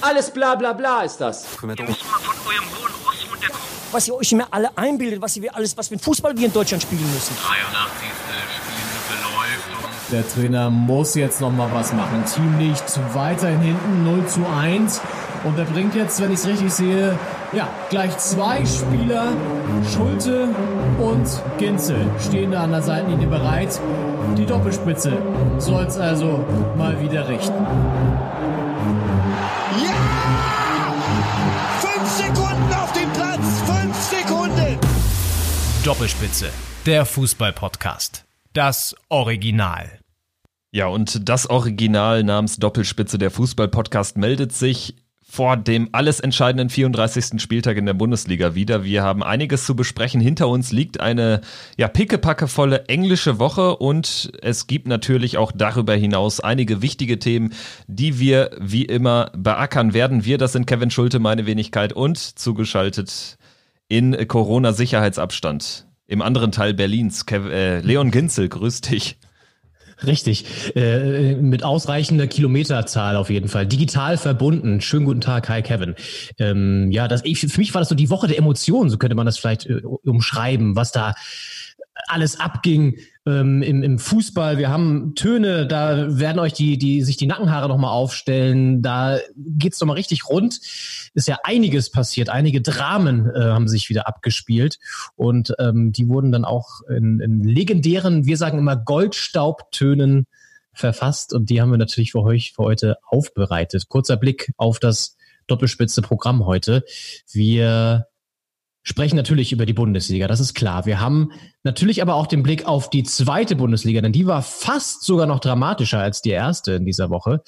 Alles bla bla bla ist das. Ihr müsst mal von eurem hohen Ross runterkommen. Was ihr euch immer alle einbildet, was ihr alles, was für ein Fußball wir in Deutschland spielen müssen. 83. Spielminute läuft und Der Trainer muss jetzt noch mal was machen. Team liegt weiterhin hinten 0 zu 1. Und er bringt jetzt, wenn ich es richtig sehe, ja, gleich zwei Spieler. Schulte und Ginzel stehen da an der Seitenlinie bereit. Die Doppelspitze soll's also mal wieder richten. Doppelspitze, der Fußball-Podcast. Das Original. Ja, und das Original namens Doppelspitze der Fußball-Podcast meldet sich vor dem alles entscheidenden 34. Spieltag in der Bundesliga wieder. Wir haben einiges zu besprechen. Hinter uns liegt eine ja pickepackevolle englische Woche und es gibt natürlich auch darüber hinaus einige wichtige Themen, die wir wie immer beackern werden. Wir, das sind Kevin Schulte, meine Wenigkeit und zugeschaltet in Corona-Sicherheitsabstand. Im anderen Teil Berlins. Kev äh, Leon Ginzel, grüß dich. Richtig, äh, mit ausreichender Kilometerzahl auf jeden Fall. Digital verbunden. Schönen guten Tag, hi Kevin. Ähm, ja, das, ich, für mich war das so die Woche der Emotionen, so könnte man das vielleicht äh, umschreiben, was da alles abging ähm, im, im Fußball. Wir haben Töne, da werden euch die, die sich die Nackenhaare nochmal aufstellen. Da geht's noch mal richtig rund. Ist ja einiges passiert, einige Dramen äh, haben sich wieder abgespielt und ähm, die wurden dann auch in, in legendären, wir sagen immer Goldstaubtönen verfasst und die haben wir natürlich für euch für heute aufbereitet. Kurzer Blick auf das doppelspitze Programm heute. Wir sprechen natürlich über die Bundesliga, das ist klar. Wir haben natürlich aber auch den Blick auf die zweite Bundesliga, denn die war fast sogar noch dramatischer als die erste in dieser Woche.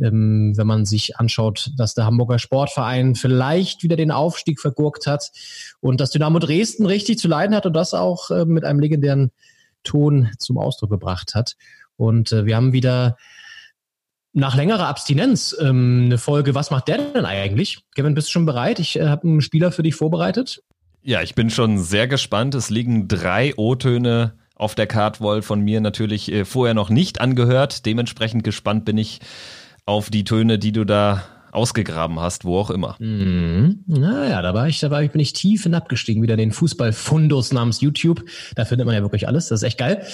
Ähm, wenn man sich anschaut, dass der Hamburger Sportverein vielleicht wieder den Aufstieg vergurkt hat und das Dynamo Dresden richtig zu leiden hat und das auch äh, mit einem legendären Ton zum Ausdruck gebracht hat. Und äh, wir haben wieder nach längerer Abstinenz ähm, eine Folge, was macht der denn eigentlich? Kevin, bist du schon bereit? Ich äh, habe einen Spieler für dich vorbereitet. Ja, ich bin schon sehr gespannt. Es liegen drei O-Töne auf der Cardwall von mir natürlich äh, vorher noch nicht angehört. Dementsprechend gespannt bin ich auf die Töne, die du da ausgegraben hast, wo auch immer. Mhm. Naja, da war ich, da war ich, bin ich tief hinabgestiegen, wieder den Fußballfundus namens YouTube. Da findet man ja wirklich alles. Das ist echt geil.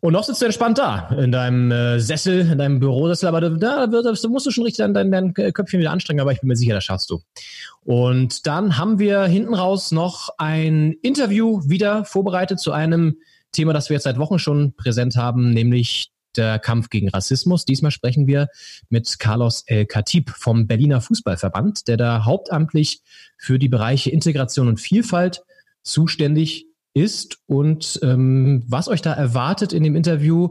Und noch sitzt du entspannt da, in deinem äh, Sessel, in deinem Bürosessel, aber da, da, da musst du schon richtig dein, dein, dein Köpfchen wieder anstrengen, aber ich bin mir sicher, das schaffst du. Und dann haben wir hinten raus noch ein Interview wieder vorbereitet zu einem Thema, das wir jetzt seit Wochen schon präsent haben, nämlich der Kampf gegen Rassismus. Diesmal sprechen wir mit Carlos El Khatib vom Berliner Fußballverband, der da hauptamtlich für die Bereiche Integration und Vielfalt zuständig ist. Und ähm, was euch da erwartet in dem Interview,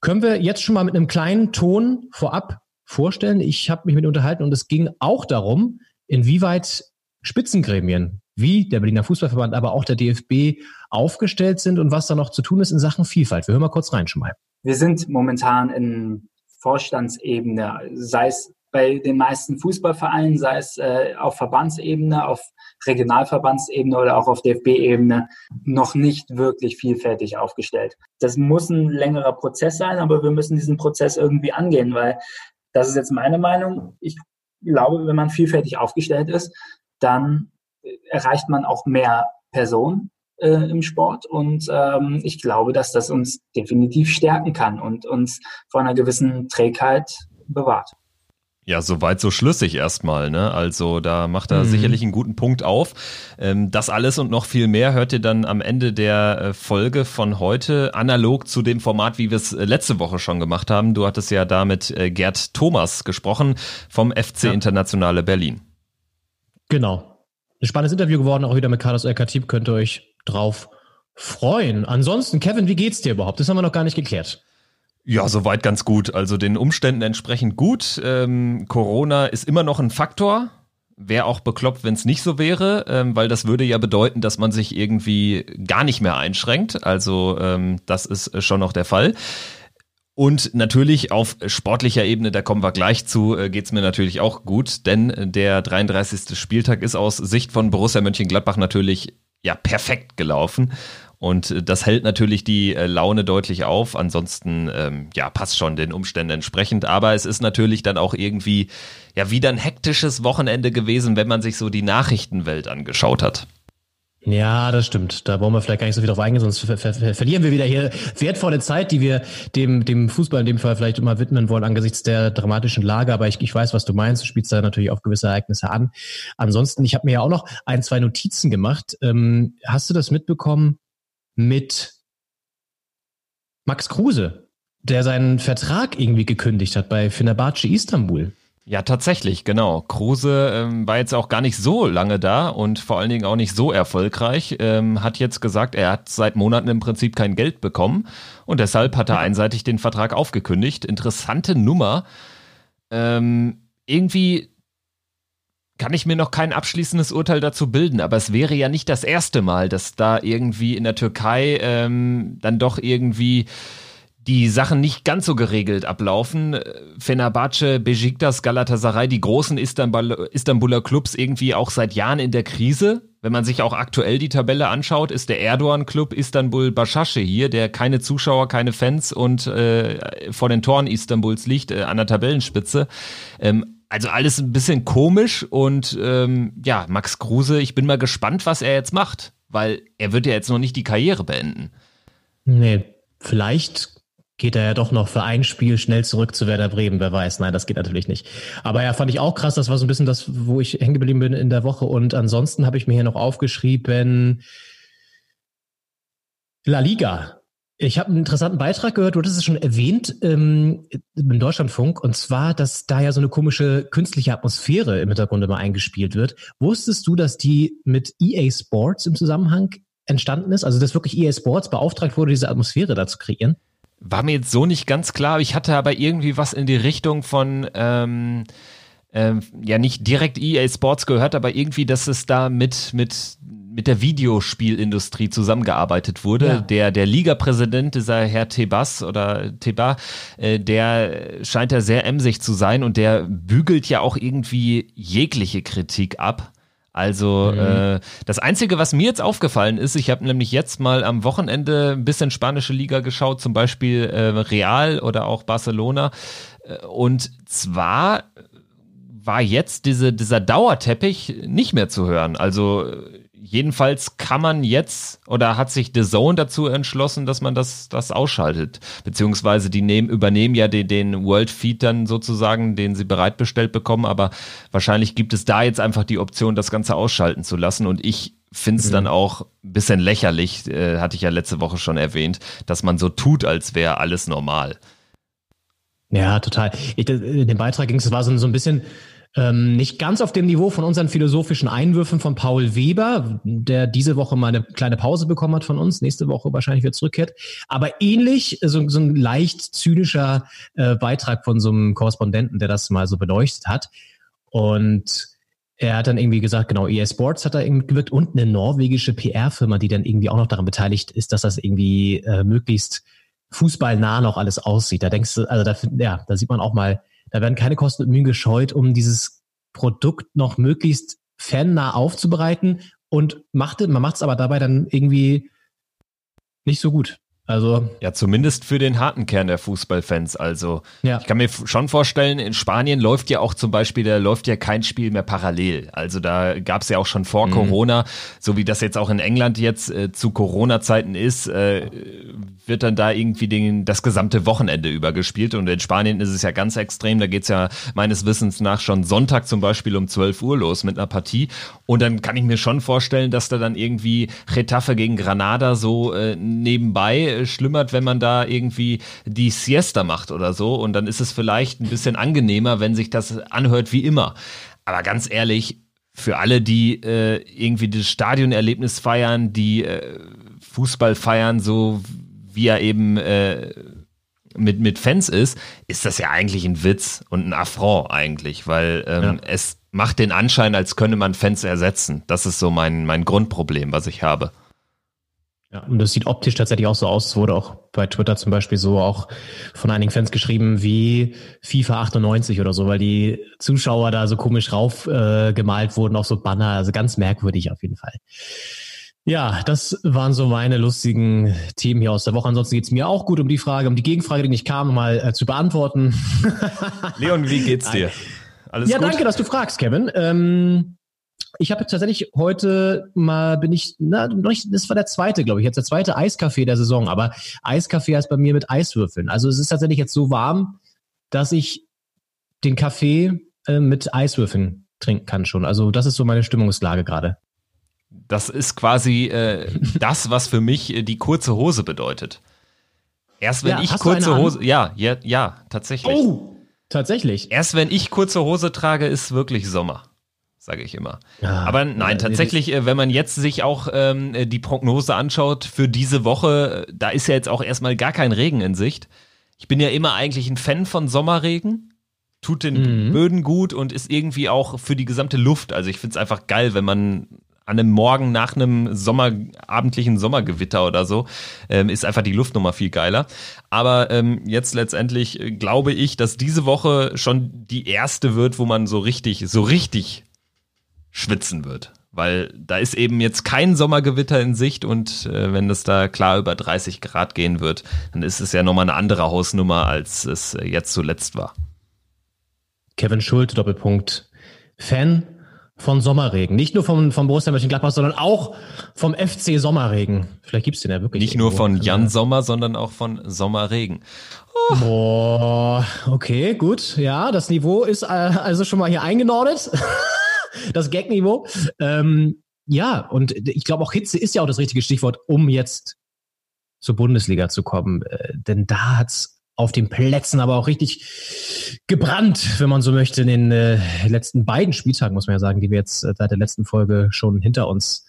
können wir jetzt schon mal mit einem kleinen Ton vorab vorstellen. Ich habe mich mit unterhalten und es ging auch darum, inwieweit Spitzengremien wie der Berliner Fußballverband, aber auch der DFB aufgestellt sind und was da noch zu tun ist in Sachen Vielfalt. Wir hören mal kurz rein schon mal. Wir sind momentan in Vorstandsebene, sei es bei den meisten Fußballvereinen, sei es äh, auf Verbandsebene, auf Regionalverbandsebene oder auch auf DFB-Ebene, noch nicht wirklich vielfältig aufgestellt. Das muss ein längerer Prozess sein, aber wir müssen diesen Prozess irgendwie angehen, weil das ist jetzt meine Meinung. Ich glaube, wenn man vielfältig aufgestellt ist, dann erreicht man auch mehr Personen äh, im Sport und ähm, ich glaube, dass das uns definitiv stärken kann und uns vor einer gewissen Trägheit bewahrt. Ja, soweit so schlüssig erstmal, ne? Also da macht er mhm. sicherlich einen guten Punkt auf. Ähm, das alles und noch viel mehr hört ihr dann am Ende der äh, Folge von heute, analog zu dem Format, wie wir es äh, letzte Woche schon gemacht haben. Du hattest ja da mit äh, Gerd Thomas gesprochen vom FC ja. Internationale Berlin. Genau. Ein spannendes Interview geworden, auch wieder mit Carlos El Khatib, könnt ihr euch drauf freuen. Ansonsten, Kevin, wie geht's dir überhaupt? Das haben wir noch gar nicht geklärt. Ja, soweit ganz gut. Also den Umständen entsprechend gut. Ähm, Corona ist immer noch ein Faktor. Wäre auch bekloppt, wenn es nicht so wäre, ähm, weil das würde ja bedeuten, dass man sich irgendwie gar nicht mehr einschränkt. Also ähm, das ist schon noch der Fall. Und natürlich auf sportlicher Ebene, da kommen wir gleich zu, äh, geht's mir natürlich auch gut, denn der 33. Spieltag ist aus Sicht von Borussia Mönchengladbach natürlich ja perfekt gelaufen. Und äh, das hält natürlich die äh, Laune deutlich auf. Ansonsten, ähm, ja, passt schon den Umständen entsprechend. Aber es ist natürlich dann auch irgendwie, ja, wieder ein hektisches Wochenende gewesen, wenn man sich so die Nachrichtenwelt angeschaut hat. Ja, das stimmt. Da wollen wir vielleicht gar nicht so viel drauf eingehen, sonst ver ver ver verlieren wir wieder hier wertvolle Zeit, die wir dem, dem Fußball in dem Fall vielleicht immer widmen wollen angesichts der dramatischen Lage. Aber ich, ich weiß, was du meinst. Du spielst da natürlich auf gewisse Ereignisse an. Ansonsten, ich habe mir ja auch noch ein, zwei Notizen gemacht. Ähm, hast du das mitbekommen mit Max Kruse, der seinen Vertrag irgendwie gekündigt hat bei Fenerbahce Istanbul? Ja, tatsächlich, genau. Kruse ähm, war jetzt auch gar nicht so lange da und vor allen Dingen auch nicht so erfolgreich. Ähm, hat jetzt gesagt, er hat seit Monaten im Prinzip kein Geld bekommen und deshalb hat er einseitig den Vertrag aufgekündigt. Interessante Nummer. Ähm, irgendwie kann ich mir noch kein abschließendes Urteil dazu bilden, aber es wäre ja nicht das erste Mal, dass da irgendwie in der Türkei ähm, dann doch irgendwie die Sachen nicht ganz so geregelt ablaufen. Fenerbahce, Besiktas, Galatasaray, die großen Istanbul, Istanbuler Clubs irgendwie auch seit Jahren in der Krise. Wenn man sich auch aktuell die Tabelle anschaut, ist der Erdogan-Club Istanbul Başakşehir hier, der keine Zuschauer, keine Fans und äh, vor den Toren Istanbuls liegt, äh, an der Tabellenspitze. Ähm, also alles ein bisschen komisch und ähm, ja, Max Kruse, ich bin mal gespannt, was er jetzt macht, weil er wird ja jetzt noch nicht die Karriere beenden. Nee, vielleicht geht er ja doch noch für ein Spiel schnell zurück zu Werder Bremen, wer weiß. Nein, das geht natürlich nicht. Aber ja, fand ich auch krass, das war so ein bisschen das, wo ich hängen geblieben bin in der Woche. Und ansonsten habe ich mir hier noch aufgeschrieben, La Liga. Ich habe einen interessanten Beitrag gehört, du hattest es schon erwähnt ähm, im Deutschlandfunk, und zwar, dass da ja so eine komische künstliche Atmosphäre im Hintergrund immer eingespielt wird. Wusstest du, dass die mit EA Sports im Zusammenhang entstanden ist? Also, dass wirklich EA Sports beauftragt wurde, diese Atmosphäre da zu kreieren? War mir jetzt so nicht ganz klar. Ich hatte aber irgendwie was in die Richtung von, ähm, ähm, ja nicht direkt EA Sports gehört, aber irgendwie, dass es da mit, mit, mit der Videospielindustrie zusammengearbeitet wurde. Ja. Der, der Liga-Präsident, dieser Herr Tebas oder Teba, äh, der scheint da sehr emsig zu sein und der bügelt ja auch irgendwie jegliche Kritik ab. Also mhm. äh, das Einzige, was mir jetzt aufgefallen ist, ich habe nämlich jetzt mal am Wochenende ein bisschen spanische Liga geschaut, zum Beispiel äh, Real oder auch Barcelona. Äh, und zwar war jetzt diese, dieser Dauerteppich nicht mehr zu hören. Also jedenfalls kann man jetzt oder hat sich The Zone dazu entschlossen, dass man das, das ausschaltet. Beziehungsweise die nehmen, übernehmen ja den, den World Feed dann sozusagen, den sie bereitbestellt bekommen, aber wahrscheinlich gibt es da jetzt einfach die Option, das Ganze ausschalten zu lassen und ich finde es mhm. dann auch ein bisschen lächerlich, äh, hatte ich ja letzte Woche schon erwähnt, dass man so tut, als wäre alles normal. Ja, total. Ich, in dem Beitrag ging es, war so, so ein bisschen, ähm, nicht ganz auf dem Niveau von unseren philosophischen Einwürfen von Paul Weber, der diese Woche mal eine kleine Pause bekommen hat von uns, nächste Woche wahrscheinlich wieder zurückkehrt. Aber ähnlich, so, so ein leicht zynischer äh, Beitrag von so einem Korrespondenten, der das mal so beleuchtet hat. Und er hat dann irgendwie gesagt, genau, EA Sports hat da irgendwie gewirkt und eine norwegische PR-Firma, die dann irgendwie auch noch daran beteiligt ist, dass das irgendwie äh, möglichst fußballnah noch alles aussieht. Da denkst du, also da, ja, da sieht man auch mal, da werden keine Kosten und Mühen gescheut, um dieses Produkt noch möglichst fannah aufzubereiten und macht, man macht es aber dabei dann irgendwie nicht so gut. Also ja, zumindest für den harten Kern der Fußballfans. Also ja. ich kann mir schon vorstellen, in Spanien läuft ja auch zum Beispiel, da läuft ja kein Spiel mehr parallel. Also da gab es ja auch schon vor mhm. Corona, so wie das jetzt auch in England jetzt äh, zu Corona-Zeiten ist, äh, wird dann da irgendwie den, das gesamte Wochenende übergespielt. Und in Spanien ist es ja ganz extrem. Da geht's ja meines Wissens nach schon Sonntag zum Beispiel um 12 Uhr los mit einer Partie. Und dann kann ich mir schon vorstellen, dass da dann irgendwie Retafe gegen Granada so äh, nebenbei schlimmert, wenn man da irgendwie die Siesta macht oder so. Und dann ist es vielleicht ein bisschen angenehmer, wenn sich das anhört wie immer. Aber ganz ehrlich, für alle, die äh, irgendwie das Stadionerlebnis feiern, die äh, Fußball feiern, so wie er eben äh, mit, mit Fans ist, ist das ja eigentlich ein Witz und ein Affront eigentlich, weil ähm, ja. es macht den Anschein, als könne man Fans ersetzen. Das ist so mein, mein Grundproblem, was ich habe. Ja, und das sieht optisch tatsächlich auch so aus. Es wurde auch bei Twitter zum Beispiel so auch von einigen Fans geschrieben wie FIFA 98 oder so, weil die Zuschauer da so komisch rauf äh, gemalt wurden, auch so Banner, also ganz merkwürdig auf jeden Fall. Ja, das waren so meine lustigen Themen hier aus der Woche. Ansonsten geht's mir auch gut um die Frage, um die Gegenfrage, die nicht kam, mal äh, zu beantworten. Leon, wie geht's dir? Alles ja, gut? danke, dass du fragst, Kevin. Ähm, ich habe tatsächlich heute mal bin ich, na, noch nicht, das war der zweite, glaube ich, jetzt der zweite Eiskaffee der Saison, aber Eiskaffee heißt bei mir mit Eiswürfeln. Also es ist tatsächlich jetzt so warm, dass ich den Kaffee äh, mit Eiswürfeln trinken kann schon. Also das ist so meine Stimmungslage gerade. Das ist quasi äh, das, was für mich äh, die kurze Hose bedeutet. Erst wenn ja, ich kurze Hose, ja, ja, ja, tatsächlich. Oh, tatsächlich. Erst wenn ich kurze Hose trage, ist wirklich Sommer, sage ich immer. Ja, Aber nein, tatsächlich, äh, wenn man jetzt sich auch ähm, die Prognose anschaut für diese Woche, da ist ja jetzt auch erstmal gar kein Regen in Sicht. Ich bin ja immer eigentlich ein Fan von Sommerregen. Tut den mhm. Böden gut und ist irgendwie auch für die gesamte Luft. Also ich finde es einfach geil, wenn man an einem Morgen nach einem Sommer, abendlichen Sommergewitter oder so, ähm, ist einfach die Luft nochmal viel geiler. Aber ähm, jetzt letztendlich äh, glaube ich, dass diese Woche schon die erste wird, wo man so richtig, so richtig schwitzen wird. Weil da ist eben jetzt kein Sommergewitter in Sicht und äh, wenn es da klar über 30 Grad gehen wird, dann ist es ja nochmal eine andere Hausnummer, als es jetzt zuletzt war. Kevin Schulte, Doppelpunkt. Fan von Sommerregen. Nicht nur vom, vom Borussia Mönchengladbach, sondern auch vom FC Sommerregen. Vielleicht gibt's den ja wirklich. Nicht nur von Jan Sommer, sondern auch von Sommerregen. Oh. Boah, okay, gut. Ja, das Niveau ist äh, also schon mal hier eingenordet. das Gag-Niveau. Ähm, ja, und ich glaube auch Hitze ist ja auch das richtige Stichwort, um jetzt zur Bundesliga zu kommen. Äh, denn da hat's auf den Plätzen, aber auch richtig gebrannt, wenn man so möchte, in den äh, letzten beiden Spieltagen, muss man ja sagen, die wir jetzt äh, seit der letzten Folge schon hinter uns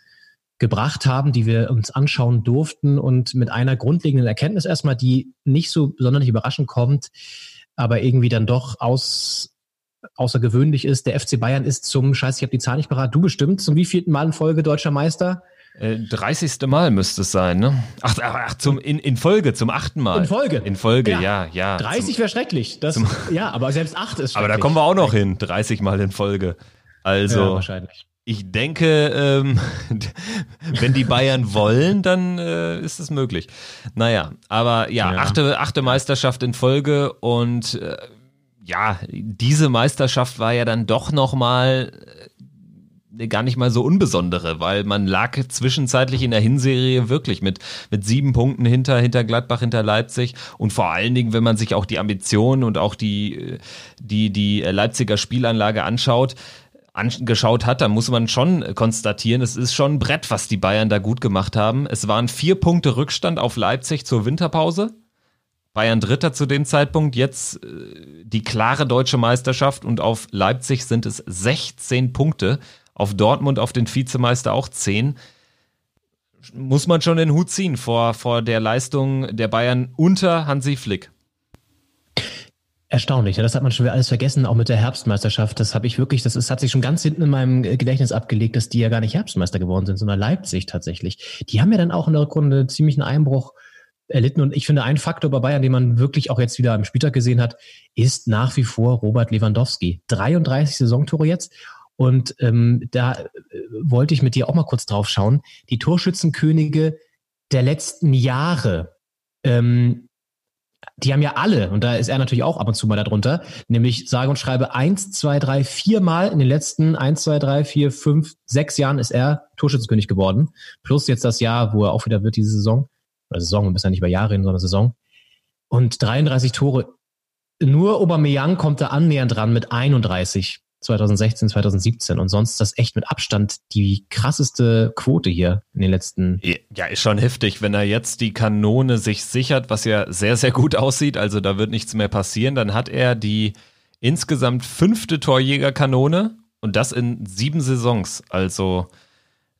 gebracht haben, die wir uns anschauen durften und mit einer grundlegenden Erkenntnis erstmal, die nicht so sonderlich überraschend kommt, aber irgendwie dann doch aus, außergewöhnlich ist. Der FC Bayern ist zum, scheiße, ich habe die Zahl nicht parat, du bestimmt, zum wievielten Mal in Folge deutscher Meister? 30. Äh, Mal müsste es sein, ne? Ach, ach, ach zum, in, in Folge, zum achten Mal. In Folge. In Folge, ja, ja. ja 30 wäre schrecklich. Das, zum, ja, aber selbst acht ist schrecklich. Aber da kommen wir auch noch hin, 30 Mal in Folge. Also, ja, wahrscheinlich. ich denke, ähm, wenn die Bayern wollen, dann äh, ist es möglich. Naja, aber ja, ja, Achte, achte Meisterschaft in Folge und äh, ja, diese Meisterschaft war ja dann doch noch mal gar nicht mal so unbesondere, weil man lag zwischenzeitlich in der Hinserie wirklich mit, mit sieben Punkten hinter, hinter Gladbach, hinter Leipzig und vor allen Dingen, wenn man sich auch die Ambitionen und auch die, die, die Leipziger Spielanlage anschaut, angeschaut hat, dann muss man schon konstatieren, es ist schon ein Brett, was die Bayern da gut gemacht haben. Es waren vier Punkte Rückstand auf Leipzig zur Winterpause. Bayern Dritter zu dem Zeitpunkt, jetzt äh, die klare deutsche Meisterschaft und auf Leipzig sind es 16 Punkte auf Dortmund, auf den Vizemeister auch 10. Muss man schon den Hut ziehen vor, vor der Leistung der Bayern unter Hansi Flick. Erstaunlich, das hat man schon wieder alles vergessen, auch mit der Herbstmeisterschaft. Das habe ich wirklich, das ist, hat sich schon ganz hinten in meinem Gedächtnis abgelegt, dass die ja gar nicht Herbstmeister geworden sind, sondern Leipzig tatsächlich. Die haben ja dann auch in der Rückrunde ziemlich einen Einbruch erlitten. Und ich finde, ein Faktor bei Bayern, den man wirklich auch jetzt wieder am Spieltag gesehen hat, ist nach wie vor Robert Lewandowski. 33 Saisontore jetzt. Und ähm, da äh, wollte ich mit dir auch mal kurz drauf schauen. Die Torschützenkönige der letzten Jahre, ähm, die haben ja alle, und da ist er natürlich auch ab und zu mal darunter, nämlich sage und schreibe eins, zwei, drei, vier Mal in den letzten eins, zwei, drei, vier, fünf, sechs Jahren ist er Torschützenkönig geworden. Plus jetzt das Jahr, wo er auch wieder wird, diese Saison. Oder Saison, wir müssen ja nicht über Jahre reden, sondern Saison. Und 33 Tore. Nur Aubameyang kommt da annähernd dran mit 31. 2016, 2017 und sonst das echt mit Abstand die krasseste Quote hier in den letzten. Ja, ist schon heftig, wenn er jetzt die Kanone sich sichert, was ja sehr, sehr gut aussieht, also da wird nichts mehr passieren, dann hat er die insgesamt fünfte Torjägerkanone und das in sieben Saisons, also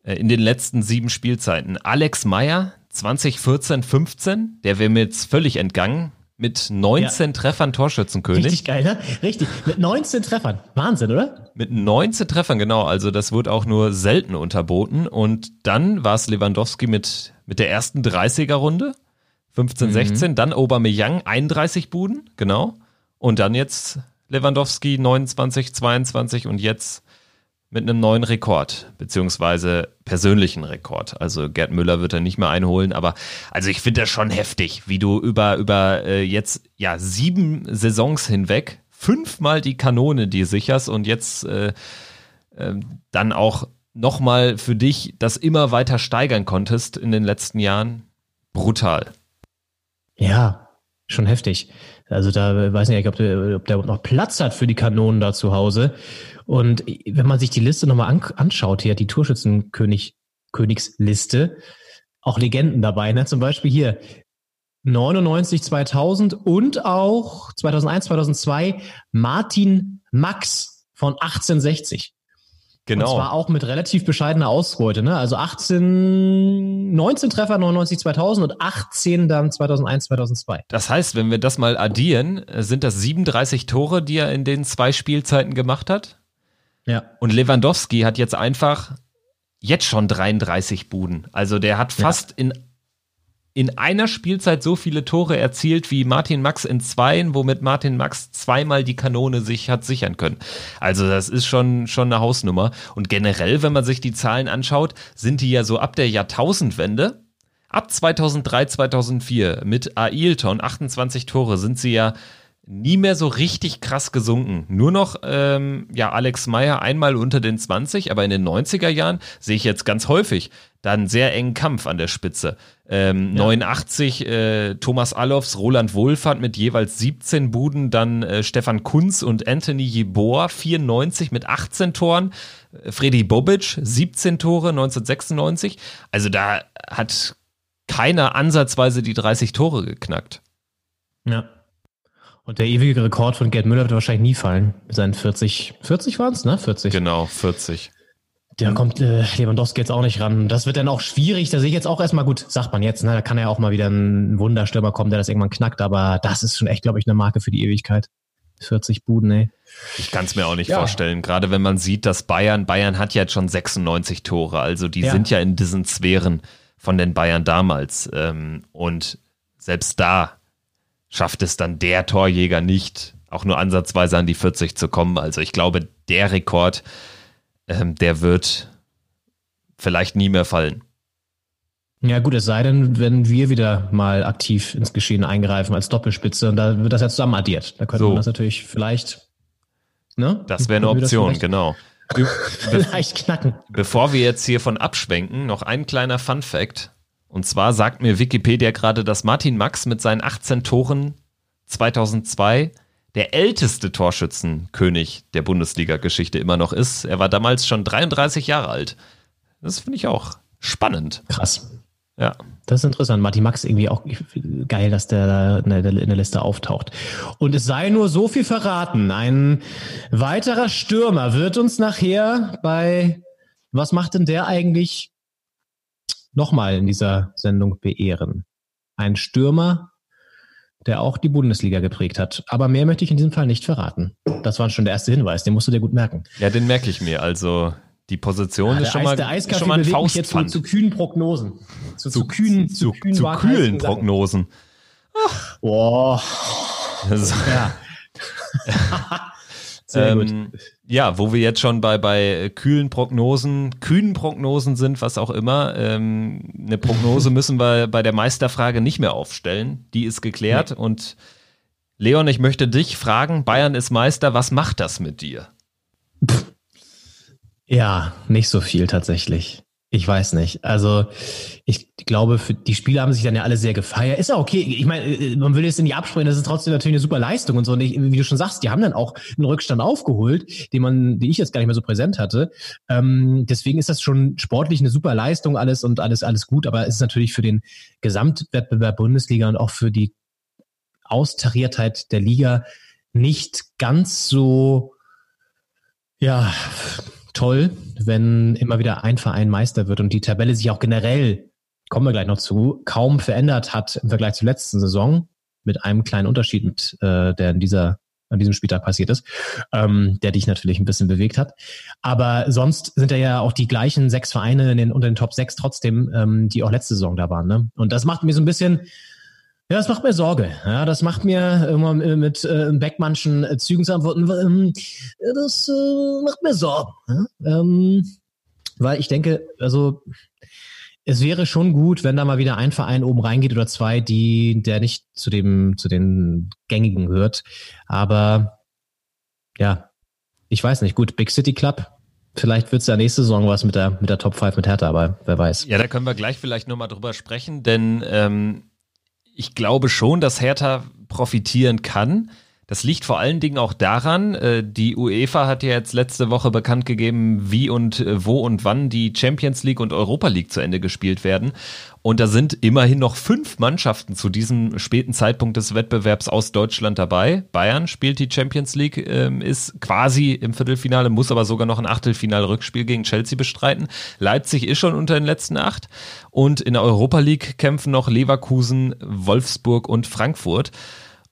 äh, in den letzten sieben Spielzeiten. Alex Meyer 2014, 15, der wäre mir jetzt völlig entgangen mit 19 ja. Treffern Torschützenkönig. Richtig geil, ne? Richtig. Mit 19 Treffern. Wahnsinn, oder? Mit 19 Treffern, genau. Also das wurde auch nur selten unterboten. Und dann war es Lewandowski mit, mit der ersten 30er-Runde. 15, mhm. 16. Dann Aubameyang 31 Buden, genau. Und dann jetzt Lewandowski 29, 22 und jetzt mit einem neuen Rekord, beziehungsweise persönlichen Rekord. Also Gerd Müller wird er nicht mehr einholen, aber also ich finde das schon heftig, wie du über, über äh, jetzt ja sieben Saisons hinweg fünfmal die Kanone dir sicherst und jetzt äh, äh, dann auch nochmal für dich das immer weiter steigern konntest in den letzten Jahren. Brutal. Ja, schon heftig. Also da weiß ich nicht, ob der, ob der noch Platz hat für die Kanonen da zu Hause. Und wenn man sich die Liste nochmal an, anschaut, hier die Torschützenkönig, Königsliste, auch Legenden dabei, ne? Zum Beispiel hier 99, 2000 und auch 2001, 2002 Martin Max von 1860. Genau. Und zwar auch mit relativ bescheidener Ausbeute, ne? Also 18, 19 Treffer 99 2000 und 18 dann 2001 2002. Das heißt, wenn wir das mal addieren, sind das 37 Tore, die er in den zwei Spielzeiten gemacht hat? Ja. Und Lewandowski hat jetzt einfach jetzt schon 33 Buden. Also der hat fast ja. in in einer Spielzeit so viele Tore erzielt wie Martin Max in zweien, womit Martin Max zweimal die Kanone sich hat sichern können. Also das ist schon, schon eine Hausnummer. Und generell, wenn man sich die Zahlen anschaut, sind die ja so ab der Jahrtausendwende, ab 2003, 2004 mit Ailton 28 Tore sind sie ja nie mehr so richtig krass gesunken. Nur noch, ähm, ja, Alex Meyer einmal unter den 20, aber in den 90er Jahren sehe ich jetzt ganz häufig dann sehr engen Kampf an der Spitze. Ähm, ja. 89 äh, Thomas Allofs, Roland Wohlfahrt mit jeweils 17 Buden, dann äh, Stefan Kunz und Anthony Jeboa 94 mit 18 Toren, äh, Freddy Bobic 17 Tore 1996. Also da hat keiner ansatzweise die 30 Tore geknackt. Ja. Und der ewige Rekord von Gerd Müller wird wahrscheinlich nie fallen. Mit seinen 40, 40 waren es, ne? 40. Genau, 40. Da kommt äh, Lewandowski jetzt auch nicht ran. Das wird dann auch schwierig. Da sehe ich jetzt auch erstmal gut, sagt man jetzt, ne? Da kann ja auch mal wieder ein Wunderstürmer kommen, der das irgendwann knackt, aber das ist schon echt, glaube ich, eine Marke für die Ewigkeit. 40 Buden, ey. Ich kann es mir auch nicht ja. vorstellen. Gerade wenn man sieht, dass Bayern, Bayern hat ja jetzt schon 96 Tore, also die ja. sind ja in diesen Sphären von den Bayern damals. Ähm, und selbst da schafft es dann der Torjäger nicht, auch nur ansatzweise an die 40 zu kommen. Also ich glaube, der Rekord, ähm, der wird vielleicht nie mehr fallen. Ja gut, es sei denn, wenn wir wieder mal aktiv ins Geschehen eingreifen als Doppelspitze und da wird das ja zusammen addiert. Da könnte so. man das natürlich vielleicht. Ne? Das wäre eine Option, genau. vielleicht knacken. Bevor wir jetzt hiervon abschwenken, noch ein kleiner Fun Fact. Und zwar sagt mir Wikipedia gerade, dass Martin Max mit seinen 18 Toren 2002 der älteste Torschützenkönig der Bundesliga-Geschichte immer noch ist. Er war damals schon 33 Jahre alt. Das finde ich auch spannend. Krass. Ja. Das ist interessant. Martin Max irgendwie auch geil, dass der in der Liste auftaucht. Und es sei nur so viel verraten. Ein weiterer Stürmer wird uns nachher bei, was macht denn der eigentlich? Nochmal in dieser Sendung beehren. Ein Stürmer, der auch die Bundesliga geprägt hat. Aber mehr möchte ich in diesem Fall nicht verraten. Das war schon der erste Hinweis, den musst du dir gut merken. Ja, den merke ich mir. Also die Position ja, ist schon Eis, mal, der Eiskaffee schon mal ein bewegt jetzt zu, zu, kühnen Prognosen. Zu, zu, zu kühnen, zu, kühnen zu kühlen Prognosen. Boah. Ja. ähm, ja, wo wir jetzt schon bei, bei kühlen Prognosen, kühnen Prognosen sind, was auch immer. Ähm, eine Prognose müssen wir bei der Meisterfrage nicht mehr aufstellen. Die ist geklärt. Nee. Und Leon, ich möchte dich fragen, Bayern ist Meister, was macht das mit dir? Ja, nicht so viel tatsächlich. Ich weiß nicht. Also ich glaube, für die Spieler haben sich dann ja alle sehr gefeiert. Ist ja okay. Ich meine, äh, man will jetzt nicht absprechen, das ist trotzdem natürlich eine super Leistung und so. Und ich, wie du schon sagst, die haben dann auch einen Rückstand aufgeholt, den man, die ich jetzt gar nicht mehr so präsent hatte. Ähm, deswegen ist das schon sportlich eine super Leistung alles und alles, alles gut. Aber es ist natürlich für den Gesamtwettbewerb Bundesliga und auch für die Austariertheit der Liga nicht ganz so, ja, toll, wenn immer wieder ein Verein Meister wird und die Tabelle sich auch generell, kommen wir gleich noch zu, kaum verändert hat im Vergleich zur letzten Saison, mit einem kleinen Unterschied, mit, äh, der in dieser an diesem Spieltag passiert ist, ähm, der dich natürlich ein bisschen bewegt hat. Aber sonst sind ja auch die gleichen sechs Vereine in den, unter den Top sechs trotzdem, ähm, die auch letzte Saison da waren. Ne? Und das macht mir so ein bisschen, Ja, das macht mir Sorge. Ja, das macht mir immer mit äh, Beckmannschen äh, Zügen zu antworten. Ähm, das äh, macht mir Sorgen. Ja? Ähm, weil ich denke, also es wäre schon gut, wenn da mal wieder ein Verein oben reingeht oder zwei, die, der nicht zu dem, zu den gängigen gehört. Aber ja, ich weiß nicht. Gut, Big City Club. Vielleicht wird es ja nächste Saison was mit der, mit der Top 5 mit Hertha, aber wer weiß. Ja, da können wir gleich vielleicht nochmal drüber sprechen, denn ähm, ich glaube schon, dass Hertha profitieren kann. Das liegt vor allen Dingen auch daran, äh, die UEFA hat ja jetzt letzte Woche bekannt gegeben, wie und äh, wo und wann die Champions League und Europa League zu Ende gespielt werden. Und da sind immerhin noch fünf Mannschaften zu diesem späten Zeitpunkt des Wettbewerbs aus Deutschland dabei. Bayern spielt die Champions League, ähm, ist quasi im Viertelfinale, muss aber sogar noch ein Achtelfinal-Rückspiel gegen Chelsea bestreiten. Leipzig ist schon unter den letzten acht. Und in der Europa League kämpfen noch Leverkusen, Wolfsburg und Frankfurt.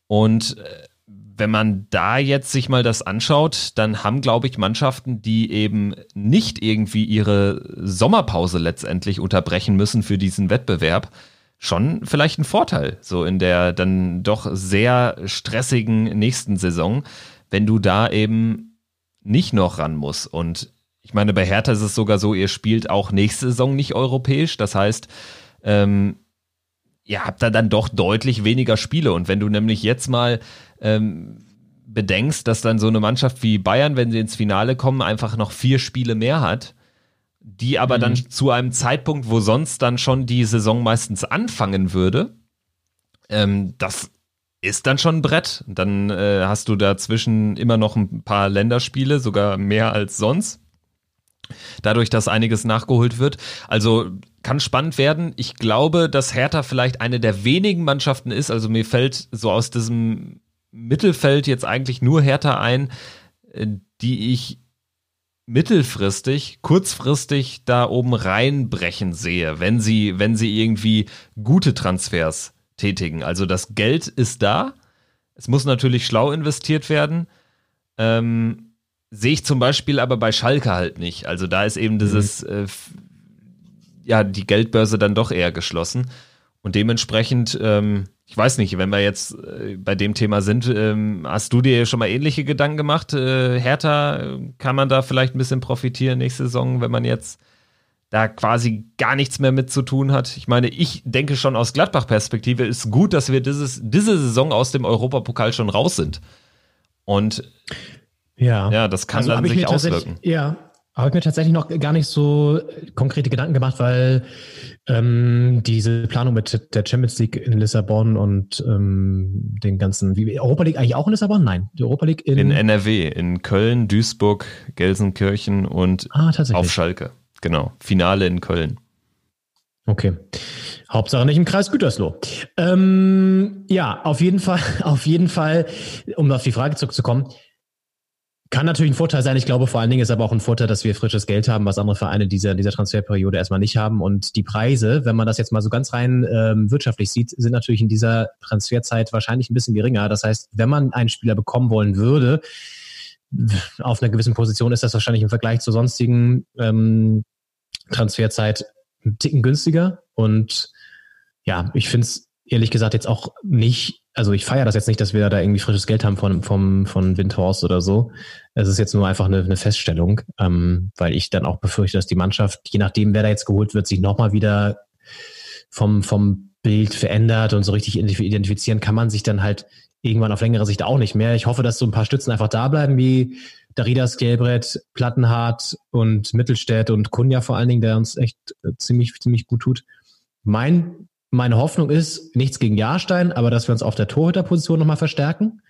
Und äh, wenn man da jetzt sich mal das anschaut, dann haben, glaube ich, Mannschaften, die eben nicht irgendwie ihre Sommerpause letztendlich unterbrechen müssen für diesen Wettbewerb, schon vielleicht einen Vorteil, so in der dann doch sehr stressigen nächsten Saison, wenn du da eben nicht noch ran musst. Und ich meine, bei Hertha ist es sogar so, ihr spielt auch nächste Saison nicht europäisch. Das heißt, ähm, ihr habt da dann doch deutlich weniger Spiele. Und wenn du nämlich jetzt mal ähm, bedenkst, dass dann so eine Mannschaft wie Bayern, wenn sie ins Finale kommen, einfach noch vier Spiele mehr hat, die aber mhm. dann zu einem Zeitpunkt, wo sonst dann schon die Saison meistens anfangen würde, ähm, das ist dann schon ein Brett. Dann äh, hast du dazwischen immer noch ein paar Länderspiele, sogar mehr als sonst. Dadurch, dass einiges nachgeholt wird. Also kann spannend werden. Ich glaube, dass Hertha vielleicht eine der wenigen Mannschaften ist. Also mir fällt so aus diesem Mittelfeld jetzt eigentlich nur Hertha ein, äh, die ich mittelfristig, kurzfristig da oben reinbrechen sehe, wenn sie, wenn sie irgendwie gute Transfers tätigen. Also das Geld ist da. Es muss natürlich schlau investiert werden. Ähm, sehe ich zum Beispiel aber bei Schalke halt nicht. Also da ist eben dieses, mhm. äh, ja, die Geldbörse dann doch eher geschlossen. Und dementsprechend, ähm, ich weiß nicht, wenn wir jetzt äh, bei dem Thema sind, ähm, hast du dir schon mal ähnliche Gedanken gemacht? Äh, Hertha, kann man da vielleicht ein bisschen profitieren nächste Saison, wenn man jetzt da quasi gar nichts mehr mit zu tun hat? Ich meine, ich denke schon aus Gladbach-Perspektive ist gut, dass wir dieses, diese Saison aus dem Europapokal schon raus sind. Und ja, ja das kann also dann sich auswirken. Ja, habe ich mir tatsächlich noch gar nicht so konkrete Gedanken gemacht, weil ähm, diese Planung mit der Champions League in Lissabon und ähm, den ganzen, wie Europa League eigentlich auch in Lissabon? Nein, die Europa League in, in NRW, in Köln, Duisburg, Gelsenkirchen und ah, auf Schalke. Genau, Finale in Köln. Okay. Hauptsache nicht im Kreis Gütersloh. Ähm, ja, auf jeden Fall, auf jeden Fall, um auf die Frage zurückzukommen, kann natürlich ein Vorteil sein. Ich glaube, vor allen Dingen ist aber auch ein Vorteil, dass wir frisches Geld haben, was andere Vereine dieser, dieser Transferperiode erstmal nicht haben. Und die Preise, wenn man das jetzt mal so ganz rein ähm, wirtschaftlich sieht, sind natürlich in dieser Transferzeit wahrscheinlich ein bisschen geringer. Das heißt, wenn man einen Spieler bekommen wollen würde, auf einer gewissen Position ist das wahrscheinlich im Vergleich zur sonstigen ähm, Transferzeit ein Ticken günstiger. Und ja, ich finde es ehrlich gesagt jetzt auch nicht also ich feiere das jetzt nicht, dass wir da irgendwie frisches Geld haben von, vom, von Windhorst oder so. Es ist jetzt nur einfach eine, eine Feststellung, ähm, weil ich dann auch befürchte, dass die Mannschaft, je nachdem, wer da jetzt geholt wird, sich nochmal wieder vom, vom Bild verändert und so richtig identifizieren kann man sich dann halt irgendwann auf längere Sicht auch nicht mehr. Ich hoffe, dass so ein paar Stützen einfach da bleiben, wie Daridas, Gelbrett, Plattenhardt und Mittelstädt und Kunja vor allen Dingen, der uns echt äh, ziemlich, ziemlich gut tut. Mein meine Hoffnung ist, nichts gegen Jahrstein, aber dass wir uns auf der Torhüterposition nochmal verstärken.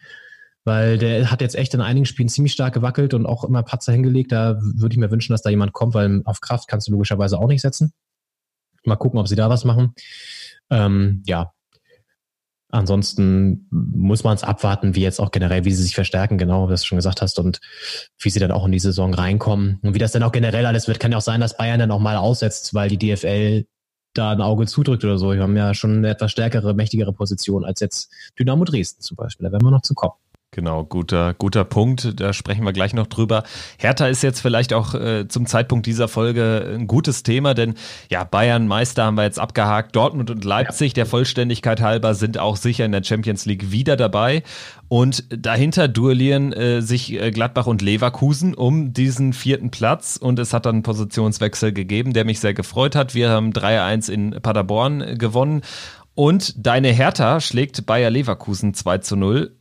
Weil der hat jetzt echt in einigen Spielen ziemlich stark gewackelt und auch immer Patzer hingelegt. Da würde ich mir wünschen, dass da jemand kommt, weil auf Kraft kannst du logischerweise auch nicht setzen. Mal gucken, ob sie da was machen. Ähm, ja. Ansonsten muss man es abwarten, wie jetzt auch generell, wie sie sich verstärken, genau, wie du schon gesagt hast, und wie sie dann auch in die Saison reinkommen. Und wie das dann auch generell alles wird, kann ja auch sein, dass Bayern dann auch mal aussetzt, weil die DFL da ein Auge zudrückt oder so. Wir haben ja schon eine etwas stärkere, mächtigere Position als jetzt Dynamo Dresden zum Beispiel. Da werden wir noch zu kommen. Genau, guter, guter Punkt. Da sprechen wir gleich noch drüber. Hertha ist jetzt vielleicht auch äh, zum Zeitpunkt dieser Folge ein gutes Thema, denn ja, Bayern Meister haben wir jetzt abgehakt. Dortmund und Leipzig, der Vollständigkeit halber, sind auch sicher in der Champions League wieder dabei. Und dahinter duellieren äh, sich äh, Gladbach und Leverkusen um diesen vierten Platz. Und es hat dann einen Positionswechsel gegeben, der mich sehr gefreut hat. Wir haben 3-1 in Paderborn gewonnen. Und deine Hertha schlägt Bayer Leverkusen 2 zu 0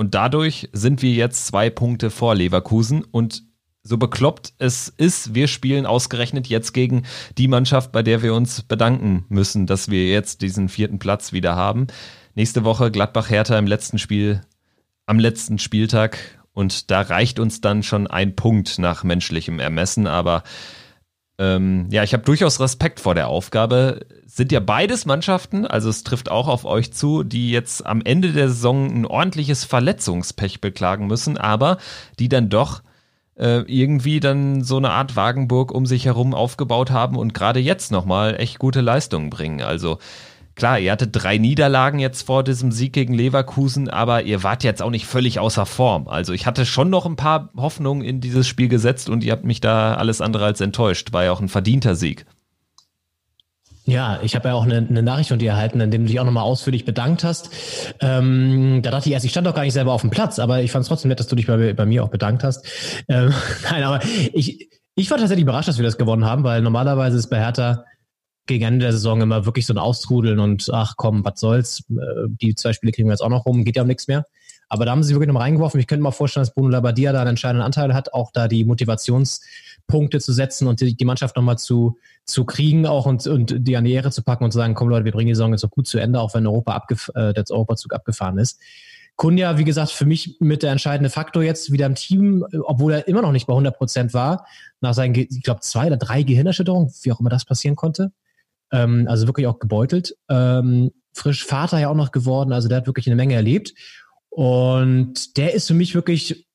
und dadurch sind wir jetzt zwei Punkte vor Leverkusen. Und so bekloppt es ist, wir spielen ausgerechnet jetzt gegen die Mannschaft, bei der wir uns bedanken müssen, dass wir jetzt diesen vierten Platz wieder haben. Nächste Woche Gladbach-Hertha im letzten Spiel, am letzten Spieltag. Und da reicht uns dann schon ein Punkt nach menschlichem Ermessen, aber ähm, ja, ich habe durchaus Respekt vor der Aufgabe. Sind ja beides Mannschaften, also es trifft auch auf euch zu, die jetzt am Ende der Saison ein ordentliches Verletzungspech beklagen müssen, aber die dann doch äh, irgendwie dann so eine Art Wagenburg um sich herum aufgebaut haben und gerade jetzt nochmal echt gute Leistungen bringen. Also Klar, ihr hattet drei Niederlagen jetzt vor diesem Sieg gegen Leverkusen, aber ihr wart jetzt auch nicht völlig außer Form. Also ich hatte schon noch ein paar Hoffnungen in dieses Spiel gesetzt und ihr habt mich da alles andere als enttäuscht. War ja auch ein verdienter Sieg. Ja, ich habe ja auch eine, eine, Nachricht von dir erhalten, in dem du dich auch nochmal ausführlich bedankt hast. Ähm, da dachte ich erst, ich stand doch gar nicht selber auf dem Platz, aber ich fand es trotzdem nett, dass du dich bei, bei mir auch bedankt hast. Ähm, nein, aber ich, ich war tatsächlich überrascht, dass wir das gewonnen haben, weil normalerweise ist bei Hertha gegen Ende der Saison immer wirklich so ein Austrudeln und ach komm, was soll's, äh, die zwei Spiele kriegen wir jetzt auch noch rum, geht ja um nichts mehr. Aber da haben sie wirklich noch mal reingeworfen. Ich könnte mir vorstellen, dass Bruno Labbadia da einen entscheidenden Anteil hat, auch da die Motivationspunkte zu setzen und die, Mannschaft nochmal zu, zu kriegen auch und, und die an die Ehre zu packen und zu sagen, komm Leute, wir bringen die Saison jetzt so gut zu Ende, auch wenn Europa abgef äh, der Europazug abgefahren ist. Kunja, wie gesagt, für mich mit der entscheidende Faktor jetzt wieder im Team, obwohl er immer noch nicht bei 100 Prozent war, nach seinen, ich glaube, zwei oder drei Gehirnerschütterungen, wie auch immer das passieren konnte. Ähm, also wirklich auch gebeutelt. Ähm, frisch Vater ja auch noch geworden, also der hat wirklich eine Menge erlebt. Und der ist für mich wirklich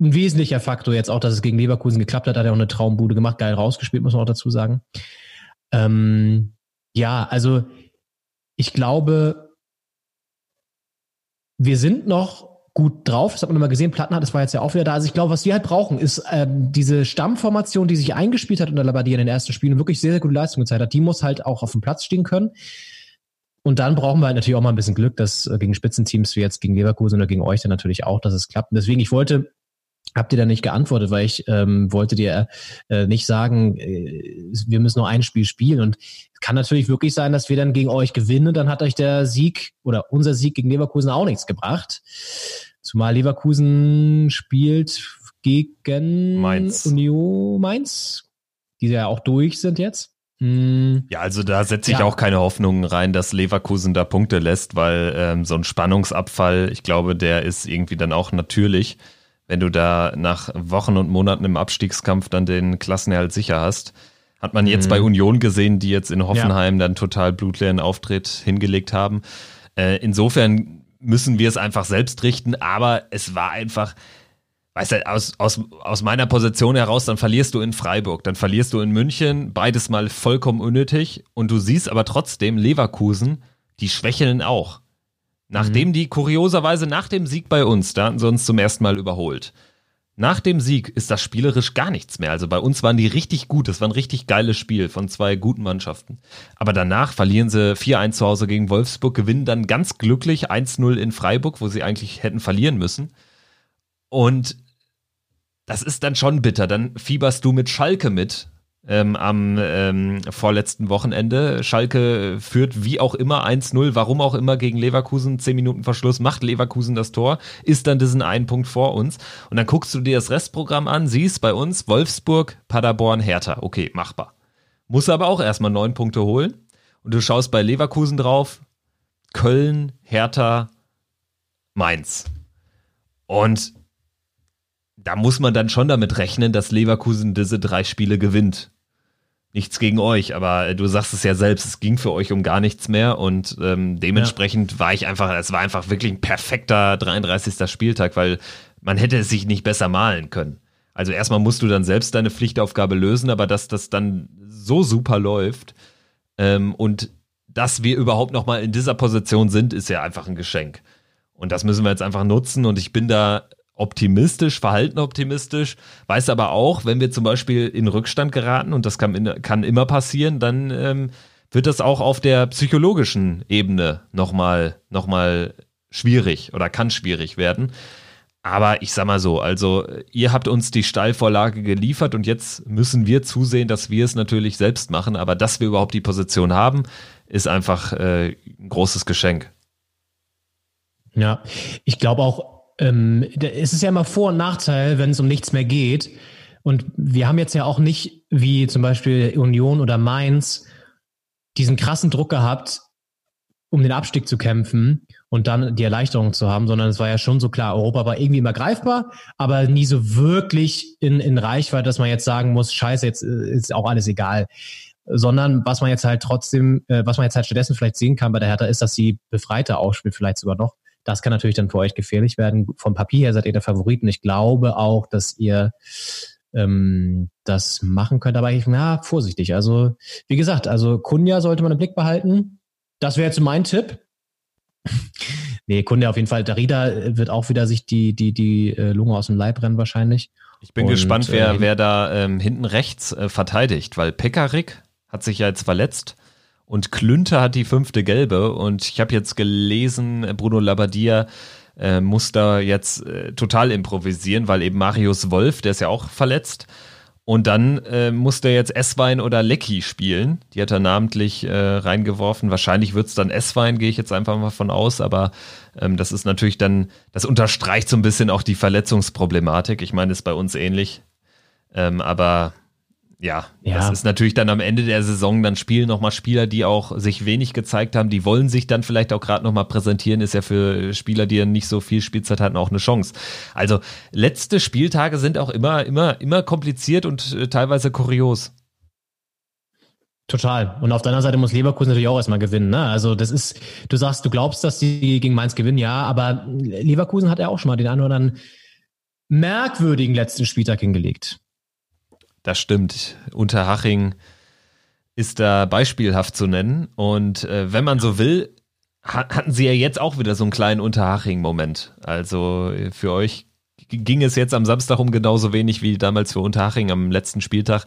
ein wesentlicher Faktor jetzt auch, dass es gegen Leverkusen geklappt hat, hat er auch eine Traumbude gemacht, geil rausgespielt, muss man auch dazu sagen. Ähm, ja, also ich glaube, wir sind noch gut drauf. Das hat man immer gesehen. Plattenhardt, das war jetzt ja auch wieder da. Also ich glaube, was wir halt brauchen, ist ähm, diese Stammformation, die sich eingespielt hat unter Labadia in den ersten Spielen und wirklich sehr, sehr gute Leistung gezeigt hat. Die muss halt auch auf dem Platz stehen können. Und dann brauchen wir halt natürlich auch mal ein bisschen Glück, dass äh, gegen Spitzenteams wie jetzt gegen Leverkusen oder gegen euch dann natürlich auch, dass es klappt. Und deswegen, ich wollte habt ihr da nicht geantwortet, weil ich ähm, wollte dir äh, nicht sagen, äh, wir müssen nur ein Spiel spielen. Und es kann natürlich wirklich sein, dass wir dann gegen euch gewinnen. Dann hat euch der Sieg oder unser Sieg gegen Leverkusen auch nichts gebracht. Zumal Leverkusen spielt gegen Mainz. Union Mainz, die ja auch durch sind jetzt. Hm. Ja, also da setze ich ja. auch keine Hoffnungen rein, dass Leverkusen da Punkte lässt, weil ähm, so ein Spannungsabfall, ich glaube, der ist irgendwie dann auch natürlich wenn du da nach Wochen und Monaten im Abstiegskampf dann den Klassenerhalt sicher hast. Hat man jetzt mhm. bei Union gesehen, die jetzt in Hoffenheim ja. dann total blutleeren Auftritt hingelegt haben. Äh, insofern müssen wir es einfach selbst richten, aber es war einfach, weißt du, aus, aus, aus meiner Position heraus, dann verlierst du in Freiburg, dann verlierst du in München, beides mal vollkommen unnötig und du siehst aber trotzdem Leverkusen, die schwächeln auch. Nachdem mhm. die kurioserweise nach dem Sieg bei uns, da hatten sie uns zum ersten Mal überholt. Nach dem Sieg ist das spielerisch gar nichts mehr. Also bei uns waren die richtig gut. Das war ein richtig geiles Spiel von zwei guten Mannschaften. Aber danach verlieren sie 4-1 zu Hause gegen Wolfsburg, gewinnen dann ganz glücklich 1-0 in Freiburg, wo sie eigentlich hätten verlieren müssen. Und das ist dann schon bitter. Dann fieberst du mit Schalke mit, ähm, am ähm, vorletzten Wochenende. Schalke führt wie auch immer 1-0, warum auch immer gegen Leverkusen, 10 Minuten Verschluss, macht Leverkusen das Tor, ist dann diesen einen Punkt vor uns. Und dann guckst du dir das Restprogramm an, siehst bei uns Wolfsburg, Paderborn, Hertha. Okay, machbar. Muss aber auch erstmal neun Punkte holen. Und du schaust bei Leverkusen drauf, Köln, Hertha, Mainz. Und da muss man dann schon damit rechnen, dass Leverkusen diese drei Spiele gewinnt nichts gegen euch, aber du sagst es ja selbst, es ging für euch um gar nichts mehr und ähm, dementsprechend ja. war ich einfach, es war einfach wirklich ein perfekter 33. Spieltag, weil man hätte es sich nicht besser malen können. Also erstmal musst du dann selbst deine Pflichtaufgabe lösen, aber dass das dann so super läuft ähm, und dass wir überhaupt noch mal in dieser Position sind, ist ja einfach ein Geschenk. Und das müssen wir jetzt einfach nutzen und ich bin da optimistisch, verhalten optimistisch, weiß aber auch, wenn wir zum Beispiel in Rückstand geraten, und das kann, kann immer passieren, dann ähm, wird das auch auf der psychologischen Ebene nochmal noch mal schwierig oder kann schwierig werden. Aber ich sag mal so, also ihr habt uns die Steilvorlage geliefert und jetzt müssen wir zusehen, dass wir es natürlich selbst machen. Aber dass wir überhaupt die Position haben, ist einfach äh, ein großes Geschenk. Ja, ich glaube auch, ähm, es ist ja immer Vor- und Nachteil, wenn es um nichts mehr geht. Und wir haben jetzt ja auch nicht, wie zum Beispiel Union oder Mainz, diesen krassen Druck gehabt, um den Abstieg zu kämpfen und dann die Erleichterung zu haben, sondern es war ja schon so klar, Europa war irgendwie immer greifbar, aber nie so wirklich in, in Reichweite, dass man jetzt sagen muss, scheiße, jetzt äh, ist auch alles egal. Sondern was man jetzt halt trotzdem, äh, was man jetzt halt stattdessen vielleicht sehen kann bei der Hertha, ist, dass sie befreiter ausspielt, vielleicht sogar noch. Das kann natürlich dann für euch gefährlich werden. Vom Papier her seid ihr der Favoriten. Ich glaube auch, dass ihr ähm, das machen könnt, aber ich, na, vorsichtig. Also, wie gesagt, also Kunja sollte man im Blick behalten. Das wäre jetzt mein Tipp. nee, Kunja auf jeden Fall. Darida wird auch wieder sich die, die, die äh, Lunge aus dem Leib rennen wahrscheinlich. Ich bin Und, gespannt, wer, äh, wer da ähm, hinten rechts äh, verteidigt, weil Pekarik hat sich ja jetzt verletzt und Klünter hat die fünfte gelbe und ich habe jetzt gelesen, Bruno Labbadia äh, muss da jetzt äh, total improvisieren, weil eben Marius Wolf, der ist ja auch verletzt. Und dann äh, muss der jetzt Esswein oder Lecky spielen. Die hat er namentlich äh, reingeworfen. Wahrscheinlich wird es dann Esswein, gehe ich jetzt einfach mal von aus. Aber ähm, das ist natürlich dann, das unterstreicht so ein bisschen auch die Verletzungsproblematik. Ich meine, ist bei uns ähnlich. Ähm, aber ja, ja, das ist natürlich dann am Ende der Saison, dann spielen nochmal Spieler, die auch sich wenig gezeigt haben, die wollen sich dann vielleicht auch gerade nochmal präsentieren, ist ja für Spieler, die ja nicht so viel Spielzeit hatten, auch eine Chance. Also letzte Spieltage sind auch immer, immer, immer kompliziert und äh, teilweise kurios. Total. Und auf der anderen Seite muss Leverkusen natürlich auch erstmal gewinnen. Ne? Also das ist, du sagst, du glaubst, dass die gegen Mainz gewinnen, ja, aber Leverkusen hat ja auch schon mal den einen oder anderen merkwürdigen letzten Spieltag hingelegt. Das stimmt. Unterhaching ist da beispielhaft zu nennen. Und äh, wenn man so will, hatten sie ja jetzt auch wieder so einen kleinen Unterhaching-Moment. Also äh, für euch ging es jetzt am Samstag um genauso wenig wie damals für Unterhaching am letzten Spieltag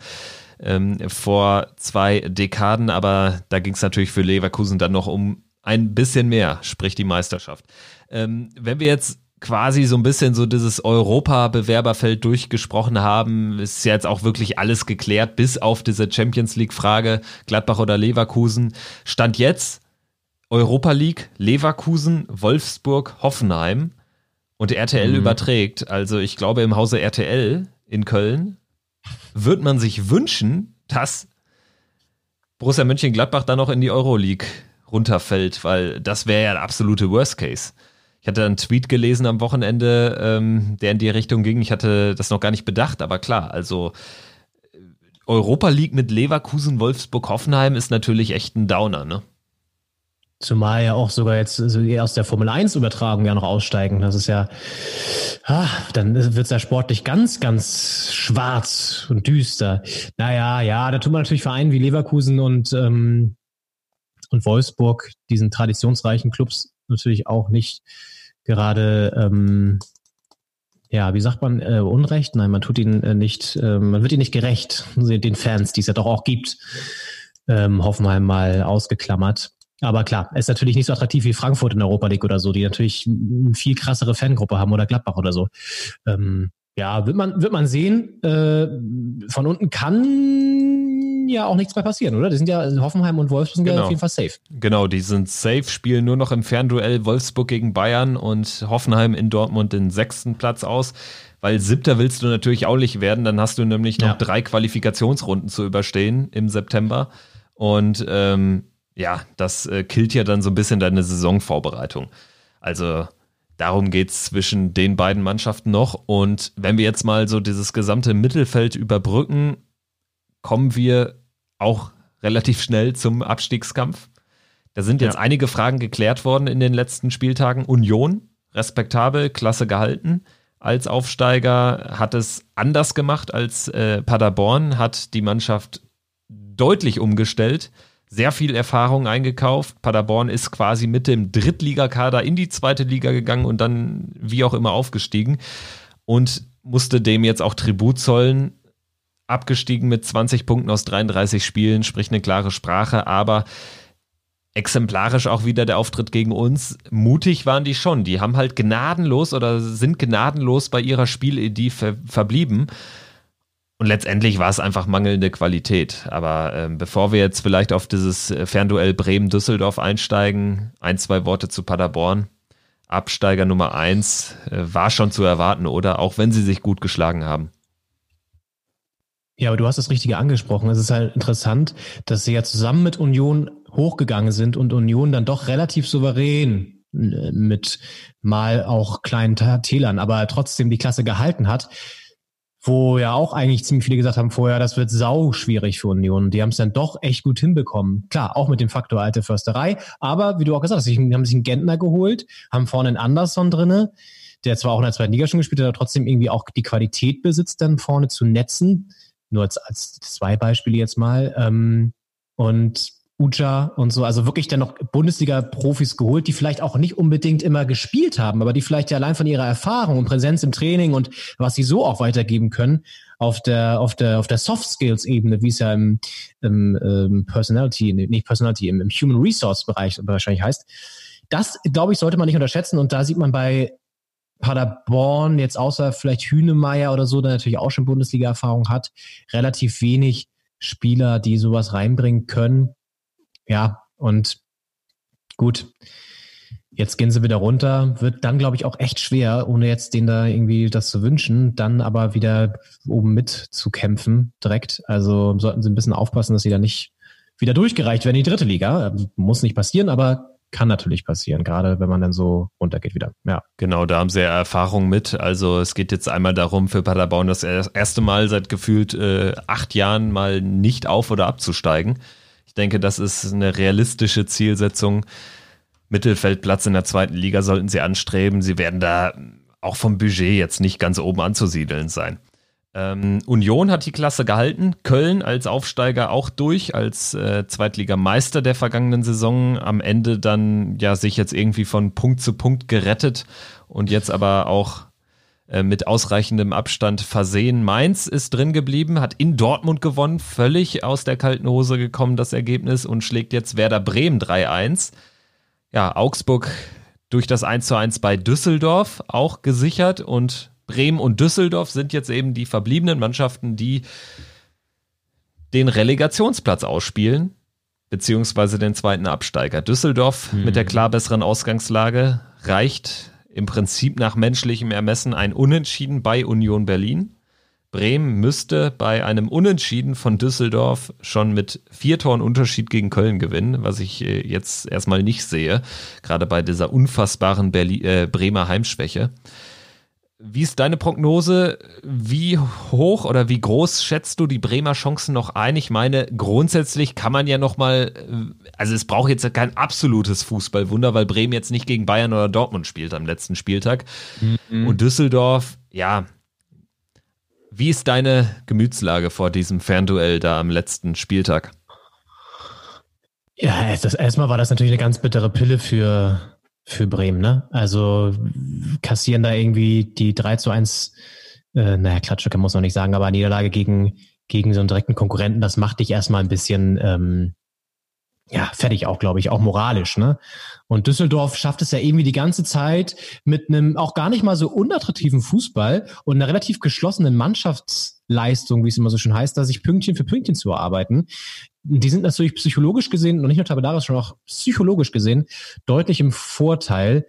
ähm, vor zwei Dekaden. Aber da ging es natürlich für Leverkusen dann noch um ein bisschen mehr, sprich die Meisterschaft. Ähm, wenn wir jetzt quasi so ein bisschen so dieses Europa-Bewerberfeld durchgesprochen haben, ist jetzt auch wirklich alles geklärt, bis auf diese Champions League-Frage, Gladbach oder Leverkusen. Stand jetzt Europa League, Leverkusen, Wolfsburg, Hoffenheim und RTL mhm. überträgt. Also ich glaube, im Hause RTL in Köln wird man sich wünschen, dass Borussia Mönchengladbach dann noch in die Euroleague runterfällt, weil das wäre ja der absolute Worst Case. Ich hatte einen Tweet gelesen am Wochenende, ähm, der in die Richtung ging. Ich hatte das noch gar nicht bedacht, aber klar, also Europa League mit Leverkusen, Wolfsburg, Hoffenheim ist natürlich echt ein Downer, ne? Zumal ja auch sogar jetzt also aus der Formel 1 Übertragung ja noch aussteigen. Das ist ja, ah, dann wird es ja sportlich ganz, ganz schwarz und düster. Naja, ja, da tut man natürlich Vereinen wie Leverkusen und, ähm, und Wolfsburg, diesen traditionsreichen Clubs, natürlich auch nicht gerade, ähm, ja, wie sagt man, äh, Unrecht? Nein, man tut ihnen äh, nicht, äh, man wird ihnen nicht gerecht, den Fans, die es ja doch auch gibt. Ähm, Hoffenheim mal ausgeklammert. Aber klar, ist natürlich nicht so attraktiv wie Frankfurt in der Europa League oder so, die natürlich eine viel krassere Fangruppe haben oder Gladbach oder so. Ähm, ja, wird man, wird man sehen. Äh, von unten kann ja auch nichts mehr passieren, oder? Die sind ja, Hoffenheim und Wolfsburg sind genau. ja auf jeden Fall safe. Genau, die sind safe, spielen nur noch im Fernduell Wolfsburg gegen Bayern und Hoffenheim in Dortmund den sechsten Platz aus. Weil siebter willst du natürlich auch nicht werden, dann hast du nämlich noch ja. drei Qualifikationsrunden zu überstehen im September. Und ähm, ja, das äh, killt ja dann so ein bisschen deine Saisonvorbereitung. Also Darum geht es zwischen den beiden Mannschaften noch. Und wenn wir jetzt mal so dieses gesamte Mittelfeld überbrücken, kommen wir auch relativ schnell zum Abstiegskampf. Da sind jetzt ja. einige Fragen geklärt worden in den letzten Spieltagen. Union, respektabel, klasse gehalten. Als Aufsteiger hat es anders gemacht als äh, Paderborn, hat die Mannschaft deutlich umgestellt sehr viel Erfahrung eingekauft. Paderborn ist quasi mit dem Drittligakader in die zweite Liga gegangen und dann wie auch immer aufgestiegen und musste dem jetzt auch Tribut zollen. Abgestiegen mit 20 Punkten aus 33 Spielen, spricht eine klare Sprache, aber exemplarisch auch wieder der Auftritt gegen uns. Mutig waren die schon. Die haben halt gnadenlos oder sind gnadenlos bei ihrer Spielidee ver verblieben. Und letztendlich war es einfach mangelnde Qualität. Aber äh, bevor wir jetzt vielleicht auf dieses Fernduell Bremen-Düsseldorf einsteigen, ein, zwei Worte zu Paderborn. Absteiger Nummer eins äh, war schon zu erwarten, oder? Auch wenn sie sich gut geschlagen haben. Ja, aber du hast das Richtige angesprochen. Es ist halt interessant, dass sie ja zusammen mit Union hochgegangen sind und Union dann doch relativ souverän äh, mit mal auch kleinen Tälern, aber trotzdem die Klasse gehalten hat wo ja auch eigentlich ziemlich viele gesagt haben vorher, das wird sau schwierig für Union. Die haben es dann doch echt gut hinbekommen. Klar, auch mit dem Faktor alte Försterei, aber wie du auch gesagt hast, sie haben sich einen Gentner geholt, haben vorne einen Anderson drinne, der zwar auch in der zweiten Liga schon gespielt hat, aber trotzdem irgendwie auch die Qualität besitzt, dann vorne zu netzen. Nur als, als zwei Beispiele jetzt mal. Ähm, und Uja und so, also wirklich dann noch Bundesliga-Profis geholt, die vielleicht auch nicht unbedingt immer gespielt haben, aber die vielleicht ja allein von ihrer Erfahrung und Präsenz im Training und was sie so auch weitergeben können, auf der, auf der, auf der Soft Skills Ebene, wie es ja im, im, im Personality, nicht Personality, im, im Human Resource Bereich wahrscheinlich heißt. Das, glaube ich, sollte man nicht unterschätzen und da sieht man bei Paderborn jetzt außer vielleicht Hünemeyer oder so, der natürlich auch schon Bundesliga-Erfahrung hat, relativ wenig Spieler, die sowas reinbringen können ja, und gut. Jetzt gehen sie wieder runter, wird dann, glaube ich, auch echt schwer, ohne jetzt denen da irgendwie das zu wünschen, dann aber wieder oben mitzukämpfen direkt. Also sollten sie ein bisschen aufpassen, dass sie da nicht wieder durchgereicht werden in die dritte Liga. Muss nicht passieren, aber kann natürlich passieren, gerade wenn man dann so runtergeht wieder. Ja. Genau, da haben sie ja Erfahrung mit. Also es geht jetzt einmal darum, für Paderborn das erste Mal seit gefühlt äh, acht Jahren mal nicht auf- oder abzusteigen. Ich denke, das ist eine realistische Zielsetzung. Mittelfeldplatz in der zweiten Liga sollten sie anstreben. Sie werden da auch vom Budget jetzt nicht ganz oben anzusiedeln sein. Ähm, Union hat die Klasse gehalten, Köln als Aufsteiger auch durch, als äh, Zweitligameister der vergangenen Saison, am Ende dann ja sich jetzt irgendwie von Punkt zu Punkt gerettet und jetzt aber auch äh, mit ausreichendem Abstand versehen. Mainz ist drin geblieben, hat in Dortmund gewonnen, völlig aus der kalten Hose gekommen das Ergebnis und schlägt jetzt Werder Bremen 3-1. Ja, Augsburg durch das 1-1 bei Düsseldorf auch gesichert und Bremen und Düsseldorf sind jetzt eben die verbliebenen Mannschaften, die den Relegationsplatz ausspielen, beziehungsweise den zweiten Absteiger. Düsseldorf mhm. mit der klar besseren Ausgangslage reicht im Prinzip nach menschlichem Ermessen ein Unentschieden bei Union Berlin. Bremen müsste bei einem Unentschieden von Düsseldorf schon mit vier Toren Unterschied gegen Köln gewinnen, was ich äh, jetzt erstmal nicht sehe, gerade bei dieser unfassbaren Berli äh, Bremer Heimschwäche. Wie ist deine Prognose? Wie hoch oder wie groß schätzt du die Bremer Chancen noch ein? Ich meine, grundsätzlich kann man ja noch mal, äh, also es braucht jetzt kein absolutes Fußballwunder, weil Bremen jetzt nicht gegen Bayern oder Dortmund spielt am letzten Spieltag. Mhm. Und Düsseldorf, ja. Wie ist deine Gemütslage vor diesem Fernduell da am letzten Spieltag? Ja, erstmal war das natürlich eine ganz bittere Pille für für Bremen, ne? Also kassieren da irgendwie die 3 zu 1, äh, naja, Klatsche kann man noch nicht sagen, aber Niederlage gegen, gegen so einen direkten Konkurrenten, das macht dich erstmal ein bisschen, ähm, ja, fertig auch, glaube ich, auch moralisch, ne? Und Düsseldorf schafft es ja irgendwie die ganze Zeit mit einem auch gar nicht mal so unattraktiven Fußball und einer relativ geschlossenen Mannschaftsleistung, wie es immer so schön heißt, da sich Pünktchen für Pünktchen zu erarbeiten. Die sind natürlich psychologisch gesehen, und nicht nur tabellarisch, sondern auch psychologisch gesehen, deutlich im Vorteil.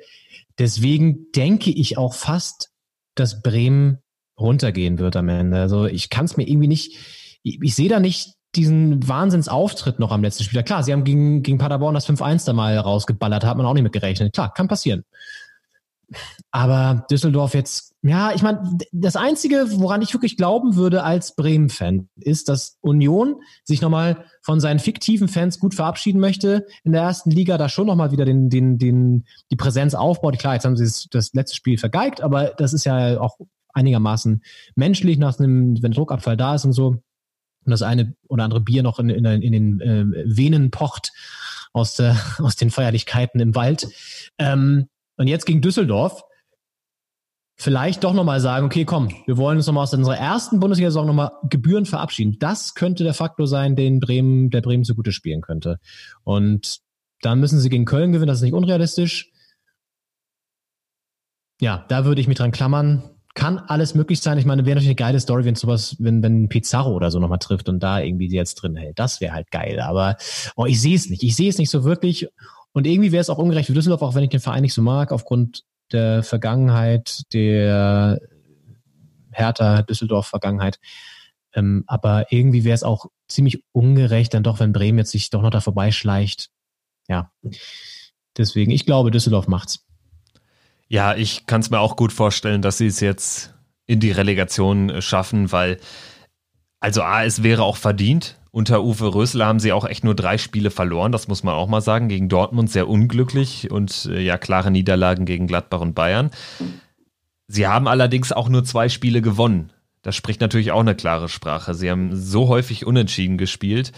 Deswegen denke ich auch fast, dass Bremen runtergehen wird am Ende. Also ich kann es mir irgendwie nicht, ich, ich sehe da nicht diesen Wahnsinnsauftritt noch am letzten Spiel. Klar, sie haben gegen, gegen Paderborn das 5-1 da mal rausgeballert, hat man auch nicht mit gerechnet. Klar, kann passieren. Aber Düsseldorf jetzt, ja, ich meine, das Einzige, woran ich wirklich glauben würde als Bremen-Fan, ist, dass Union sich nochmal von seinen fiktiven Fans gut verabschieden möchte in der ersten Liga, da schon nochmal wieder den, den, den, die Präsenz aufbaut. Klar, jetzt haben sie das, letzte Spiel vergeigt, aber das ist ja auch einigermaßen menschlich, nach einem, wenn Druckabfall da ist und so. und das eine oder andere Bier noch in, in, in den äh, Venen pocht aus, der, aus den Feierlichkeiten im Wald. Ähm, und jetzt gegen Düsseldorf vielleicht doch nochmal sagen, okay, komm, wir wollen uns nochmal aus unserer ersten Bundesliga-Saison nochmal Gebühren verabschieden. Das könnte der Faktor sein, den Bremen, der Bremen zugute spielen könnte. Und dann müssen sie gegen Köln gewinnen, das ist nicht unrealistisch. Ja, da würde ich mich dran klammern. Kann alles möglich sein. Ich meine, wäre natürlich eine geile Story, wenn sowas, wenn, wenn Pizarro oder so nochmal trifft und da irgendwie jetzt drin hält. Das wäre halt geil. Aber oh, ich sehe es nicht. Ich sehe es nicht so wirklich. Und irgendwie wäre es auch ungerecht für Düsseldorf, auch wenn ich den Verein nicht so mag, aufgrund der Vergangenheit, der Hertha Düsseldorf-Vergangenheit. Ähm, aber irgendwie wäre es auch ziemlich ungerecht, dann doch, wenn Bremen jetzt sich doch noch da vorbeischleicht. Ja. Deswegen, ich glaube, Düsseldorf macht's. Ja, ich kann es mir auch gut vorstellen, dass sie es jetzt in die Relegation äh, schaffen, weil, also A, es wäre auch verdient. Unter Uwe Rösler haben sie auch echt nur drei Spiele verloren, das muss man auch mal sagen. Gegen Dortmund sehr unglücklich und äh, ja, klare Niederlagen gegen Gladbach und Bayern. Sie haben allerdings auch nur zwei Spiele gewonnen. Das spricht natürlich auch eine klare Sprache. Sie haben so häufig unentschieden gespielt.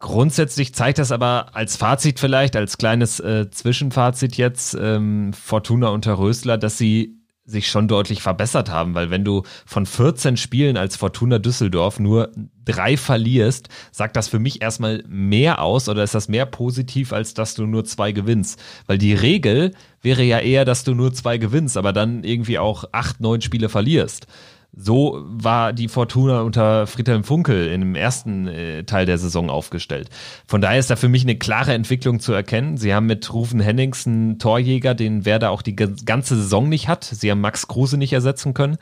Grundsätzlich zeigt das aber als Fazit vielleicht, als kleines äh, Zwischenfazit jetzt, ähm, Fortuna unter Rösler, dass sie sich schon deutlich verbessert haben, weil wenn du von 14 Spielen als Fortuna Düsseldorf nur drei verlierst, sagt das für mich erstmal mehr aus oder ist das mehr positiv, als dass du nur zwei gewinnst. Weil die Regel wäre ja eher, dass du nur zwei gewinnst, aber dann irgendwie auch acht, neun Spiele verlierst. So war die Fortuna unter Friedhelm Funkel im ersten äh, Teil der Saison aufgestellt. Von daher ist da für mich eine klare Entwicklung zu erkennen. Sie haben mit Rufen Hennings einen Torjäger, den Werder auch die ganze Saison nicht hat. Sie haben Max Kruse nicht ersetzen können.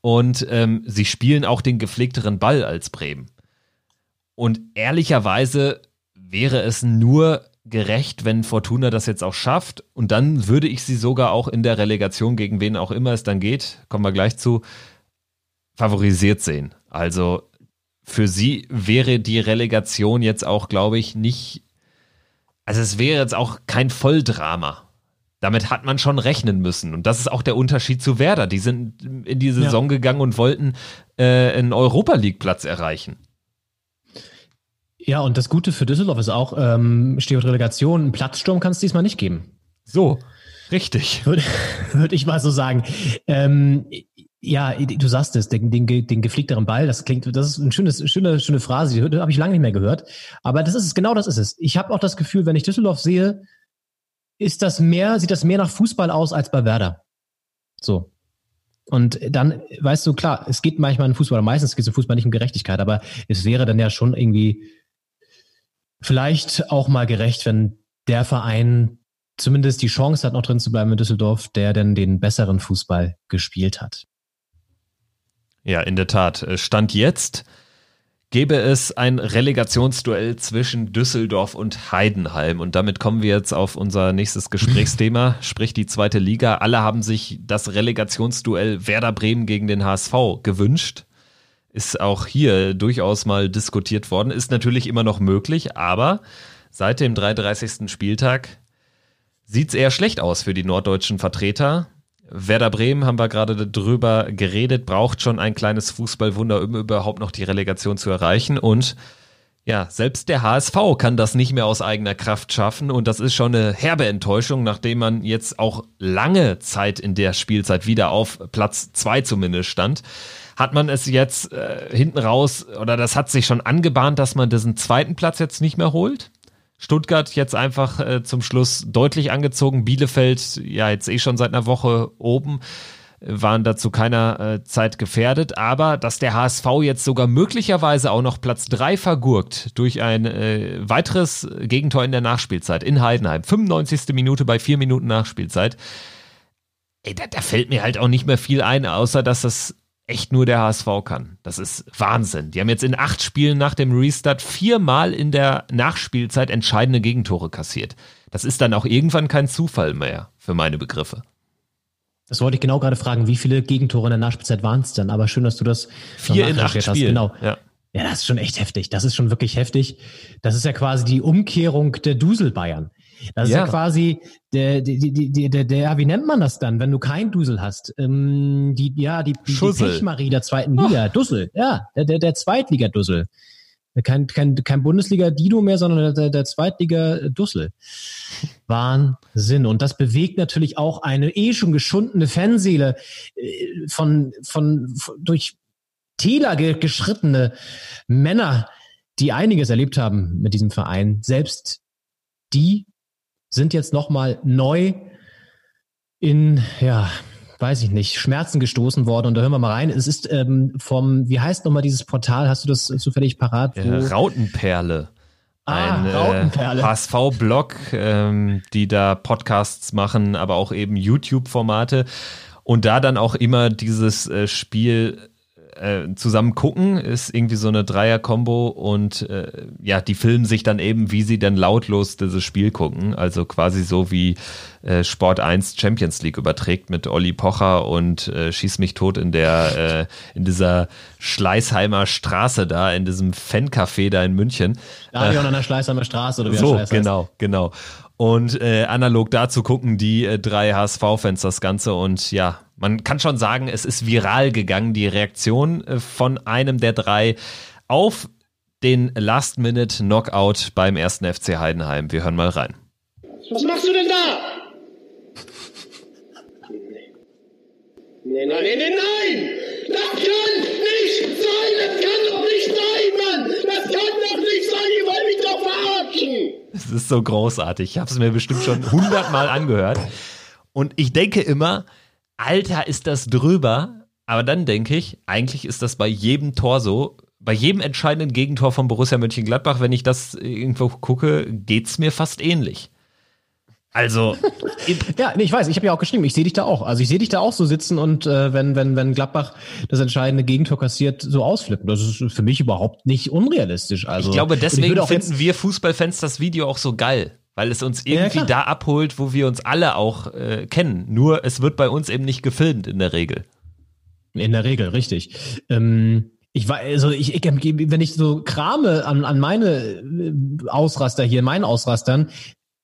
Und ähm, sie spielen auch den gepflegteren Ball als Bremen. Und ehrlicherweise wäre es nur gerecht, wenn Fortuna das jetzt auch schafft. Und dann würde ich sie sogar auch in der Relegation, gegen wen auch immer es dann geht, kommen wir gleich zu, favorisiert sehen. Also für sie wäre die Relegation jetzt auch, glaube ich, nicht. Also es wäre jetzt auch kein Volldrama. Damit hat man schon rechnen müssen. Und das ist auch der Unterschied zu Werder. Die sind in die Saison ja. gegangen und wollten äh, einen Europa League-Platz erreichen. Ja, und das Gute für Düsseldorf ist auch, ähm, Stichwort Relegation, einen Platzsturm kann es diesmal nicht geben. So, richtig. Würde würd ich mal so sagen. Ähm, ja, du sagst es, den, den, den gepflegteren Ball, das klingt, das ist eine schöne, schöne, schöne Phrase, die habe ich lange nicht mehr gehört. Aber das ist es, genau das ist es. Ich habe auch das Gefühl, wenn ich Düsseldorf sehe, ist das mehr, sieht das mehr nach Fußball aus als bei Werder. So. Und dann, weißt du, klar, es geht manchmal in Fußball, meistens geht es im Fußball nicht um Gerechtigkeit, aber es wäre dann ja schon irgendwie vielleicht auch mal gerecht, wenn der Verein zumindest die Chance hat, noch drin zu bleiben in Düsseldorf, der denn den besseren Fußball gespielt hat. Ja, in der Tat. Äh, Stand jetzt gäbe es ein Relegationsduell zwischen Düsseldorf und Heidenheim. Und damit kommen wir jetzt auf unser nächstes Gesprächsthema, sprich die zweite Liga. Alle haben sich das Relegationsduell Werder Bremen gegen den HSV gewünscht. Ist auch hier durchaus mal diskutiert worden. Ist natürlich immer noch möglich, aber seit dem 33. Spieltag sieht es eher schlecht aus für die norddeutschen Vertreter. Werder Bremen, haben wir gerade drüber geredet, braucht schon ein kleines Fußballwunder, um überhaupt noch die Relegation zu erreichen. Und ja, selbst der HSV kann das nicht mehr aus eigener Kraft schaffen. Und das ist schon eine herbe Enttäuschung, nachdem man jetzt auch lange Zeit in der Spielzeit wieder auf Platz zwei zumindest stand. Hat man es jetzt äh, hinten raus, oder das hat sich schon angebahnt, dass man diesen zweiten Platz jetzt nicht mehr holt? Stuttgart jetzt einfach äh, zum Schluss deutlich angezogen. Bielefeld ja jetzt eh schon seit einer Woche oben waren dazu keiner äh, Zeit gefährdet, aber dass der HSV jetzt sogar möglicherweise auch noch Platz 3 vergurkt durch ein äh, weiteres Gegentor in der Nachspielzeit in Heidenheim. 95. Minute bei vier Minuten Nachspielzeit. Ey, da, da fällt mir halt auch nicht mehr viel ein, außer dass das echt nur der HSV kann. Das ist Wahnsinn. Die haben jetzt in acht Spielen nach dem Restart viermal in der Nachspielzeit entscheidende Gegentore kassiert. Das ist dann auch irgendwann kein Zufall mehr für meine Begriffe. Das wollte ich genau gerade fragen, wie viele Gegentore in der Nachspielzeit waren es denn? Aber schön, dass du das vier in acht. Spielen. Genau. Ja. ja, das ist schon echt heftig. Das ist schon wirklich heftig. Das ist ja quasi die Umkehrung der Dusel Bayern. Das Ja. ist ja quasi der, der, der, der, der, wie nennt man das dann, wenn du kein Dusel hast? Ähm, die, ja, die, die, die Schussel. Pechmarie der zweiten Liga. Dussel, ja, der, der, der Zweitliga-Dussel. Kein, kein, kein Bundesliga-Dido mehr, sondern der, der Zweitliga-Dussel. Wahnsinn. Und das bewegt natürlich auch eine eh schon geschundene Fanseele äh, von, von, von durch Täler ge geschrittene Männer, die einiges erlebt haben mit diesem Verein. Selbst die sind jetzt nochmal neu in, ja, weiß ich nicht, Schmerzen gestoßen worden. Und da hören wir mal rein. Es ist ähm, vom, wie heißt nochmal dieses Portal? Hast du das zufällig parat? Äh, Wo- Rautenperle. Ah, Ein Rautenperle. äh, HSV-Blog, ähm, die da Podcasts machen, aber auch eben YouTube-Formate und da dann auch immer dieses äh, Spiel äh, zusammen gucken, ist irgendwie so eine Dreier-Kombo und äh, ja, die filmen sich dann eben, wie sie dann lautlos dieses Spiel gucken, also quasi so wie äh, Sport 1 Champions League überträgt mit Olli Pocher und äh, Schieß mich tot in der äh, in dieser Schleißheimer Straße da, in diesem Fancafé da in München. Stadion an der Schleißheimer Straße oder wie So, genau, genau. Und äh, analog dazu gucken die äh, drei HSV-Fans das Ganze und ja, man kann schon sagen, es ist viral gegangen, die Reaktion äh, von einem der drei auf den Last-Minute-Knockout beim ersten FC Heidenheim. Wir hören mal rein. Was machst du denn da? Nee, nein, nee, nee, nein! Das kann nicht sein! Das kann doch nicht sein, Mann! Das kann doch nicht sein! Ihr wollt mich doch verarschen! Es ist so großartig. Ich habe es mir bestimmt schon hundertmal angehört. Und ich denke immer, Alter, ist das drüber. Aber dann denke ich, eigentlich ist das bei jedem Tor so. Bei jedem entscheidenden Gegentor von Borussia Mönchengladbach, wenn ich das irgendwo gucke, geht's mir fast ähnlich. Also, Ja, nee, ich weiß, ich habe ja auch geschrieben, ich sehe dich da auch. Also ich sehe dich da auch so sitzen und äh, wenn, wenn, wenn Gladbach das entscheidende Gegentor kassiert, so ausflippen. Das ist für mich überhaupt nicht unrealistisch. Also ich glaube, deswegen auch finden wir Fußballfans das Video auch so geil. Weil es uns irgendwie klar. da abholt, wo wir uns alle auch äh, kennen. Nur es wird bei uns eben nicht gefilmt in der Regel. In der Regel, richtig. Ähm, ich war, also ich, ich, wenn ich so krame an, an meine äh, Ausraster hier, meinen Ausrastern,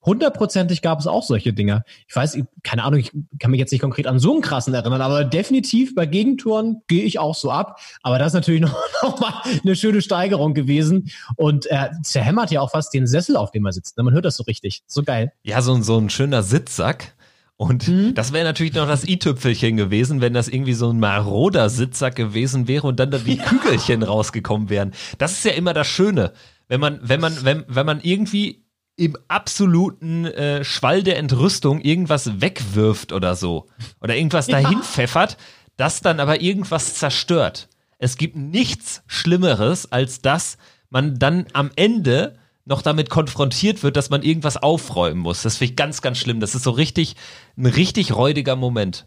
hundertprozentig gab es auch solche Dinger. Ich weiß, keine Ahnung, ich kann mich jetzt nicht konkret an so einen krassen erinnern, aber definitiv bei Gegentoren gehe ich auch so ab. Aber das ist natürlich noch, noch mal eine schöne Steigerung gewesen. Und er zerhämmert ja auch fast den Sessel, auf dem er sitzt. ne? Man hört das so richtig. So geil. Ja, so, ein- so ein schöner Sitzsack. Und Mhm. das wäre natürlich noch das i-Tüpfelchen gewesen, wenn das irgendwie so ein maroder Sitzsack gewesen wäre und dann da die Kügelchen rausgekommen wären. Das ist ja immer das Schöne. Wenn man, wenn man, wenn, wenn man irgendwie im absoluten äh, Schwall der Entrüstung irgendwas wegwirft oder so. Oder irgendwas dahin pfeffert, das dann aber irgendwas zerstört. Es gibt nichts Schlimmeres, als dass man dann am Ende noch damit konfrontiert wird, dass man irgendwas aufräumen muss. Das finde ich ganz, ganz schlimm. Das ist so richtig, ein richtig räudiger Moment.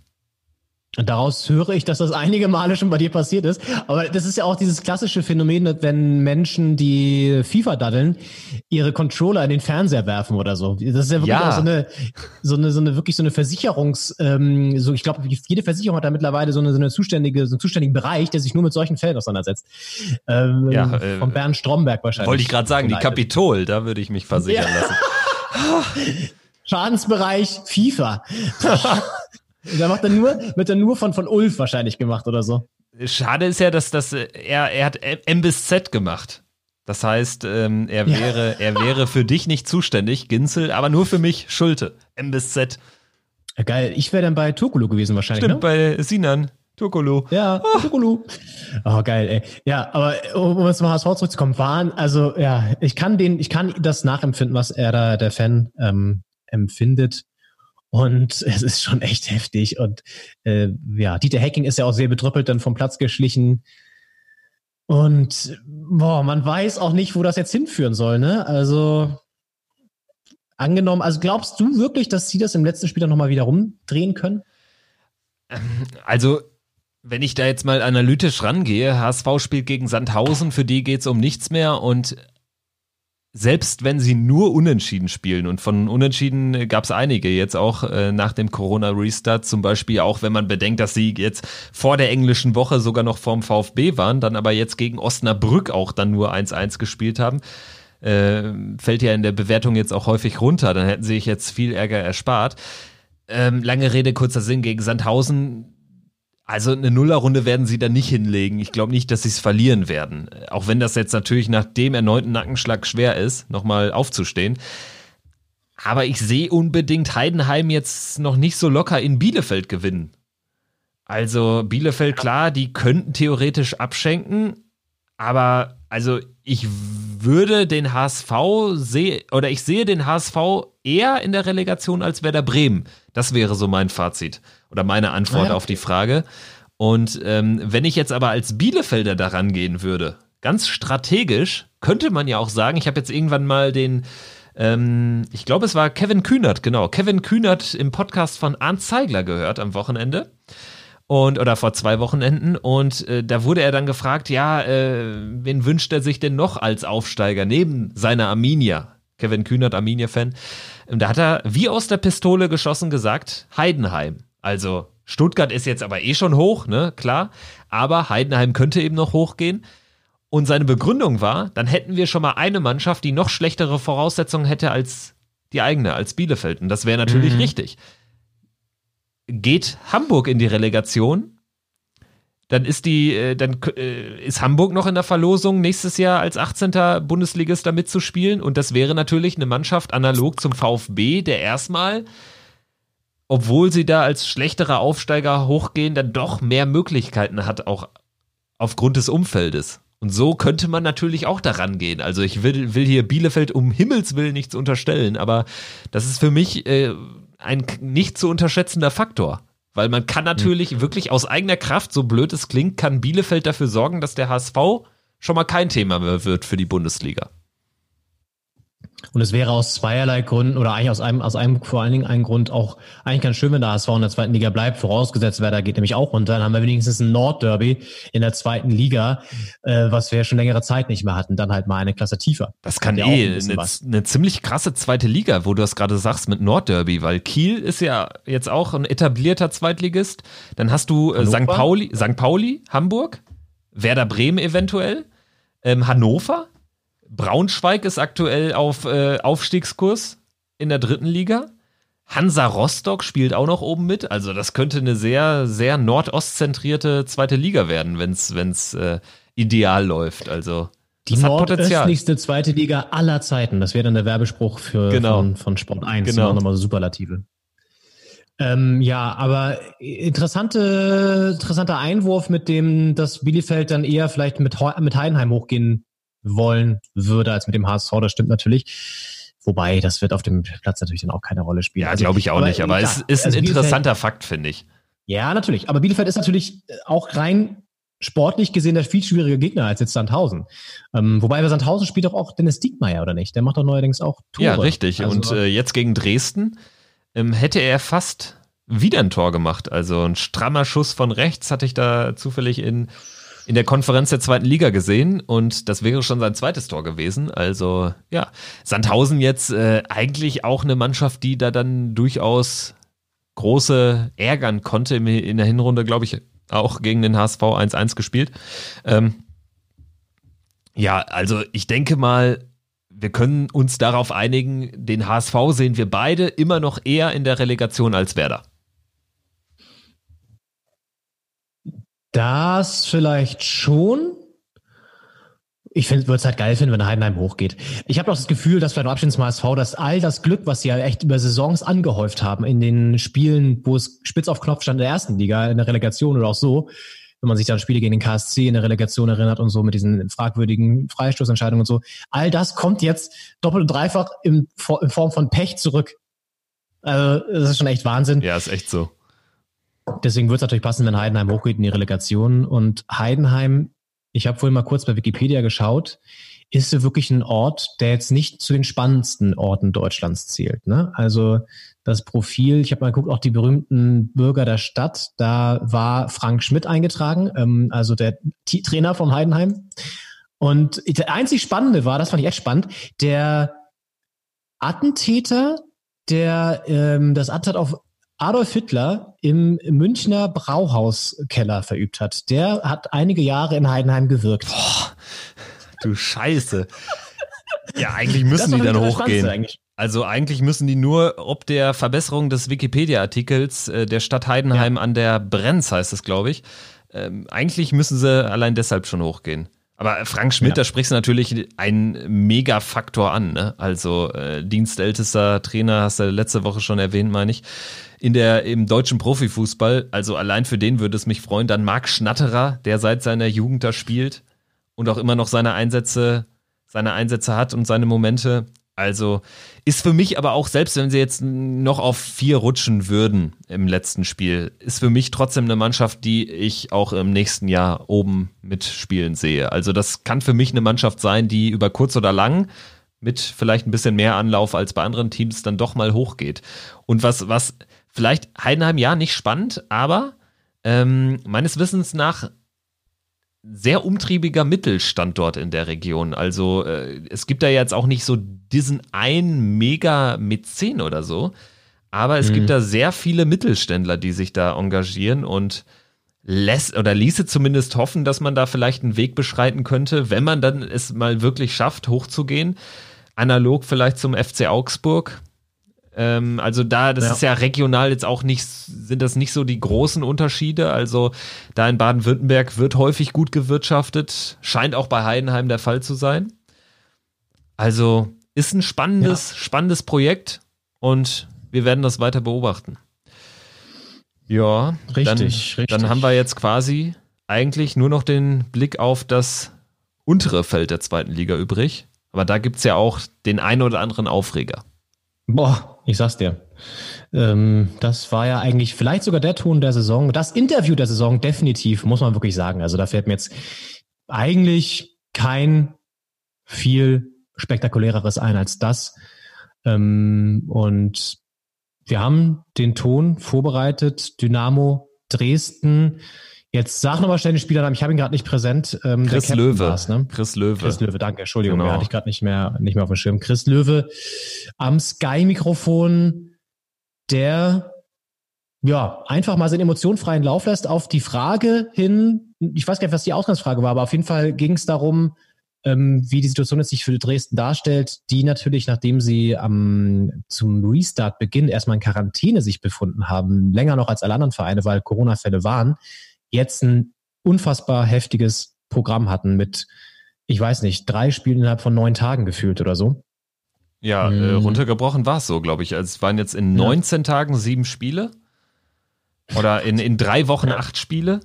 Und daraus höre ich, dass das einige Male schon bei dir passiert ist. Aber das ist ja auch dieses klassische Phänomen, wenn Menschen, die FIFA daddeln, ihre Controller in den Fernseher werfen oder so. Das ist ja wirklich Ja. auch so eine, so eine, so eine, wirklich so eine Versicherungs, ähm, so, ich glaube, jede Versicherung hat da mittlerweile so eine, so eine zuständige, so einen zuständigen Bereich, der sich nur mit solchen Fällen auseinandersetzt. Ähm, Ja, äh, von Bernd Stromberg wahrscheinlich. Wollte ich gerade sagen, die. Kapitol, da würde ich mich versichern Ja. lassen. Schadensbereich FIFA. da macht er nur, wird er nur von, von Ulf wahrscheinlich gemacht oder so. Schade ist ja, dass das, äh, er, er hat M bis Z gemacht. Das heißt, ähm, er Ja. wäre, er wäre für dich nicht zuständig, Ginzel, aber nur für mich Schulte. M bis Z. Ja, geil. Ich wäre dann bei Turkulu gewesen wahrscheinlich, Stimmt, ne? bei Sinan. Turkolo. Ja, Turkulu. Oh, geil, ey. Ja, aber um um jetzt mal HSV zurückzukommen, waren, also ja, ich kann den, ich kann das nachempfinden, was er da, der Fan, ähm, empfindet. Und es ist schon echt heftig. Und äh, ja, Dieter Hacking ist ja auch sehr betrüppelt dann vom Platz geschlichen. Und boah, man weiß auch nicht, wo das jetzt hinführen soll, ne? Also angenommen, also glaubst du wirklich, dass sie das im letzten Spiel dann nochmal wieder rumdrehen können? Also, wenn ich da jetzt mal analytisch rangehe, HSV spielt gegen Sandhausen, für die geht's um nichts mehr und selbst wenn sie nur unentschieden spielen und von unentschieden gab's einige jetzt auch äh, nach dem Corona-Restart, zum Beispiel auch wenn man bedenkt, dass sie jetzt vor der englischen Woche sogar noch vorm VfB waren, dann aber jetzt gegen Osnabrück auch dann nur 1-1 gespielt haben. äh, fällt ja in der Bewertung jetzt auch häufig runter. Dann hätten sie sich jetzt viel Ärger erspart. Ähm, lange Rede, kurzer Sinn gegen Sandhausen. Also eine Nullerrunde werden sie da nicht hinlegen. Ich glaube nicht, dass sie es verlieren werden. Auch wenn das jetzt natürlich nach dem erneuten Nackenschlag schwer ist, nochmal aufzustehen. Aber ich sehe unbedingt Heidenheim jetzt noch nicht so locker in Bielefeld gewinnen. Also Bielefeld, klar, die könnten theoretisch abschenken, aber also ich würde den HSV sehe oder ich sehe den HSV eher in der Relegation als Werder Bremen. Das wäre so mein Fazit oder meine Antwort Ah ja, auf die Frage. Und ähm, wenn ich jetzt aber als Bielefelder daran gehen würde, ganz strategisch, könnte man ja auch sagen, ich habe jetzt irgendwann mal den ähm, ich glaube, es war Kevin Kühnert, genau. Kevin Kühnert im Podcast von Arndt Zeigler gehört am Wochenende. Und, oder vor zwei Wochenenden. Und äh, da wurde er dann gefragt, ja, äh, wen wünscht er sich denn noch als Aufsteiger neben seiner Arminia? Kevin Kühnert, Arminia-Fan. Und Da hat er wie aus der Pistole geschossen gesagt, Heidenheim. Also Stuttgart ist jetzt aber eh schon hoch, ne, klar. Aber Heidenheim könnte eben noch hochgehen. Und seine Begründung war, dann hätten wir schon mal eine Mannschaft, die noch schlechtere Voraussetzungen hätte als die eigene, als Bielefeld. Und das wäre natürlich Mhm. richtig. Geht Hamburg in die Relegation, dann ist die, äh, dann äh, ist Hamburg noch in der Verlosung, nächstes Jahr als 18. Bundesligist da mitzuspielen. Und das wäre natürlich eine Mannschaft analog zum VfB, der erstmal, obwohl sie da als schlechterer Aufsteiger hochgehen, dann doch mehr Möglichkeiten hat, auch aufgrund des Umfeldes. Und so könnte man natürlich auch daran gehen. Also ich will, will hier Bielefeld um Himmels Willen nichts unterstellen, aber das ist für mich äh, ein nicht zu unterschätzender Faktor. Weil man kann natürlich wirklich aus eigener Kraft, so blöd es klingt, kann Bielefeld dafür sorgen, dass der HSV schon mal kein Thema mehr wird für die Bundesliga. Und es wäre aus zweierlei Gründen oder eigentlich aus einem, aus einem vor allen Dingen einen Grund auch eigentlich ganz schön, wenn der HSV in der zweiten Liga bleibt, vorausgesetzt Werder geht nämlich auch runter. Dann haben wir wenigstens ein Nordderby in der zweiten Liga, äh, was wir schon längere Zeit nicht mehr hatten. Dann halt mal eine Klasse tiefer. Das kann Hat eh ein eine, eine ziemlich krasse zweite Liga, wo du das gerade sagst mit Nordderby, weil Kiel ist ja jetzt auch ein etablierter Zweitligist. Dann hast du äh, St. Pauli, St. Pauli, Hamburg, Werder Bremen eventuell, ähm, Hannover, Braunschweig ist aktuell auf äh, Aufstiegskurs in der dritten Liga. Hansa Rostock spielt auch noch oben mit. Also das könnte eine sehr, sehr nordostzentrierte zweite Liga werden, wenn es äh, ideal läuft. Also Die das nordöstlichste zweite Liga aller Zeiten. Das wäre dann der Werbespruch für, Genau. von, von Sport 1. Genau. Genau. Nochmal so Superlative. Ähm, ja, aber interessante, interessanter Einwurf mit dem, dass Bielefeld dann eher vielleicht mit, mit Heidenheim hochgehen wollen würde als mit dem HSV. Das stimmt natürlich. Wobei, das wird auf dem Platz natürlich dann auch keine Rolle spielen. Ja, Also, glaube ich auch nicht, aber klar, es ist ein also interessanter Fakt, finde ich. Ja, natürlich. Aber Bielefeld ist natürlich auch rein sportlich gesehen der viel schwierige Gegner als jetzt Sandhausen. Ähm, wobei bei Sandhausen spielt doch auch Dennis Diekmeyer, oder nicht? Der macht doch neuerdings auch Tore. Ja, richtig. Also, Und äh, jetzt gegen Dresden ähm, hätte er fast wieder ein Tor gemacht. Also ein strammer Schuss von rechts hatte ich da zufällig in, in der Konferenz der zweiten Liga gesehen und das wäre schon sein zweites Tor gewesen. Also ja, Sandhausen jetzt äh, eigentlich auch eine Mannschaft, die da dann durchaus große ärgern konnte. In der Hinrunde, glaube ich, auch gegen den HSV 1-1 gespielt. Ähm, ja, also ich denke mal, wir können uns darauf einigen, den HSV sehen wir beide immer noch eher in der Relegation als Werder. Das vielleicht schon. Ich würde es halt geil finden, wenn Heidenheim hochgeht. Ich habe auch das Gefühl, dass vielleicht abschließend zum HSV, dass all das Glück, was sie ja echt über Saisons angehäuft haben, in den Spielen, wo es spitz auf Knopf stand in der ersten Liga, in der Relegation oder auch so, wenn man sich dann Spiele gegen den KSC in der Relegation erinnert und so mit diesen fragwürdigen Freistoßentscheidungen und so, all das kommt jetzt doppelt und dreifach in, in Form von Pech zurück. Also, das ist schon echt Wahnsinn. Ja, ist echt so. Deswegen wird es natürlich passen, wenn Heidenheim hochgeht in die Relegation. Und Heidenheim, ich habe vorhin mal kurz bei Wikipedia geschaut, ist so wirklich ein Ort, der jetzt nicht zu den spannendsten Orten Deutschlands zählt. Ne? Also das Profil, ich habe mal geguckt, auch die berühmten Bürger der Stadt, da war Frank Schmidt eingetragen, ähm, also der T Trainer von Heidenheim. Und der einzig Spannende war, das fand ich echt spannend, der Attentäter, der ähm, das Attentat auf Adolf Hitler im Münchner Brauhauskeller verübt hat. Der hat einige Jahre in Heidenheim gewirkt. Du Scheiße. Ja, eigentlich müssen die dann hochgehen. Eigentlich. Also eigentlich müssen die nur ob der Verbesserung des Wikipedia-Artikels äh, der Stadt Heidenheim an der Brenz heißt es, glaube ich. Ähm, eigentlich müssen sie allein deshalb schon hochgehen. Aber Frank Schmidt, Ja. da sprichst du natürlich einen Megafaktor an. Ne? Also äh, dienstältester Trainer, hast du letzte Woche schon erwähnt, meine ich. In der im deutschen Profifußball, also allein für den würde es mich freuen. Dann Marc Schnatterer, der seit seiner Jugend da spielt und auch immer noch seine Einsätze, seine Einsätze hat und seine Momente. Also ist für mich aber auch, selbst wenn sie jetzt noch auf vier rutschen würden im letzten Spiel, ist für mich trotzdem eine Mannschaft, die ich auch im nächsten Jahr oben mitspielen sehe. Also das kann für mich eine Mannschaft sein, die über kurz oder lang mit vielleicht ein bisschen mehr Anlauf als bei anderen Teams dann doch mal hochgeht. Und was, was vielleicht Heidenheim ja nicht spannend, aber ähm, meines Wissens nach sehr umtriebiger Mittelstand dort in der Region. Also äh, es gibt da jetzt auch nicht so diesen einen Mega-Mäzen oder so, aber es gibt da sehr viele Mittelständler, die sich da engagieren und lässt oder ließe zumindest hoffen, dass man da vielleicht einen Weg beschreiten könnte, wenn man dann es mal wirklich schafft, hochzugehen. Analog vielleicht zum FC Augsburg. Ähm, also da, das Ja. ist ja regional jetzt auch nicht, sind das nicht so die großen Unterschiede. Also da in Baden-Württemberg wird häufig gut gewirtschaftet, scheint auch bei Heidenheim der Fall zu sein. Also ist ein spannendes, spannendes Projekt und wir werden das weiter beobachten. Ja, Richtig, dann, richtig. Dann haben wir jetzt quasi eigentlich nur noch den Blick auf das untere Feld der zweiten Liga übrig. Aber da gibt's ja auch den einen oder anderen Aufreger. Boah, ich sag's dir. Ähm, das war ja eigentlich vielleicht sogar der Ton der Saison. Das Interview der Saison definitiv, muss man wirklich sagen. Also da fällt mir jetzt eigentlich kein viel spektakuläreres ein als das. Ähm, und wir haben den Ton vorbereitet. Dynamo Dresden. Jetzt sag nochmal schnell den Spielernamen. Ich habe ihn gerade nicht präsent. Ähm, Chris Löwe. ne? Chris Löwe. Chris Löwe, danke, Entschuldigung, Genau. hatte ich gerade nicht mehr, nicht mehr auf dem Schirm. Chris Löwe am Sky-Mikrofon, der ja einfach mal seinen emotionenfreien Lauf lässt auf die Frage hin. Ich weiß gar nicht, was die Ausgangsfrage war, aber auf jeden Fall ging es darum, ähm, wie die Situation jetzt sich für Dresden darstellt, die natürlich, nachdem sie am zum Restart-Beginn erstmal in Quarantäne sich befunden haben, länger noch als alle anderen Vereine, weil Corona-Fälle waren, jetzt ein unfassbar heftiges Programm hatten mit, ich weiß nicht, drei Spielen innerhalb von neun Tagen gefühlt oder so. Ja, äh, Mhm. runtergebrochen war es so, glaube ich. Also es waren jetzt in 19 Tagen sieben Spiele. Oder in, in drei Wochen acht Spiele.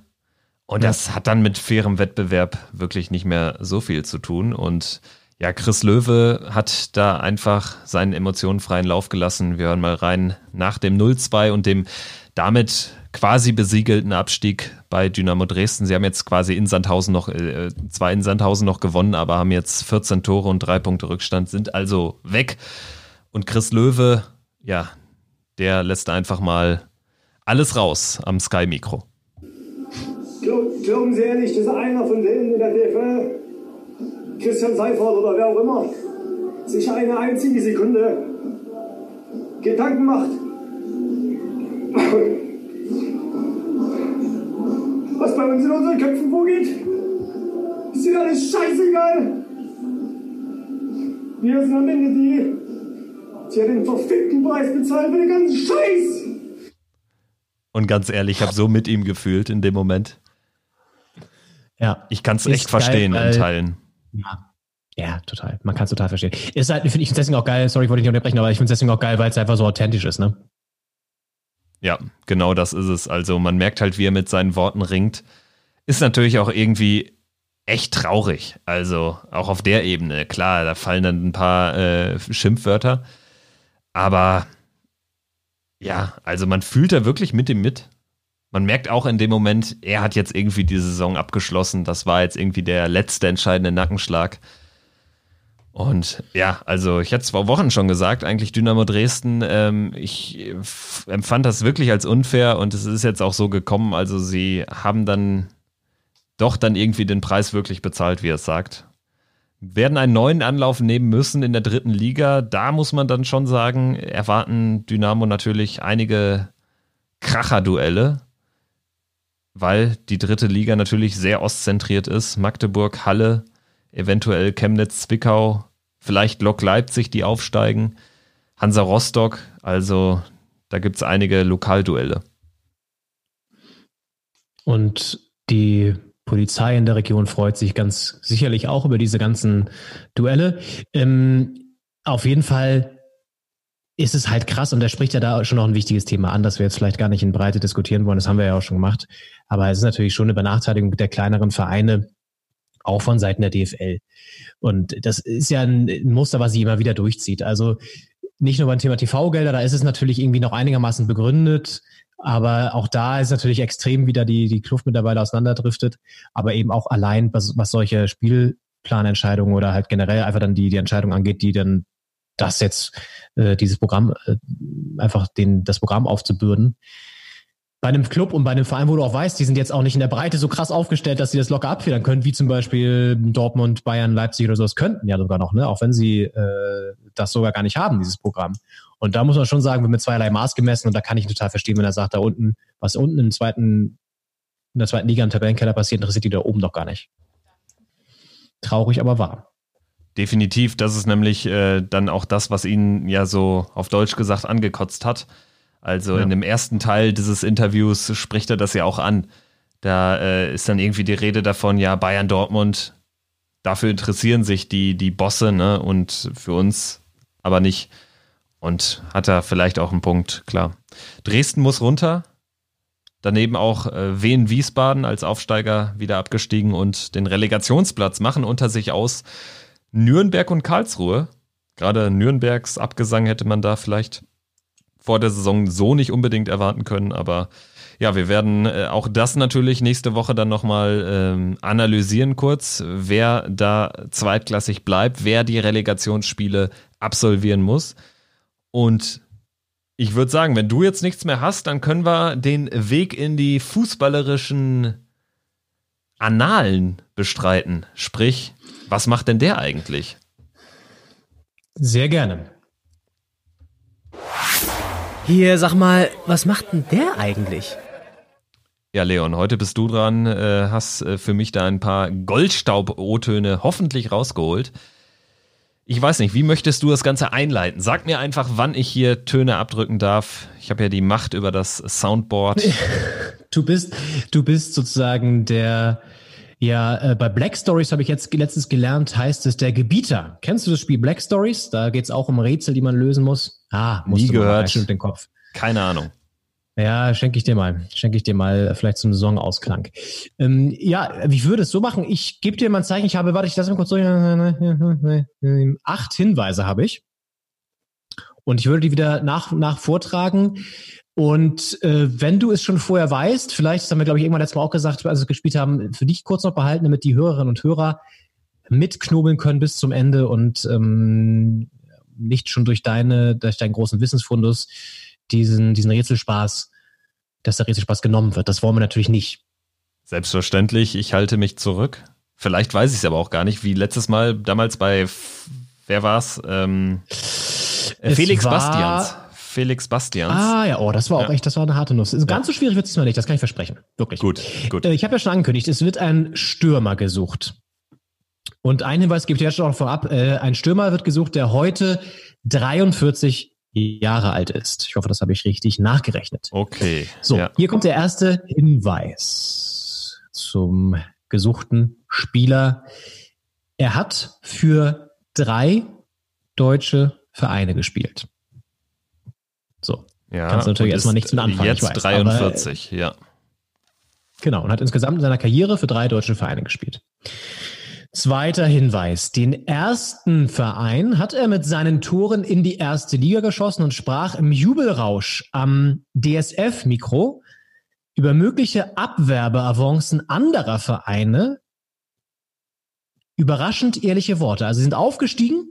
Und Ja. das hat dann mit fairem Wettbewerb wirklich nicht mehr so viel zu tun. Und ja, Chris Löwe hat da einfach seinen emotionenfreien Lauf gelassen. Wir hören mal rein nach dem 0-2 und dem damit quasi besiegelten Abstieg bei Dynamo Dresden. Sie haben jetzt quasi in Sandhausen noch, äh, zwar in Sandhausen noch gewonnen, aber haben jetzt 14 Tore und drei Punkte Rückstand, sind also weg. Und Chris Löwe, ja, der lässt einfach mal alles raus am Sky-Mikro. Glaub, glauben Sie ehrlich, dass einer von denen in der DFL, Christian Seifert oder wer auch immer, sich eine einzige Sekunde Gedanken macht? Was bei uns in unseren Köpfen vorgeht? Ist dir alles scheißegal? Wir sind am Ende die, die ja den verfickten Preis bezahlen für den ganzen Scheiß! Und ganz ehrlich, ich habe so mit ihm gefühlt in dem Moment. Ja. Ich kann es echt verstehen geil, in Teilen. Ja. Ja, total. Man kann es total verstehen. Ist halt, finde ich deswegen auch geil, sorry, ich wollte dich nicht unterbrechen, aber ich finde es deswegen auch geil, weil es einfach so authentisch ist, ne? Ja, genau das ist es. Also man merkt halt, wie er mit seinen Worten ringt. Ist natürlich auch irgendwie echt traurig. Also auch auf der Ebene. Klar, da fallen dann ein paar äh, Schimpfwörter. Aber ja, also man fühlt da wirklich mit ihm mit. Man merkt auch in dem Moment, er hat jetzt irgendwie die Saison abgeschlossen. Das war jetzt irgendwie der letzte entscheidende Nackenschlag. Und ja, also ich hatte es vor Wochen schon gesagt, eigentlich Dynamo Dresden, ähm, ich empfand das wirklich als unfair und es ist jetzt auch so gekommen, also sie haben dann doch dann irgendwie den Preis wirklich bezahlt, wie er es sagt. Werden einen neuen Anlauf nehmen müssen in der dritten Liga. Da muss man dann schon sagen, erwarten Dynamo natürlich einige Kracher-Duelle, weil die dritte Liga natürlich sehr ostzentriert ist. Magdeburg, Halle, eventuell Chemnitz, Zwickau, vielleicht Lok Leipzig, die aufsteigen, Hansa Rostock, also da gibt es einige Lokalduelle. Und die Polizei in der Region freut sich ganz sicherlich auch über diese ganzen Duelle. Ähm, auf jeden Fall ist es halt krass und er spricht ja da schon noch ein wichtiges Thema an, das wir jetzt vielleicht gar nicht in Breite diskutieren wollen. Das haben wir ja auch schon gemacht. Aber es ist natürlich schon eine Benachteiligung der kleineren Vereine, auch von Seiten der DFL. Und das ist ja ein Muster, was sie immer wieder durchzieht. Also nicht nur beim Thema TV-Gelder, da ist es natürlich irgendwie noch einigermaßen begründet. Aber auch da ist natürlich extrem wieder die, die Kluft mittlerweile auseinanderdriftet. Aber eben auch allein, was, was solche Spielplanentscheidungen oder halt generell einfach dann die, die Entscheidung angeht, die dann das jetzt, äh, dieses Programm, äh, einfach den, das Programm aufzubürden. Bei einem Club und bei einem Verein, wo du auch weißt, die sind jetzt auch nicht in der Breite so krass aufgestellt, dass sie das locker abfedern können, wie zum Beispiel Dortmund, Bayern, Leipzig oder sowas könnten ja sogar noch, ne? Auch wenn sie äh, das sogar gar nicht haben, dieses Programm. Und da muss man schon sagen, wird mit zweierlei Maß gemessen und da kann ich total verstehen, wenn er sagt, da unten, was unten im zweiten, in der zweiten Liga im Tabellenkeller passiert, interessiert die da oben doch gar nicht. Traurig, aber wahr. Definitiv, das ist nämlich äh, dann auch das, was ihn ja so auf Deutsch gesagt angekotzt hat. Also ja. in dem ersten Teil dieses Interviews spricht er das ja auch an. Da äh, ist dann irgendwie die Rede davon, ja, Bayern Dortmund, dafür interessieren sich die, die Bosse, ne? Und für uns aber nicht. Und hat er vielleicht auch einen Punkt, klar. Dresden muss runter. Daneben auch äh, Wien Wiesbaden als Aufsteiger wieder abgestiegen und den Relegationsplatz machen unter sich aus. Nürnberg und Karlsruhe. Gerade Nürnbergs Abgesang hätte man da vielleicht vor der Saison so nicht unbedingt erwarten können, aber ja, wir werden äh, auch das natürlich nächste Woche dann nochmal ähm, analysieren kurz, wer da zweitklassig bleibt, wer die Relegationsspiele absolvieren muss. Und ich würde sagen, wenn du jetzt nichts mehr hast, dann können wir den Weg in die fußballerischen Annalen bestreiten. Sprich, was macht denn der eigentlich? Sehr gerne. Hier, sag mal, was macht denn der eigentlich? Ja, Leon, heute bist du dran, äh, hast äh, für mich da ein paar Goldstaub-O-Töne hoffentlich rausgeholt. Ich weiß nicht, wie möchtest du das Ganze einleiten? Sag mir einfach, wann ich hier Töne abdrücken darf. Ich habe ja die Macht über das Soundboard. Du bist, du bist sozusagen der, ja, äh, bei Black Stories habe ich jetzt letztens gelernt, heißt es der Gebieter. Kennst du das Spiel Black Stories? Da geht es auch um Rätsel, die man lösen muss. Ah, musst Nie du gehört. Mal, den Kopf. Keine Ahnung. Ja, schenke ich dir mal. Schenke ich dir mal äh, vielleicht zum Saisonausklang. Ähm, ja, wie würde es so machen? Ich gebe dir mal ein Zeichen. Ich habe, warte, ich lasse mal kurz durch. Acht Hinweise habe ich. Und ich würde die wieder nach, nach vortragen. Und äh, wenn du es schon vorher weißt, vielleicht, das haben wir, glaube ich, irgendwann letztes Mal auch gesagt, als wir gespielt haben, für dich kurz noch behalten, damit die Hörerinnen und Hörer mitknobeln können bis zum Ende und ähm, nicht schon durch deine, durch deinen großen Wissensfundus diesen, diesen Rätselspaß, dass der Rätselspaß genommen wird. Das wollen wir natürlich nicht. Selbstverständlich, ich halte mich zurück. Vielleicht weiß ich es aber auch gar nicht, wie letztes Mal damals bei, wer war's? Ähm, äh, Felix war, Bastians. Felix Bastians. Ah ja, oh, das war auch ja. echt, das war eine harte Nuss. Also ganz so schwierig wird es mal nicht, das kann ich versprechen. Wirklich. Gut, gut. Äh, ich habe ja schon angekündigt, es wird ein Stürmer gesucht. Und ein Hinweis gibt jetzt schon vorab, äh, ein Stürmer wird gesucht, der heute 43 Jahre alt ist. Ich hoffe, das habe ich richtig nachgerechnet. Okay. So, ja. hier kommt der erste Hinweis zum gesuchten Spieler. Er hat für drei deutsche Vereine gespielt. Ja, Kannst natürlich erstmal nichts mit anfangen. Jetzt weiß, 43, aber, ja. Genau, und hat insgesamt in seiner Karriere für drei deutsche Vereine gespielt. Zweiter Hinweis. Den ersten Verein hat er mit seinen Toren in die erste Liga geschossen und sprach im Jubelrausch am DSF-Mikro über mögliche Abwerbeavancen anderer Vereine. Überraschend ehrliche Worte. Also sie sind aufgestiegen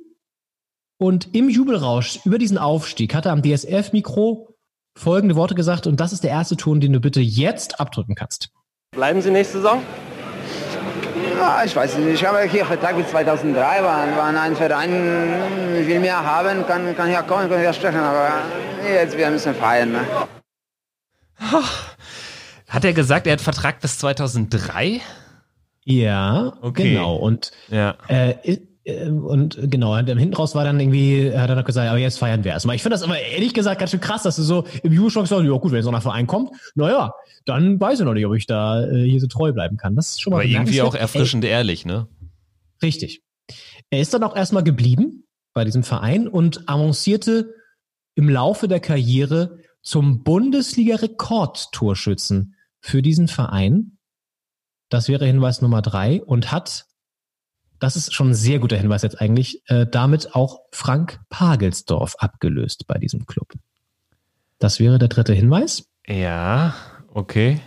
und im Jubelrausch über diesen Aufstieg hat er am DSF-Mikro folgende Worte gesagt und das ist der erste Ton, den du bitte jetzt abdrücken kannst. Bleiben Sie nächste Saison? Ja, ich weiß nicht. Ich habe hier Vertrag bis 2003, waren, waren ein Verein will mehr haben, kann, kann hier kommen, kann hier sprechen, aber jetzt wir müssen feiern. Ne? Hat er gesagt, er hat Vertrag bis 2003? Ja, okay. genau. Und ja. äh, und genau, und hinten raus war dann irgendwie, hat er noch gesagt, aber jetzt feiern wir erstmal. Ich finde das aber ehrlich gesagt ganz schön krass, dass du so im Jubelschock sagst, ja gut, wenn so ein Verein kommt, naja, dann weiß ich noch nicht, ob ich da äh, hier so treu bleiben kann. Das ist schon mal Aber irgendwie auch erfrischend ehrlich, ne? Richtig. Er ist dann auch erstmal geblieben bei diesem Verein und avancierte im Laufe der Karriere zum Bundesliga-Rekordtorschützen für diesen Verein. Das wäre Hinweis Nummer drei und hat, das ist schon ein sehr guter Hinweis jetzt eigentlich, äh, damit auch Frank Pagelsdorf abgelöst bei diesem Club. Das wäre der dritte Hinweis. Ja, okay.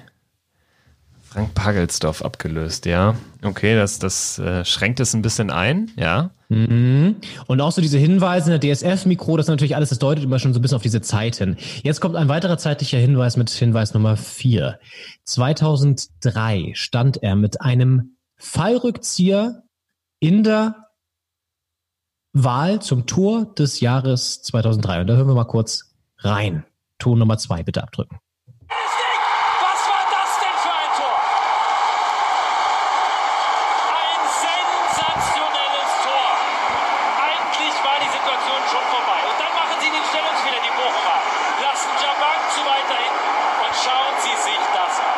Frank Pagelsdorf abgelöst, ja. Okay, das, das äh, schränkt es ein bisschen ein, ja. Mhm. Und auch so diese Hinweise in der DSF-Mikro, das ist natürlich alles, das deutet immer schon so ein bisschen auf diese Zeit hin. Jetzt kommt ein weiterer zeitlicher Hinweis mit Hinweis Nummer vier. 2003 stand er mit einem Fallrückzieher in der Wahl zum Tor des Jahres 2003. Und da hören wir mal kurz rein. Ton Nummer zwei, bitte abdrücken. Was war das denn für ein Tor? Ein sensationelles Tor. Eigentlich war die Situation schon vorbei. Und dann machen sie den Stellungsfehler, die Bochumer. Lassen Jabang zu weiter hinten. Und schauen Sie sich das an.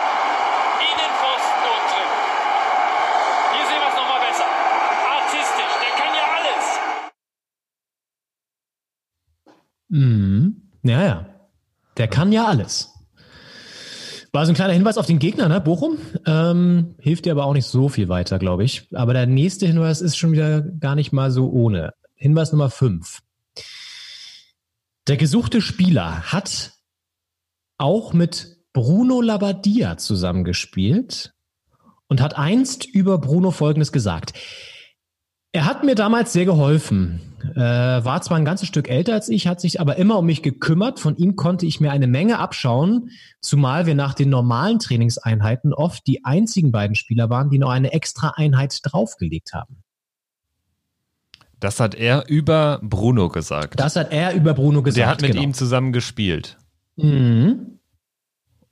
Innenpfosten und drin. Hier sehen wir es nochmal besser. Artistisch. Der kann ja alles. Mhm. Ja, ja. Der kann ja alles. War so ein kleiner Hinweis auf den Gegner, ne? Bochum. Ähm, hilft dir aber auch nicht so viel weiter, glaube ich. Aber der nächste Hinweis ist schon wieder gar nicht mal so ohne. Hinweis Nummer 5. Der gesuchte Spieler hat auch mit Bruno Labbadia zusammengespielt und hat einst über Bruno Folgendes gesagt. Er hat mir damals sehr geholfen. Äh, war zwar ein ganzes Stück älter als ich, hat sich aber immer um mich gekümmert. Von ihm konnte ich mir eine Menge abschauen, zumal wir nach den normalen Trainingseinheiten oft die einzigen beiden Spieler waren, die noch eine extra Einheit draufgelegt haben. Das hat er über Bruno gesagt. Das hat er über Bruno gesagt. Der hat mit genau. ihm zusammen gespielt. Mhm.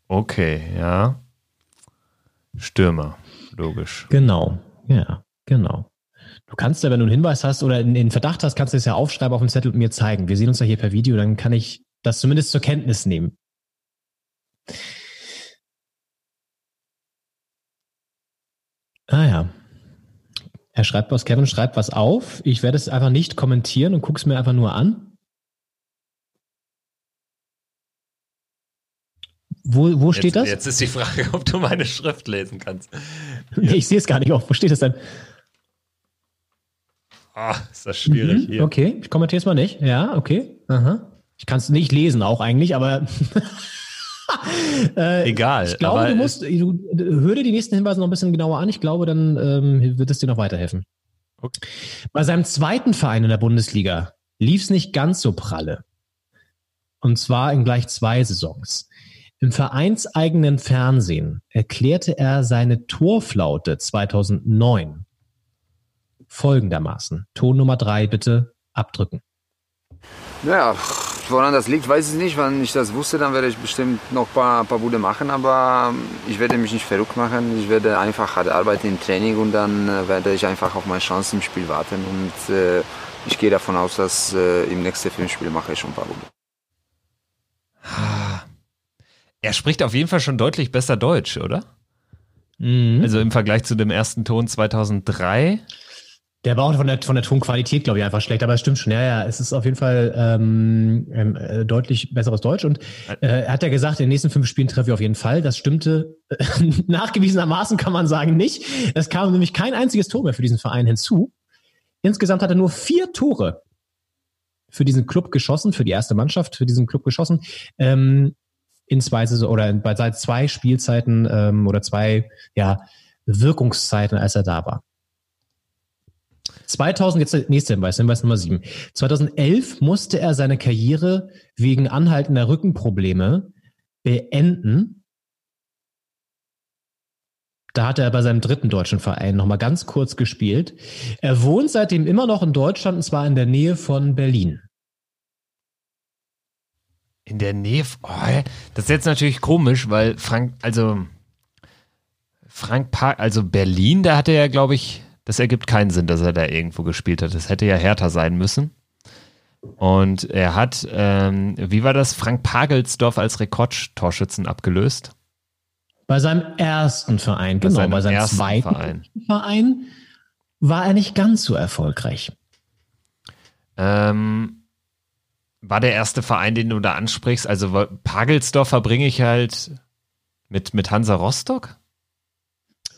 Okay, ja. Stürmer, logisch. Genau, ja, genau. Du kannst ja, wenn du einen Hinweis hast oder einen Verdacht hast, kannst du es ja aufschreiben auf dem Zettel und mir zeigen. Wir sehen uns ja hier per Video, dann kann ich das zumindest zur Kenntnis nehmen. Ah ja. Er schreibt was, Kevin schreibt was auf. Ich werde es einfach nicht kommentieren und gucke es mir einfach nur an. Wo, wo steht jetzt, das? Jetzt ist die Frage, ob du meine Schrift lesen kannst. Nee, ich sehe es gar nicht auf. Wo steht das denn? Ah, ist das schwierig Mhm, hier. Okay, ich kommentiere es mal nicht. Ja, okay. Aha. Ich kann es nicht lesen auch eigentlich, aber äh, Egal. ich glaube, du musst, du, hör dir die nächsten Hinweise noch ein bisschen genauer an. Ich glaube, dann ähm, wird es dir noch weiterhelfen. Okay. Bei seinem zweiten Verein in der Bundesliga lief es nicht ganz so pralle. Und zwar in gleich zwei Saisons. Im vereinseigenen Fernsehen erklärte er seine Torflaute 2009 folgendermaßen. Ton Nummer drei bitte abdrücken. Ja, woran das liegt, weiß ich nicht. Wenn ich das wusste, dann werde ich bestimmt noch ein paar, paar Bude machen. Aber ich werde mich nicht verrückt machen. Ich werde einfach hart arbeiten im Training und dann äh, werde ich einfach auf meine Chance im Spiel warten. Und äh, ich gehe davon aus, dass äh, im nächsten Filmspiel mache ich schon ein paar Bude. Er spricht auf jeden Fall schon deutlich besser Deutsch, oder? Mhm. Also im Vergleich zu dem ersten Ton 2003. Der war auch von der, von der Tonqualität, glaube ich, einfach schlecht, aber es stimmt schon. Ja, ja, es ist auf jeden Fall ähm, ähm, äh, deutlich besseres Deutsch. Und äh, er hat ja gesagt, in den nächsten fünf Spielen treffe ich auf jeden Fall. Das stimmte äh, nachgewiesenermaßen, kann man sagen, nicht. Es kam nämlich kein einziges Tor mehr für diesen Verein hinzu. Insgesamt hat er nur vier Tore für diesen Club geschossen, für die erste Mannschaft, für diesen Club geschossen. Ähm, in zwei Saison oder bei seit zwei Spielzeiten ähm, oder zwei ja, Wirkungszeiten, als er da war. 2000, jetzt der nächste Hinweis, Hinweis Nummer 7. 2011 musste er seine Karriere wegen anhaltender Rückenprobleme beenden. Da hat er bei seinem dritten deutschen Verein nochmal ganz kurz gespielt. Er wohnt seitdem immer noch in Deutschland und zwar in der Nähe von Berlin. In der Nähe. Oh, das ist jetzt natürlich komisch, weil Frank, also Frank Park, also Berlin, da hat er ja, glaube ich, Das ergibt keinen Sinn, dass er da irgendwo gespielt hat. Das hätte ja härter sein müssen. Und er hat, ähm, wie war das, Frank Pagelsdorf als Rekordtorschützen abgelöst? Bei seinem ersten Verein, Bei genau. seinem Bei seinem zweiten Verein. Verein. war er nicht ganz so erfolgreich. Ähm, war der erste Verein, den du da ansprichst? Also Pagelsdorf verbringe ich halt mit, mit Hansa Rostock?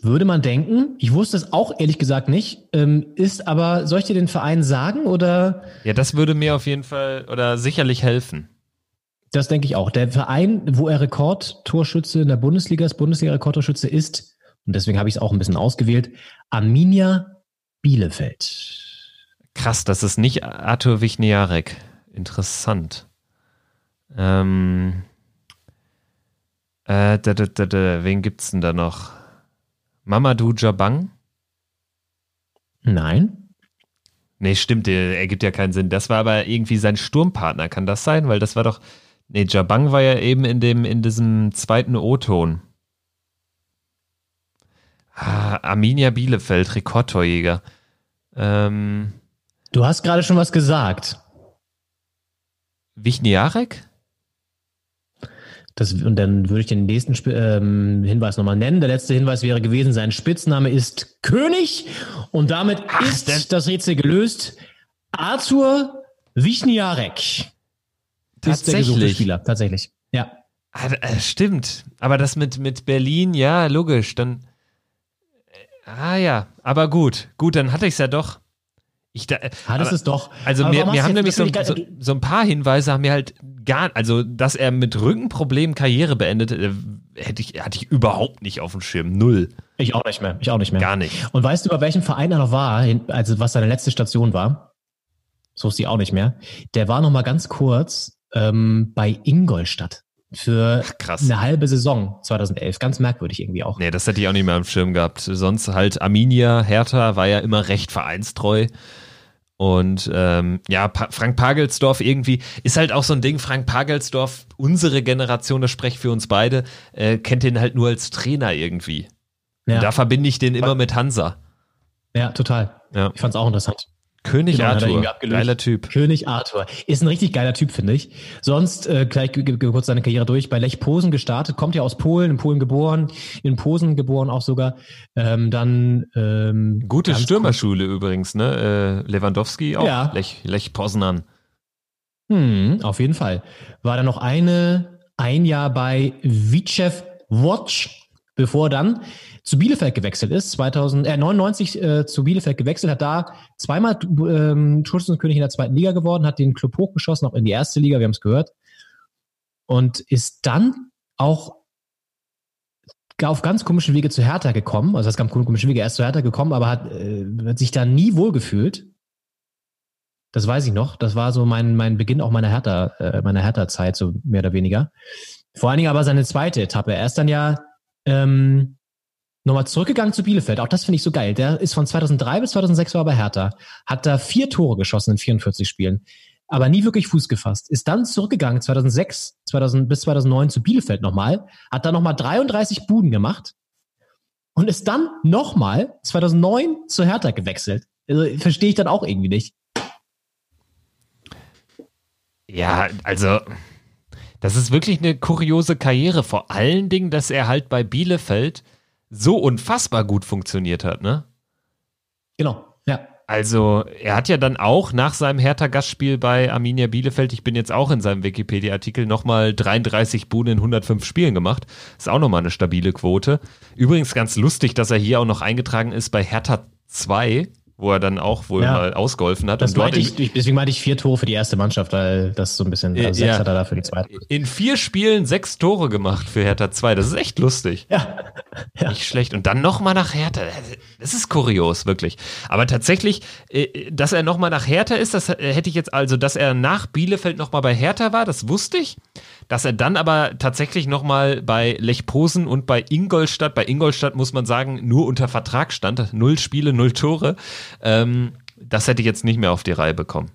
Würde man denken. Ich wusste es auch ehrlich gesagt nicht. Ähm, ist aber, soll ich dir den Verein sagen oder? Ja, das würde mir auf jeden Fall oder sicherlich helfen. Das denke ich auch. Der Verein, wo er Rekordtorschütze in der Bundesliga ist, Bundesliga-Rekordtorschütze ist, und deswegen habe ich es auch ein bisschen ausgewählt, Arminia Bielefeld. Krass, das ist nicht Arthur Wichniarek. Interessant. Ähm, äh, da, da, da, da, wen gibt's denn da noch? Mamadou Jabang? Nein. Nee, stimmt, der ergibt ja keinen Sinn. Das war aber irgendwie sein Sturmpartner, kann das sein? Weil das war doch. Nee, Jabang war ja eben in dem, in diesem zweiten O-Ton. Ah, Arminia Bielefeld, Rekordtorjäger. Ähm, Du hast gerade schon was gesagt. Wichniarek? Das, und dann würde ich den nächsten Sp ähm, Hinweis nochmal nennen. Der letzte Hinweis wäre gewesen, sein Spitzname ist König und damit ist das Rätsel gelöst. Arthur Wichniarek ist der gesuchte Tatsächlich. Spieler. Tatsächlich. Ja. Ah, äh, stimmt. Aber das mit, mit Berlin, ja, logisch. Dann. äh, Ah ja, aber gut. Gut, dann hatte ich es ja doch. Ich da, äh, Hattest aber- es doch. Also mir, mir haben nämlich so, so, so ein paar Hinweise haben mir halt gar, also dass er mit Rückenproblemen Karriere beendet, äh, hätte ich, hatte ich überhaupt nicht auf dem Schirm. Null. Ich auch nicht mehr. Ich auch nicht mehr. Gar nicht. Und weißt du, bei welchem Verein er noch war, also was seine letzte Station war? So ist die auch nicht mehr. Der war noch mal ganz kurz ähm, bei Ingolstadt für krass. eine halbe Saison 2011. Ganz merkwürdig irgendwie auch. Nee, das hätte ich auch nicht mehr am Schirm gehabt. Sonst halt Arminia, Hertha war ja immer recht vereinstreu. Und ähm, ja, pa Frank Pagelsdorf irgendwie ist halt auch so ein Ding. Frank Pagelsdorf, unsere Generation, das spreche für uns beide, äh, kennt den halt nur als Trainer irgendwie. Ja. Und da verbinde ich den immer mit Hansa. Ja, total. Ja. Ich fand's auch interessant. König Genau, Arthur, geiler Typ. König Arthur. Ist ein richtig geiler Typ, finde ich. Sonst, äh, gleich g- g- kurz seine Karriere durch, bei Lech Posen gestartet, kommt ja aus Polen, in Polen geboren, in Posen geboren auch sogar. Ähm, dann ähm, Gute Stürmerschule übrigens, ne? Äh, Lewandowski auch. Ja. Lech, Lech Poznan. Hm, auf jeden Fall. War dann noch eine, ein Jahr bei Vicev Watch, bevor er dann zu Bielefeld gewechselt ist, 2000, äh, 99 äh, zu Bielefeld gewechselt, hat da zweimal ähm, Torschützenkönig in der zweiten Liga geworden, hat den Club hochgeschossen, auch in die erste Liga, wir haben es gehört. Und ist dann auch auf ganz komischen Wege zu Hertha gekommen, also das ganz komische Wege, er ist zu Hertha gekommen, aber hat, äh, hat sich da nie wohlgefühlt. Das weiß ich noch. Das war so mein, mein Beginn auch meiner Hertha, äh, meiner Hertha-Zeit, so mehr oder weniger. Vor allen Dingen aber seine zweite Etappe. Er ist dann ja ähm, nochmal zurückgegangen zu Bielefeld. Auch das finde ich so geil. Der ist von 2003 bis 2006 war bei Hertha. Hat da vier Tore geschossen in 44 Spielen. Aber nie wirklich Fuß gefasst. Ist dann zurückgegangen 2006 2000, bis 2009 zu Bielefeld nochmal. Hat dann nochmal 33 Buden gemacht. Und ist dann nochmal 2009 zu Hertha gewechselt. Also, verstehe ich dann auch irgendwie nicht. Ja, also das ist wirklich eine kuriose Karriere. Vor allen Dingen, dass er halt bei Bielefeld so unfassbar gut funktioniert hat, ne? Genau, ja. Also, er hat ja dann auch nach seinem Hertha-Gastspiel bei Arminia Bielefeld, ich bin jetzt auch in seinem Wikipedia-Artikel, nochmal 33 Buden in 105 Spielen gemacht. Ist auch nochmal eine stabile Quote. Übrigens ganz lustig, dass er hier auch noch eingetragen ist bei Hertha 2, wo er dann auch wohl Ja. mal ausgeholfen hat. Das und meinte in, ich, deswegen meinte ich vier Tore für die erste Mannschaft, weil das so ein bisschen, also sechs ja. hat er da für die zweite. in vier Spielen sechs Tore gemacht für Hertha 2. Das ist echt lustig. Ja. Nicht schlecht. Und dann nochmal nach Hertha. Das ist kurios, wirklich. Aber tatsächlich, äh, dass er nochmal nach Hertha ist, das äh, hätte ich jetzt also, dass er nach Bielefeld nochmal bei Hertha war, das wusste ich. Dass er dann aber tatsächlich nochmal bei Lech Posen und bei Ingolstadt, bei Ingolstadt muss man sagen, nur unter Vertrag stand. Null Spiele, null Tore. Ähm, das hätte ich jetzt nicht mehr auf die Reihe bekommen.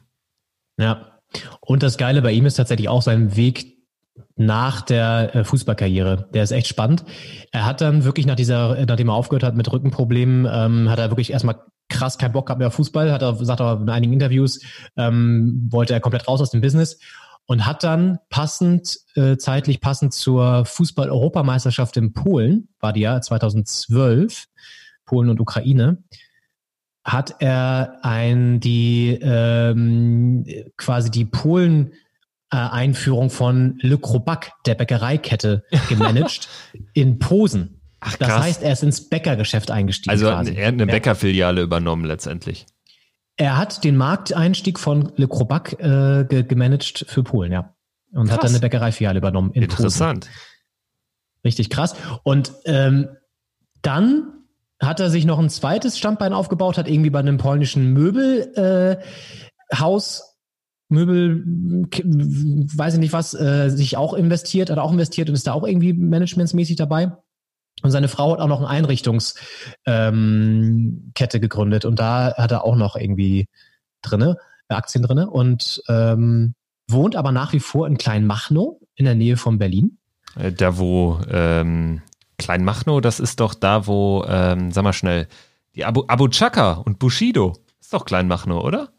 Ja. Und das Geile bei ihm ist tatsächlich auch sein Weg nach der äh, Fußballkarriere. Der ist echt spannend. Er hat dann wirklich nach dieser, nachdem er aufgehört hat mit Rückenproblemen, ähm, hat er wirklich erstmal krass keinen Bock gehabt mehr auf Fußball, hat er, sagt er in einigen Interviews, ähm, wollte er komplett raus aus dem Business und hat dann passend, äh, zeitlich passend zur Fußball-Europameisterschaft in Polen, war die ja 2012, Polen und Ukraine, hat er ein, die ähm, quasi die Polen äh, Einführung von Le Crobac, der Bäckereikette, gemanagt in Posen. Ach, das krass. heißt, er ist ins Bäckergeschäft eingestiegen. Also quasi. er hat eine Bäckerfiliale übernommen letztendlich. Er hat den Markteinstieg von Le Crobac äh, ge gemanagt für Polen, ja. Und hat Krass. dann eine Bäckereifiliale übernommen in Interessant. Posen. Richtig krass. Und ähm, dann hat er sich noch ein zweites Standbein aufgebaut, hat irgendwie bei einem polnischen Möbelhaus, äh, Möbel, weiß ich nicht was, äh, sich auch investiert, hat auch investiert und ist da auch irgendwie managementsmäßig dabei. Und seine Frau hat auch noch eine Einrichtungskette ähm, gegründet und da hat er auch noch irgendwie drinne, äh, Aktien drinne und ähm, wohnt aber nach wie vor in Kleinmachnow in der Nähe von Berlin. Äh, Da wo ähm, Kleinmachnow, das ist doch da, wo, ähm, sag mal schnell, die Abu, Abu Chaka und Bushido. Ist doch Kleinmachnow, oder?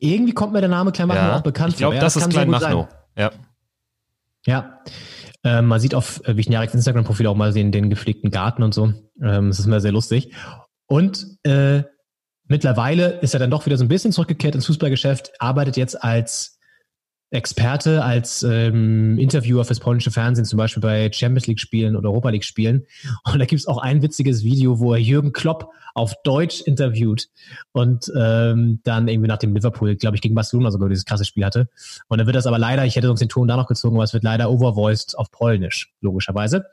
Irgendwie kommt mir der Name Kleinmachnow auch bekannt Ich glaube, vor. Ja, das, ist Kleinmachnow. Ja. Ja. Ähm, man sieht auf äh, Wichniareks Instagram-Profil auch mal den, den gepflegten Garten und so. Ähm, das ist immer sehr lustig. Und äh, mittlerweile ist er dann doch wieder so ein bisschen zurückgekehrt ins Fußballgeschäft, arbeitet jetzt als Experte, als ähm, Interviewer fürs polnische Fernsehen, zum Beispiel bei Champions League-Spielen oder Europa League-Spielen. Und da gibt's auch ein witziges Video, wo er Jürgen Klopp auf Deutsch interviewt und ähm, dann irgendwie nach dem Liverpool, glaube ich, gegen Barcelona sogar dieses krasse Spiel hatte. Und dann wird das aber leider, ich hätte sonst den Ton da noch gezogen, aber es wird leider overvoiced auf Polnisch, logischerweise.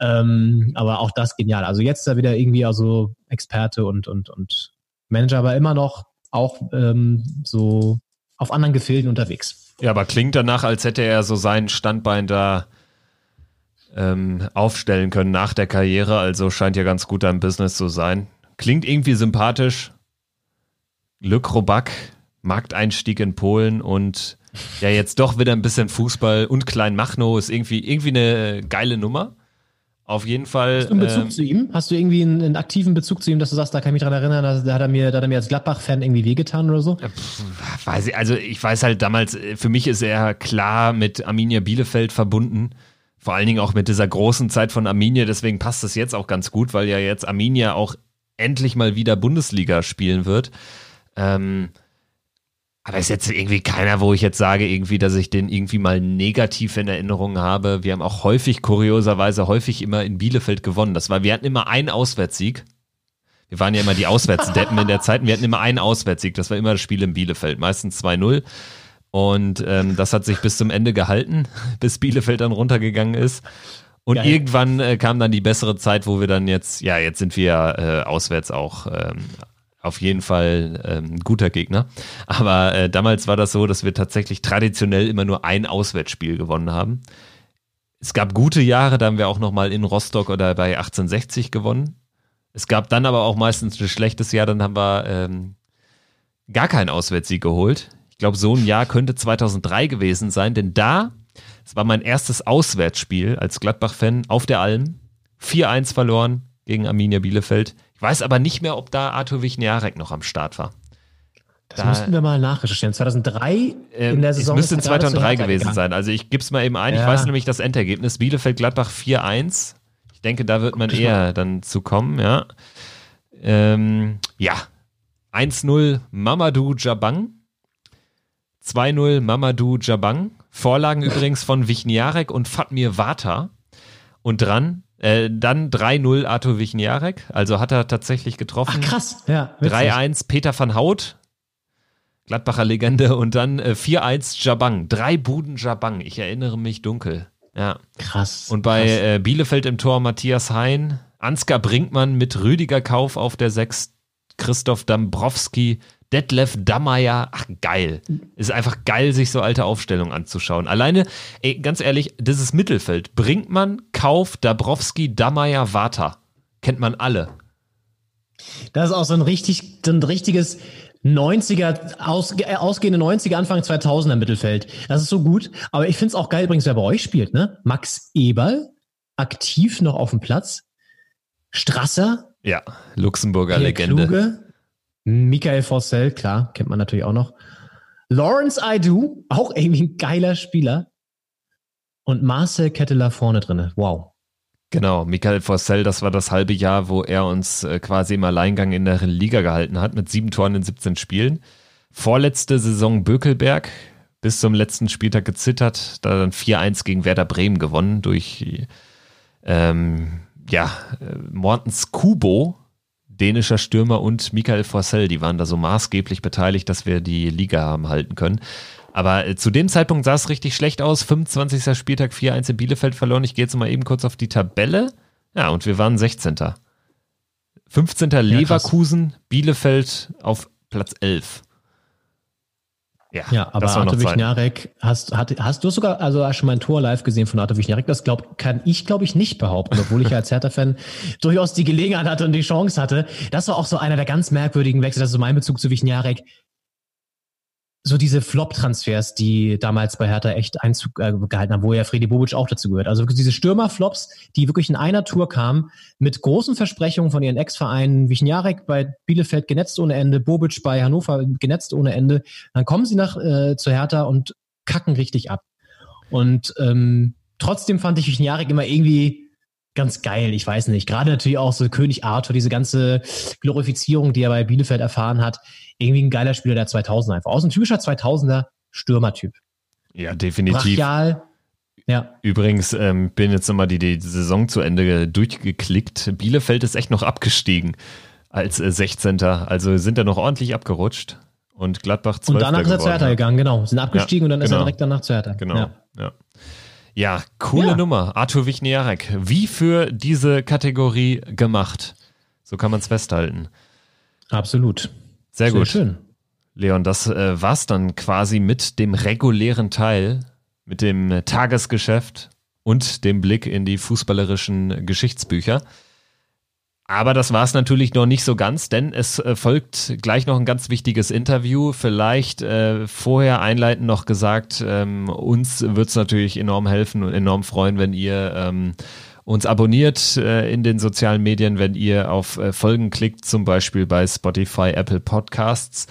Ähm, aber auch das genial. Also jetzt er wieder irgendwie also Experte und, und, und Manager, aber immer noch auch ähm, so auf anderen Gefilden unterwegs. Ja, aber klingt danach, als hätte er so sein Standbein da ähm, aufstellen können nach der Karriere. Also scheint ja ganz gut im Business zu sein. Klingt irgendwie sympathisch. Le Krobak, Markteinstieg in Polen und ja, jetzt doch wieder ein bisschen Fußball und Kleinmachnow ist irgendwie, irgendwie eine geile Nummer. Auf jeden Fall. Hast du einen Bezug ähm, zu ihm? Hast du irgendwie einen, einen aktiven Bezug zu ihm, dass du sagst, da kann ich mich dran erinnern, da, da hat er mir, da hat er mir als Gladbach-Fan irgendwie wehgetan oder so? weiß ich, also ich weiß halt damals, äh, für mich ist er klar mit Arminia Bielefeld verbunden. Vor allen Dingen auch mit dieser großen Zeit von Arminia, deswegen passt es jetzt auch ganz gut, weil ja jetzt Arminia auch endlich mal wieder Bundesliga spielen wird. Ähm, aber ist jetzt irgendwie keiner, wo ich jetzt sage, irgendwie, dass ich den irgendwie mal negativ in Erinnerung habe. Wir haben auch häufig, kurioserweise, häufig immer in Bielefeld gewonnen. Das war, wir hatten immer einen Auswärtssieg. Wir waren ja immer die Auswärtsdeppen in der Zeit. Wir hatten immer einen Auswärtssieg. Das war immer das Spiel in Bielefeld. Meistens 2-0. Und ähm, das hat sich bis zum Ende gehalten, bis Bielefeld dann runtergegangen ist. Und Geil. irgendwann äh, kam dann die bessere Zeit, wo wir dann jetzt, ja, jetzt sind wir äh, auswärts auch ähm, auf jeden Fall ähm, ein guter Gegner. Aber äh, damals war das so, dass wir tatsächlich traditionell immer nur ein Auswärtsspiel gewonnen haben. Es gab gute Jahre, da haben wir auch noch mal in Rostock oder bei 1860 gewonnen. Es gab dann aber auch meistens ein schlechtes Jahr, dann haben wir ähm, gar keinen Auswärtssieg geholt. Ich glaube, so ein Jahr könnte 2003 gewesen sein, denn da, es war mein erstes Auswärtsspiel als Gladbach-Fan auf der Alm. 4-1 verloren gegen Arminia Bielefeld. Ich weiß aber nicht mehr, ob da Arthur Wichniarek noch am Start war. Das müssten wir mal nachrecherchieren. 2003 Ähm, in der Saison. Es müsste ist er gerade 2003 zu Hertha gewesen gegangen. sein. Also ich gebe es mal eben ein. Ich Ja. weiß nämlich das Endergebnis. Bielefeld-Gladbach 4-1. Ich denke, da wird man Guck eher dann zu kommen, ja. Ähm, ja. 1-0 Mamadou Jabang. 2-0 Mamadou Jabang. Vorlagen übrigens von Wichniarek und Fatmir Vata. Und dran, äh, dann 3-0 Arthur Wichniarek. Also hat er tatsächlich getroffen. Ach, krass. Ja, witzig. 3-1 Peter van Hout, Gladbacher Legende und dann äh, 4-1 Jabang. Drei Buden Jabang, ich erinnere mich dunkel. Ja. Krass. Und bei krass. äh, Bielefeld im Tor Matthias Hein, Ansgar Brinkmann mit Rüdiger Kauf auf der 6, Christoph Dambrowski, Detlef Dammeier. Ach, geil. Ist einfach geil, sich so alte Aufstellungen anzuschauen. Alleine, ey, ganz ehrlich, dieses Mittelfeld. Brinkmann, Kauf, Dabrowski, Dammeier, Vata. Kennt man alle. Das ist auch so ein richtig, so ein richtiges 90er, aus, äh, ausgehende 90er, Anfang 2000er Mittelfeld. Das ist so gut. Aber ich finde es auch geil übrigens, wer bei euch spielt, ne? Max Eberl, aktiv noch auf dem Platz. Strasser, Ja, Luxemburger Legende. Kluge, Michael Forssell, klar, kennt man natürlich auch noch. Lawrence Aidu, auch irgendwie ein geiler Spieler. Und Marcel Ketteler vorne drinne. Wow. Genau, Michael Forssell, das war das halbe Jahr, wo er uns äh, quasi im Alleingang in der Liga gehalten hat, mit sieben Toren in 17 Spielen. Vorletzte Saison Bökelberg, bis zum letzten Spieltag gezittert, da dann 4-1 gegen Werder Bremen gewonnen durch ähm, ja, äh, Mortens Kubo, dänischer Stürmer und Michael Forssell, die waren da so maßgeblich beteiligt, dass wir die Liga haben halten können. Aber äh, zu dem Zeitpunkt sah es richtig schlecht aus. 25. Spieltag 4-1 in Bielefeld verloren. Ich gehe jetzt mal eben kurz auf die Tabelle. Ja, und wir waren 16. 15. Leverkusen, Bielefeld auf Platz 11. Ja, Ja, aber Zeit. Wichniarek, hast, hat, hast du sogar, also hast schon mal ein Tor live gesehen von Artur Wichniarek? Das glaub, kann ich, glaube ich, nicht behaupten, obwohl ich ja als Hertha-Fan durchaus die Gelegenheit hatte und die Chance hatte. Das war auch so einer der ganz merkwürdigen Wechsel, das ist so mein Bezug zu Wichniarek. So diese Flop-Transfers, die damals bei Hertha echt Einzug äh, gehalten haben, wo ja Freddy Bobic auch dazu gehört. Also diese Stürmer-Flops, die wirklich in einer Tour kamen, mit großen Versprechungen von ihren Ex-Vereinen, Wichniarek bei Bielefeld genetzt ohne Ende, Bobic bei Hannover genetzt ohne Ende. Dann kommen sie nach äh, zu Hertha und kacken richtig ab. Und ähm, trotzdem fand ich Wichniarek immer irgendwie ganz geil. Ich weiß nicht. Gerade natürlich auch so König Arthur, diese ganze Glorifizierung, die er bei Bielefeld erfahren hat. Irgendwie ein geiler Spieler der 2000er einfach. Aus ein typischer 2000er Stürmertyp. Ja, definitiv. Brachial. Ja. Übrigens, ähm, bin jetzt nochmal die, die Saison zu Ende durchgeklickt. Bielefeld ist echt noch abgestiegen als äh, 16. Also sind da noch ordentlich abgerutscht. Und Gladbach 12. Und danach ist er zu Hertha ja. gegangen, genau. Sind abgestiegen Ja, und dann ist genau. er direkt danach zu Hertha. Genau. Ja. Ja, ja. coole Ja. Nummer. Arthur Wichniarek. Wie für diese Kategorie gemacht. So kann man es festhalten. Absolut. Sehr, Sehr gut. schön. Leon, das äh, war's dann quasi mit dem regulären Teil, mit dem Tagesgeschäft und dem Blick in die fußballerischen Geschichtsbücher. Aber das war's natürlich noch nicht so ganz, denn es äh, folgt gleich noch ein ganz wichtiges Interview. Vielleicht äh, vorher einleitend noch gesagt, ähm, uns wird's natürlich enorm helfen und enorm freuen, wenn ihr ähm, uns abonniert äh, in den sozialen Medien, wenn ihr auf äh, Folgen klickt, zum Beispiel bei Spotify, Apple Podcasts.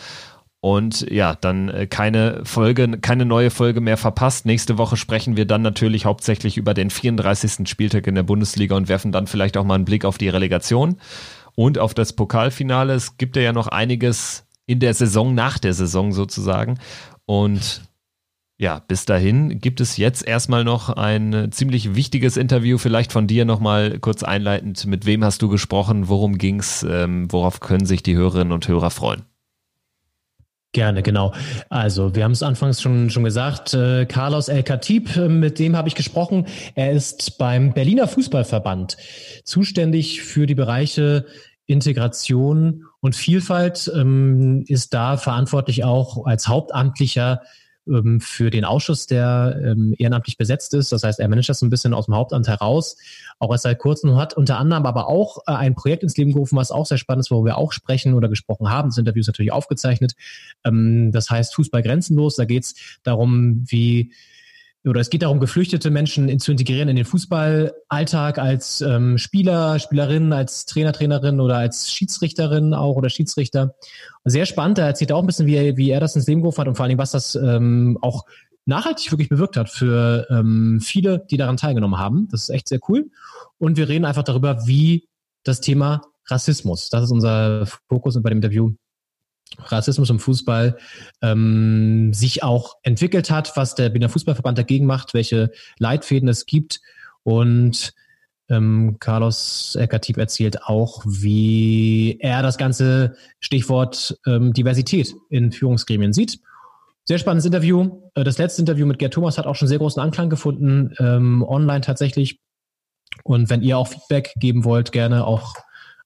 Und ja, dann äh, keine Folge, keine neue Folge mehr verpasst. Nächste Woche sprechen wir dann natürlich hauptsächlich über den 34. Spieltag in der Bundesliga und werfen dann vielleicht auch mal einen Blick auf die Relegation und auf das Pokalfinale. Es gibt ja noch einiges in der Saison, nach der Saison sozusagen. Und ja, bis dahin gibt es jetzt erstmal noch ein ziemlich wichtiges Interview, vielleicht von dir nochmal kurz einleitend. Mit wem hast du gesprochen? Worum ging's? Ähm, worauf können sich die Hörerinnen und Hörer freuen? Gerne, genau. Also, wir haben es anfangs schon, schon gesagt, äh, Carlos El Khatib, äh, mit dem habe ich gesprochen. Er ist beim Berliner Fußballverband zuständig für die Bereiche Integration und Vielfalt, ähm, ist da verantwortlich auch als Hauptamtlicher ähm, für den Ausschuss, der ähm, ehrenamtlich besetzt ist. Das heißt, er managt das ein bisschen aus dem Hauptamt heraus, auch erst seit kurzem hat unter anderem aber auch äh, ein Projekt ins Leben gerufen, was auch sehr spannend ist, worüber wir auch sprechen oder gesprochen haben. Das Interview ist natürlich aufgezeichnet. Ähm, das heißt Fußball grenzenlos. Da geht es darum, wie oder es geht darum, geflüchtete Menschen in, zu integrieren in den Fußballalltag als ähm, Spieler, Spielerin, als Trainer, Trainerin oder als Schiedsrichterin auch oder Schiedsrichter. Sehr spannend. Da erzählt er auch ein bisschen, wie er, wie er das ins Leben gerufen hat und vor allen Dingen, was das ähm, auch nachhaltig wirklich bewirkt hat für ähm, viele, die daran teilgenommen haben. Das ist echt sehr cool. Und wir reden einfach darüber, wie das Thema Rassismus, das ist unser Fokus bei dem Interview, Rassismus im Fußball ähm, sich auch entwickelt hat, was der Berliner Fußballverband dagegen macht, welche Leitfäden es gibt. Und ähm, Carlos Ekativ erzählt auch, wie er das ganze Stichwort ähm, Diversität in Führungsgremien sieht. Sehr spannendes Interview. Äh, Das letzte Interview mit Gerd Thomas hat auch schon sehr großen Anklang gefunden, ähm, online tatsächlich. Und wenn ihr auch Feedback geben wollt, gerne auch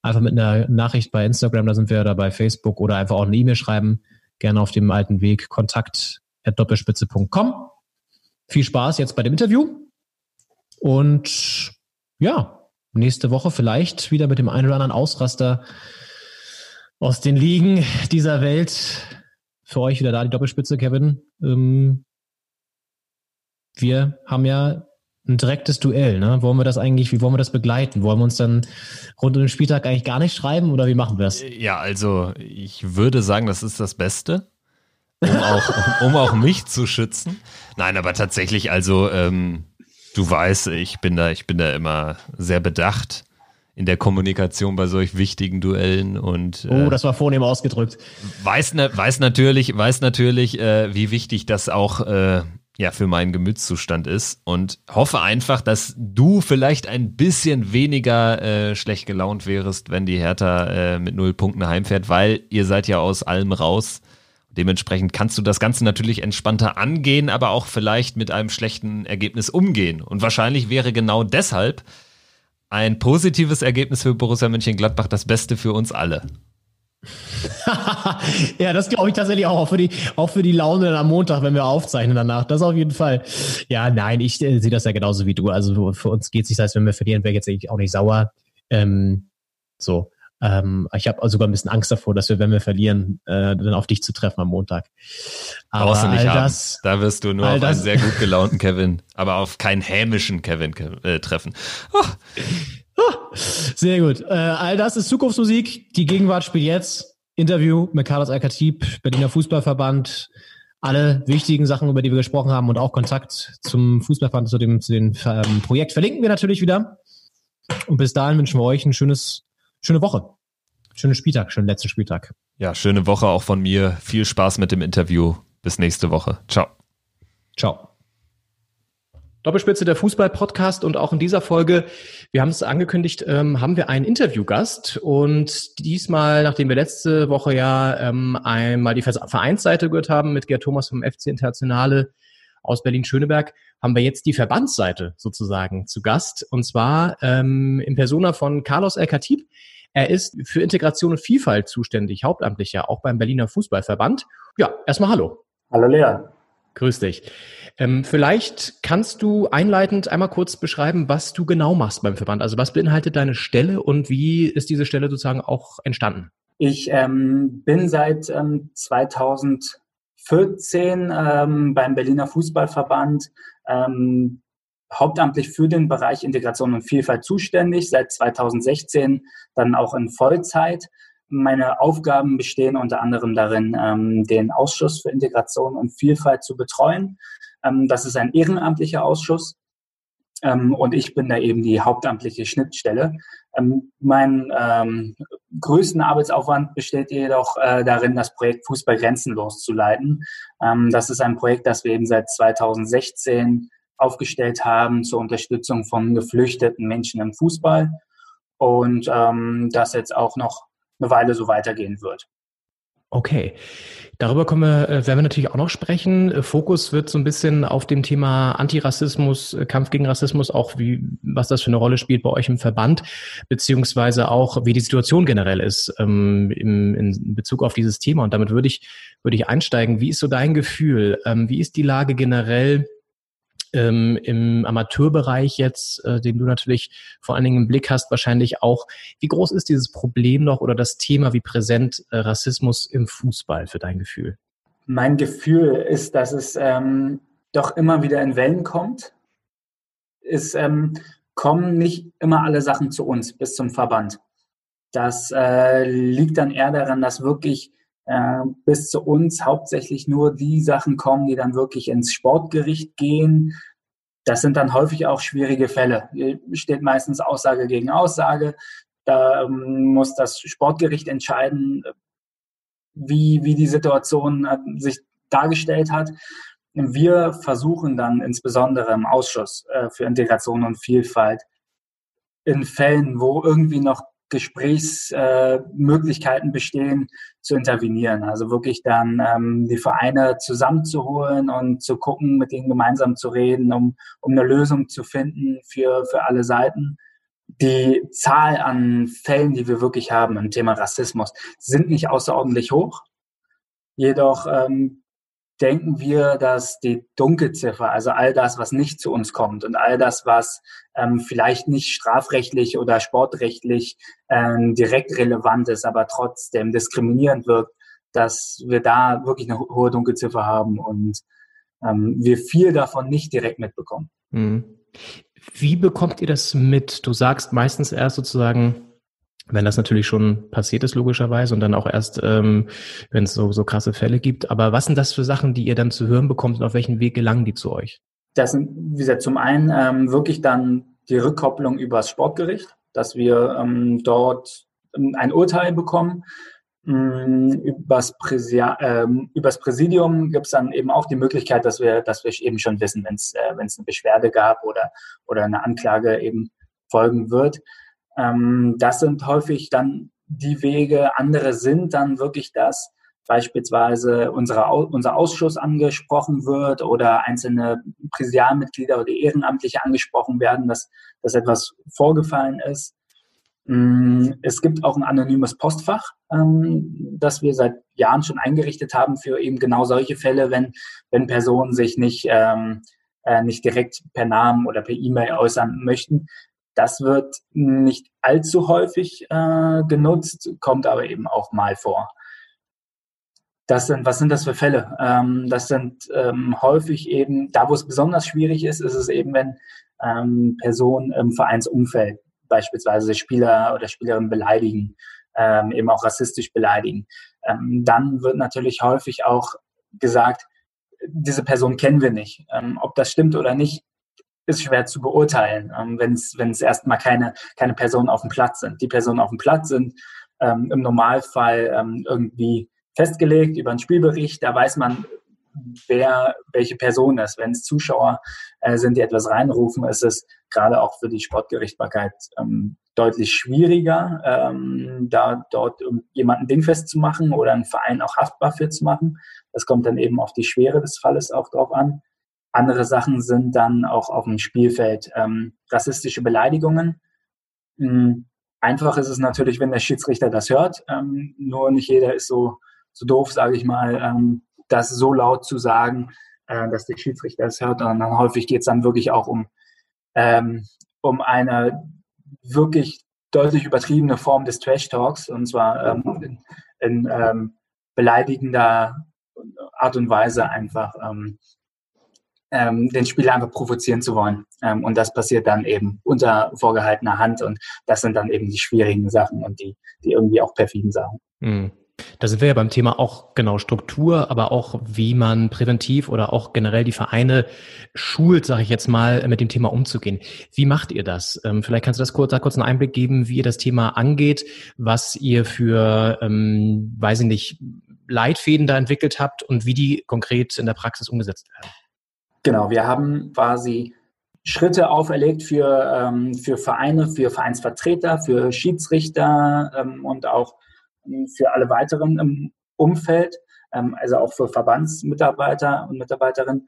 einfach mit einer Nachricht bei Instagram, da sind wir, oder bei Facebook oder einfach auch eine E-Mail schreiben. Gerne auf dem alten Weg kontakt.doppelspitze.com. Viel Spaß jetzt bei dem Interview. Und ja, nächste Woche vielleicht wieder mit dem einen oder anderen Ausraster aus den Ligen dieser Welt. Für euch wieder da die Doppelspitze, Kevin. Ähm, wir haben ja ein direktes Duell, ne? Wollen wir das eigentlich, wie wollen wir das begleiten? Wollen wir uns dann rund um den Spieltag eigentlich gar nicht schreiben oder wie machen wir es? Ja, also ich würde sagen, das ist das Beste, um auch, um, um auch mich zu schützen. Nein, aber tatsächlich, also ähm, du weißt, ich bin da, ich bin da immer sehr bedacht in der Kommunikation bei solch wichtigen Duellen und oh, das war vornehm ausgedrückt. Weiß, weiß natürlich, weiß natürlich, äh, wie wichtig das auch äh, ja für meinen Gemütszustand ist und hoffe einfach, dass du vielleicht ein bisschen weniger äh, schlecht gelaunt wärst, wenn die Hertha äh, mit null Punkten heimfährt, weil ihr seid ja aus allem raus. Dementsprechend kannst du das Ganze natürlich entspannter angehen, aber auch vielleicht mit einem schlechten Ergebnis umgehen. Und wahrscheinlich wäre genau deshalb ein positives Ergebnis für Borussia Mönchengladbach das Beste für uns alle. ja, das glaube ich tatsächlich auch, auch für die, auch für die Laune dann am Montag, wenn wir aufzeichnen danach. Das auf jeden Fall. Ja, nein, ich äh, sehe das ja genauso wie du. Also für uns geht es nicht, das heißt, wenn wir verlieren, wäre jetzt auch nicht sauer. Ähm, so. Ähm, ich habe sogar ein bisschen Angst davor, dass wir, wenn wir verlieren, äh, dann auf dich zu treffen am Montag. Aber Brauchst du nicht all das, haben. Da wirst du nur auf das, einen sehr gut gelaunten Kevin, aber auf keinen hämischen Kevin äh, treffen. Oh. Sehr gut. Äh, all das ist Zukunftsmusik. Die Gegenwart spielt jetzt. Interview mit Carlos Alcatib, Berliner Fußballverband. Alle wichtigen Sachen, über die wir gesprochen haben und auch Kontakt zum Fußballverband, zu dem, zu dem ähm, Projekt verlinken wir natürlich wieder. Und bis dahin wünschen wir euch ein schönes, schöne Woche. Schönen Spieltag, schönen letzten Spieltag. Ja, schöne Woche auch von mir. Viel Spaß mit dem Interview. Bis nächste Woche. Ciao. Ciao. Doppelspitze der Fußball-Podcast und auch in dieser Folge, wir haben es angekündigt, ähm, haben wir einen Interviewgast und diesmal, nachdem wir letzte Woche ja ähm, einmal die Vereinsseite gehört haben mit Gerd Thomas vom FC Internationale aus Berlin-Schöneberg, haben wir jetzt die Verbandsseite sozusagen zu Gast und zwar ähm, in Persona von Carlos El Khatib. Er ist für Integration und Vielfalt zuständig, hauptamtlicher, auch beim Berliner Fußballverband. Ja, erstmal hallo. Hallo Lea. Grüß dich. Ähm, vielleicht kannst du einleitend einmal kurz beschreiben, was du genau machst beim Verband. Also was beinhaltet deine Stelle und wie ist diese Stelle sozusagen auch entstanden? Ich ähm, bin seit ähm, 2014 ähm, beim Berliner Fußballverband ähm, hauptamtlich für den Bereich Integration und Vielfalt zuständig, seit 2016 dann auch in Vollzeit. Meine Aufgaben bestehen unter anderem darin, ähm, den Ausschuss für Integration und Vielfalt zu betreuen. Ähm, das ist ein ehrenamtlicher Ausschuss. Ähm, und ich bin da eben die hauptamtliche Schnittstelle. Ähm, mein ähm, größten Arbeitsaufwand besteht jedoch äh, darin, das Projekt Fußball grenzenlos zu leiten. Ähm, das ist ein Projekt, das wir eben seit 2016 aufgestellt haben zur Unterstützung von geflüchteten Menschen im Fußball und ähm, das jetzt auch noch eine Weile so weitergehen wird. Okay. Darüber kommen wir, äh, werden wir natürlich auch noch sprechen. Äh, Fokus wird so ein bisschen auf dem Thema Antirassismus, äh, Kampf gegen Rassismus, auch wie, was das für eine Rolle spielt bei euch im Verband, beziehungsweise auch, wie die Situation generell ist ähm, im, in Bezug auf dieses Thema. Und damit würde ich, würde ich einsteigen. Wie ist so dein Gefühl? Ähm, wie ist die Lage generell ähm, im Amateurbereich jetzt, äh, den du natürlich vor allen Dingen im Blick hast, wahrscheinlich auch. Wie groß ist dieses Problem noch oder das Thema, wie präsent äh, Rassismus im Fußball für dein Gefühl? Mein Gefühl ist, dass es ähm, doch immer wieder in Wellen kommt. Es ähm, kommen nicht immer alle Sachen zu uns bis zum Verband. Das äh, liegt dann eher daran, dass wirklich äh, bis zu uns hauptsächlich nur die Sachen kommen, die dann wirklich ins Sportgericht gehen. Das sind dann häufig auch schwierige Fälle. Steht meistens Aussage gegen Aussage. Da ähm, muss das Sportgericht entscheiden, wie, wie die Situation äh, sich dargestellt hat. Wir versuchen dann insbesondere im Ausschuss äh, für Integration und Vielfalt in Fällen, wo irgendwie noch Gesprächsmöglichkeiten äh, bestehen, zu intervenieren. Also wirklich dann ähm, die Vereine zusammenzuholen und zu gucken, mit ihnen gemeinsam zu reden, um, um eine Lösung zu finden für, für alle Seiten. Die Zahl an Fällen, die wir wirklich haben im Thema Rassismus, sind nicht außerordentlich hoch. Jedoch ähm, denken wir, dass die Dunkelziffer, also all das, was nicht zu uns kommt und all das, was ähm, vielleicht nicht strafrechtlich oder sportrechtlich ähm, direkt relevant ist, aber trotzdem diskriminierend wirkt, dass wir da wirklich eine hohe Dunkelziffer haben und ähm, wir viel davon nicht direkt mitbekommen. Mhm. Wie bekommt ihr das mit? Du sagst meistens erst sozusagen, wenn das natürlich schon passiert ist, logischerweise, und dann auch erst, ähm, wenn es so, so krasse Fälle gibt. Aber was sind das für Sachen, die ihr dann zu hören bekommt und auf welchen Weg gelangen die zu euch? Das sind, wie gesagt, zum einen ähm, wirklich dann die Rückkopplung übers Sportgericht, dass wir ähm, dort ähm, ein Urteil bekommen. Ähm, übers, Präsia, ähm, übers Präsidium gibt es dann eben auch die Möglichkeit, dass wir, dass wir eben schon wissen, wenn es äh, eine Beschwerde gab oder, oder eine Anklage eben folgen wird. Ähm, das sind häufig dann die Wege. Andere sind dann wirklich das, beispielsweise unsere, unser Ausschuss angesprochen wird oder einzelne Präsidialmitglieder oder Ehrenamtliche angesprochen werden, dass, dass etwas vorgefallen ist. Mm, es gibt auch ein anonymes Postfach, ähm, das wir seit Jahren schon eingerichtet haben für eben genau solche Fälle, wenn, wenn Personen sich nicht, ähm, äh, nicht direkt per Namen oder per E-Mail äußern möchten. Das wird nicht allzu häufig äh, genutzt, kommt aber eben auch mal vor. Das sind, was sind das für Fälle? Ähm, das sind ähm, häufig eben, da wo es besonders schwierig ist, ist es eben, wenn ähm, Personen im Vereinsumfeld beispielsweise Spieler oder Spielerinnen beleidigen, ähm, eben auch rassistisch beleidigen. Ähm, dann wird natürlich häufig auch gesagt, diese Person kennen wir nicht. Ähm, ob das stimmt oder nicht, ist schwer zu beurteilen, ähm, wenn es erstmal keine, keine Personen auf dem Platz sind. Die Personen auf dem Platz sind ähm, im Normalfall ähm, irgendwie festgelegt über einen Spielbericht. Da weiß man, wer welche Person ist. Wenn es Zuschauer äh, sind, die etwas reinrufen, ist es gerade auch für die Sportgerichtbarkeit ähm, deutlich schwieriger, ähm, da dort jemanden dingfest zu machen oder einen Verein auch haftbar für zu machen. Das kommt dann eben auf die Schwere des Falles auch drauf an. Andere Sachen sind dann auch auf dem Spielfeld ähm, rassistische Beleidigungen. Mhm. Einfach ist es natürlich, wenn der Schiedsrichter das hört. Ähm, nur nicht jeder ist so, so doof, sage ich mal, ähm, das so laut zu sagen, äh, dass der Schiedsrichter das hört. Und dann häufig geht es dann wirklich auch um, ähm, um eine wirklich deutlich übertriebene Form des Trash-Talks. Und zwar ähm, in, in ähm, beleidigender Art und Weise einfach ähm, ähm, den Spieler einfach provozieren zu wollen. Ähm, und das passiert dann eben unter vorgehaltener Hand und das sind dann eben die schwierigen Sachen und die, die irgendwie auch perfiden Sachen. Mhm. Da sind wir ja beim Thema auch genau Struktur, aber auch wie man präventiv oder auch generell die Vereine schult, sage ich jetzt mal, mit dem Thema umzugehen. Wie macht ihr das? Ähm, vielleicht kannst du das kurz, da kurz einen Einblick geben, wie ihr das Thema angeht, was ihr für, ähm, weiß ich nicht, Leitfäden da entwickelt habt und wie die konkret in der Praxis umgesetzt werden. Genau, wir haben quasi Schritte auferlegt für, ähm, für Vereine, für Vereinsvertreter, für Schiedsrichter ähm, und auch ähm, für alle weiteren im Umfeld, ähm, also auch für Verbandsmitarbeiter und Mitarbeiterinnen,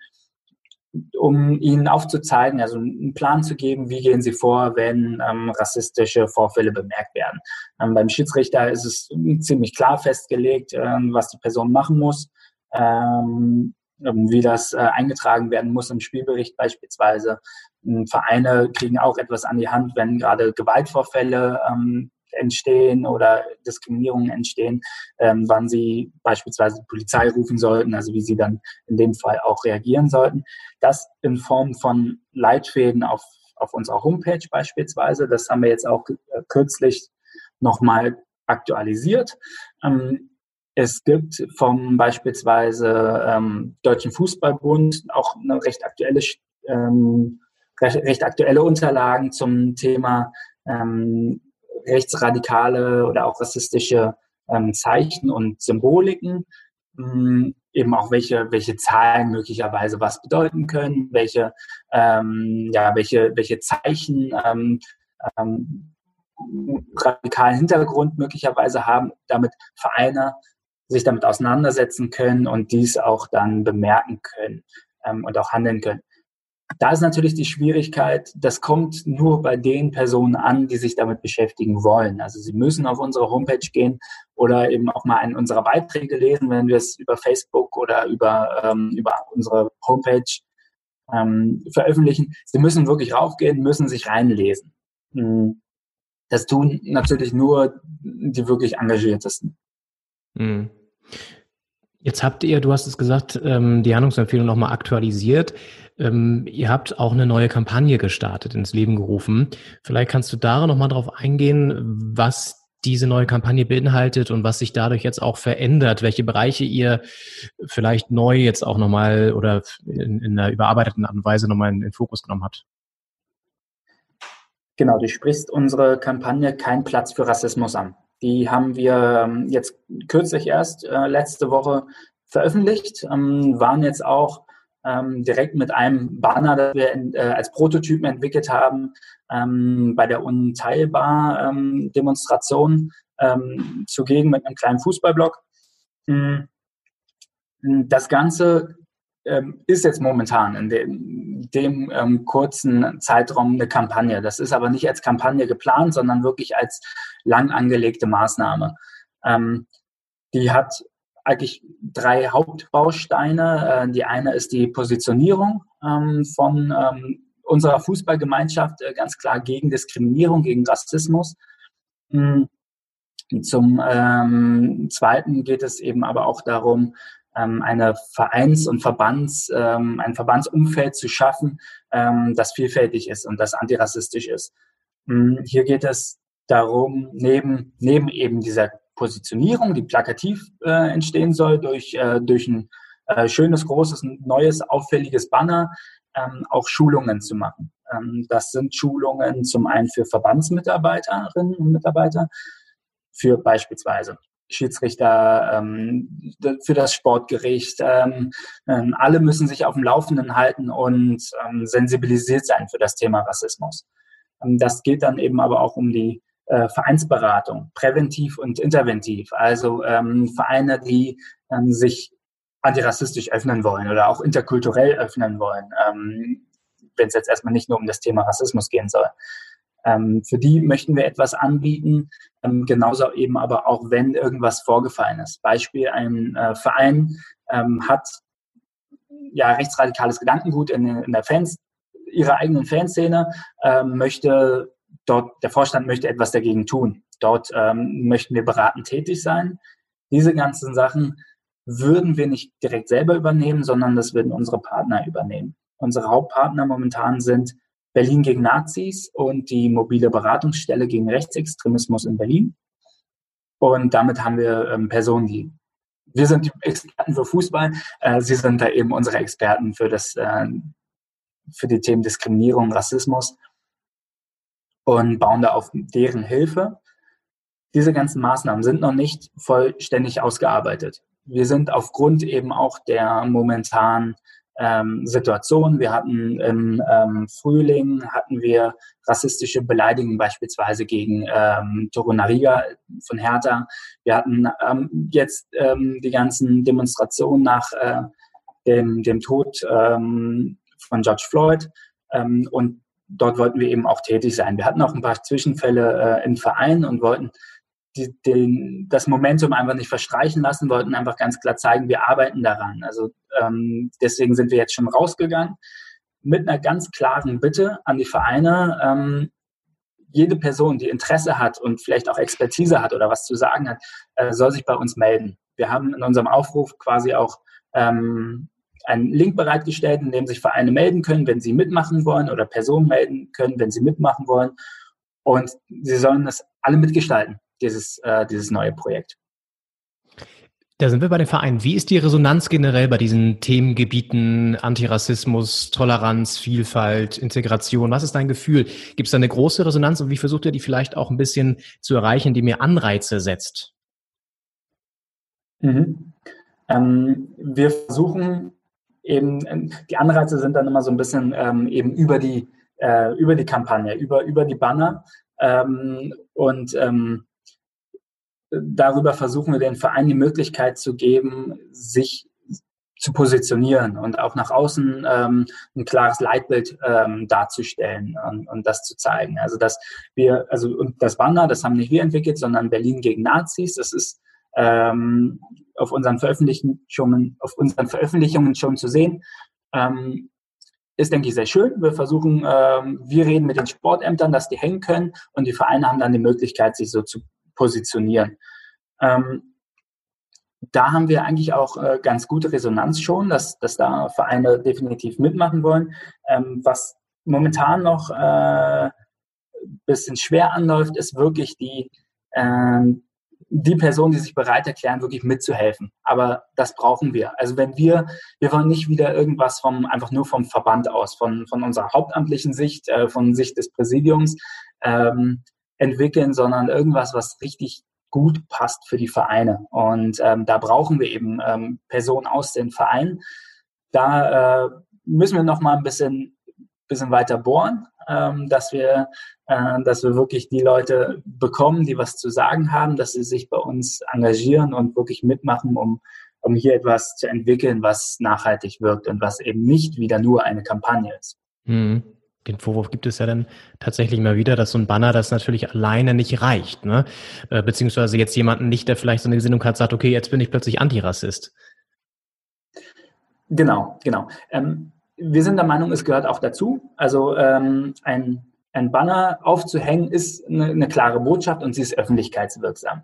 um ihnen aufzuzeigen, also einen Plan zu geben, wie gehen sie vor, wenn ähm, rassistische Vorfälle bemerkt werden. Beim Schiedsrichter ist es ziemlich klar festgelegt, was die Person machen muss. Ähm, wie das äh, eingetragen werden muss im Spielbericht beispielsweise. Ähm, Vereine kriegen auch etwas an die Hand, wenn gerade Gewaltvorfälle ähm, entstehen oder Diskriminierungen entstehen, ähm, wann sie beispielsweise die Polizei rufen sollten, also wie sie dann in dem Fall auch reagieren sollten. Das in Form von Leitfäden auf, auf unserer Homepage beispielsweise. Das haben wir jetzt auch äh, kürzlich nochmal aktualisiert. Ähm, es gibt vom beispielsweise ähm, Deutschen Fußballbund auch eine recht aktuelle, ähm, recht, recht aktuelle Unterlagen zum Thema ähm, rechtsradikale oder auch rassistische ähm, Zeichen und Symboliken. Ähm, eben auch welche, welche Zahlen möglicherweise was bedeuten können, welche, ähm, ja, welche, welche Zeichen ähm, ähm, radikalen Hintergrund möglicherweise haben, damit Vereine sich damit auseinandersetzen können und dies auch dann bemerken können ähm, und auch handeln können. Da ist natürlich die Schwierigkeit, das kommt nur bei den Personen an, die sich damit beschäftigen wollen. Also sie müssen auf unsere Homepage gehen oder eben auch mal einen unserer Beiträge lesen, wenn wir es über Facebook oder über, ähm, über unsere Homepage ähm, veröffentlichen. Sie müssen wirklich raufgehen, müssen sich reinlesen. Hm. Das tun natürlich nur die wirklich engagiertesten. Mhm. Jetzt habt ihr, du hast es gesagt, ähm, die Handlungsempfehlung nochmal aktualisiert. Ähm, ihr habt auch eine neue Kampagne gestartet, ins Leben gerufen. Vielleicht kannst du da nochmal drauf eingehen, was diese neue Kampagne beinhaltet und was sich dadurch jetzt auch verändert, welche Bereiche ihr vielleicht neu jetzt auch nochmal oder in, in einer überarbeiteten Art und Weise nochmal in den Fokus genommen habt. Genau, du sprichst unsere Kampagne Kein Platz für Rassismus an. Die haben wir ähm, jetzt kürzlich erst äh, letzte Woche veröffentlicht, ähm, waren jetzt auch ähm, direkt mit einem Banner, das wir in, äh, als Prototypen entwickelt haben, ähm, bei der Unteilbar-Demonstration ähm, zugegen mit einem kleinen Fußballblock. Mhm. Das Ganze ist jetzt momentan in dem, dem ähm, kurzen Zeitraum eine Kampagne. Das ist aber nicht als Kampagne geplant, sondern wirklich als lang angelegte Maßnahme. Ähm, die hat eigentlich drei Hauptbausteine. Äh, die eine ist die Positionierung ähm, von ähm, unserer Fußballgemeinschaft, äh, ganz klar gegen Diskriminierung, gegen Rassismus. Mhm. Zum ähm, Zweiten geht es eben aber auch darum, ähm, eine Vereins- und Verbands, ähm, ein Verbandsumfeld zu schaffen, ähm, das vielfältig ist und das antirassistisch ist. Hm, hier geht es darum, neben, neben eben dieser Positionierung, die plakativ äh, entstehen soll, durch, äh, durch ein äh, schönes, großes, neues, auffälliges Banner, ähm, auch Schulungen zu machen. Ähm, das sind Schulungen zum einen für Verbandsmitarbeiterinnen und Mitarbeiter, für beispielsweise Schiedsrichter, ähm, für das Sportgericht. Ähm, ähm, alle müssen sich auf dem Laufenden halten und ähm, sensibilisiert sein für das Thema Rassismus. Ähm, das geht dann eben aber auch um die äh, Vereinsberatung, präventiv und interventiv. Also ähm, Vereine, die sich antirassistisch öffnen wollen oder auch interkulturell öffnen wollen, wenn es jetzt erstmal nicht nur um das Thema Rassismus gehen soll. Ähm, für die möchten wir etwas anbieten, ähm, genauso eben aber auch, wenn irgendwas vorgefallen ist. Beispiel, ein äh, Verein ähm, hat ja rechtsradikales Gedankengut in, in der Fans, ihrer eigenen Fanszene, möchte dort, der Vorstand möchte etwas dagegen tun. Dort möchten wir beratend tätig sein. Diese ganzen Sachen würden wir nicht direkt selber übernehmen, sondern das würden unsere Partner übernehmen. Unsere Hauptpartner momentan sind Berlin gegen Nazis und die mobile Beratungsstelle gegen Rechtsextremismus in Berlin. Und damit haben wir ähm, Personen, die wir sind die Experten für Fußball, äh, sie sind da eben unsere Experten für das äh, für die Themen Diskriminierung, Rassismus und bauen da auf deren Hilfe. Diese ganzen Maßnahmen sind noch nicht vollständig ausgearbeitet. Wir sind aufgrund eben auch der momentan ähm, Situation. Wir hatten im ähm, Frühling hatten wir rassistische Beleidigungen beispielsweise gegen ähm, Torunariga von Hertha. Wir hatten ähm, jetzt ähm, die ganzen Demonstrationen nach äh, dem, dem Tod ähm, von George Floyd ähm, und dort wollten wir eben auch tätig sein. Wir hatten auch ein paar Zwischenfälle äh, im Verein und wollten die, den, das Momentum einfach nicht verstreichen lassen, wollten einfach ganz klar zeigen, wir arbeiten daran. Also ähm, deswegen sind wir jetzt schon rausgegangen mit einer ganz klaren Bitte an die Vereine. Ähm, jede Person, die Interesse hat und vielleicht auch Expertise hat oder was zu sagen hat, äh, soll sich bei uns melden. Wir haben in unserem Aufruf quasi auch ähm, einen Link bereitgestellt, in dem sich Vereine melden können, wenn sie mitmachen wollen oder Personen melden können, wenn sie mitmachen wollen. Und sie sollen das alle mitgestalten dieses, äh, dieses neue Projekt. Da sind wir bei den Vereinen. Wie ist die Resonanz generell bei diesen Themengebieten Antirassismus, Toleranz, Vielfalt, Integration? Was ist dein Gefühl? Gibt es da eine große Resonanz und wie versucht ihr die vielleicht auch ein bisschen zu erreichen, indem ihr Anreize setzt? Mhm. Ähm, wir versuchen eben, ähm, die Anreize sind dann immer so ein bisschen ähm, eben über die, äh, über die Kampagne, über, über die Banner. Ähm, und ähm, darüber versuchen wir den Verein die Möglichkeit zu geben, sich zu positionieren und auch nach außen ähm, ein klares Leitbild ähm, darzustellen und, und das zu zeigen. Also dass wir, also und das Banner, das haben nicht wir entwickelt, sondern Berlin gegen Nazis. Das ist ähm, auf unseren Veröffentlichungen, auf unseren Veröffentlichungen schon zu sehen. Ähm, ist, denke ich, sehr schön. Wir versuchen, ähm, wir reden mit den Sportämtern, dass die hängen können und die Vereine haben dann die Möglichkeit, sich so zu positionieren. Ähm, da haben wir eigentlich auch äh, ganz gute Resonanz schon, dass, dass da Vereine definitiv mitmachen wollen. Ähm, was momentan noch äh, bisschen schwer anläuft, ist wirklich die, ähm, die Personen, die sich bereit erklären, wirklich mitzuhelfen. Aber das brauchen wir. Also wenn wir, wir wollen nicht wieder irgendwas vom, einfach nur vom Verband aus, von, von unserer hauptamtlichen Sicht, äh, von Sicht des Präsidiums ähm, entwickeln, sondern irgendwas, was richtig gut passt für die Vereine. Und ähm, da brauchen wir eben ähm, Personen aus den Vereinen. Da äh, müssen wir noch mal ein bisschen, bisschen weiter bohren, ähm, dass wir äh, dass wir wirklich die Leute bekommen, die was zu sagen haben, dass sie sich bei uns engagieren und wirklich mitmachen, um, um hier etwas zu entwickeln, was nachhaltig wirkt und was eben nicht wieder nur eine Kampagne ist. Mhm. Den Vorwurf gibt es ja dann tatsächlich mal wieder, dass so ein Banner das natürlich alleine nicht reicht, ne? Äh, beziehungsweise jetzt jemanden nicht, der vielleicht so eine Gesinnung hat, sagt, okay, jetzt bin ich plötzlich Antirassist. Genau, genau. Ähm, wir sind der Meinung, es gehört auch dazu. Also ähm, ein ein Banner aufzuhängen, ist eine, eine klare Botschaft und sie ist öffentlichkeitswirksam.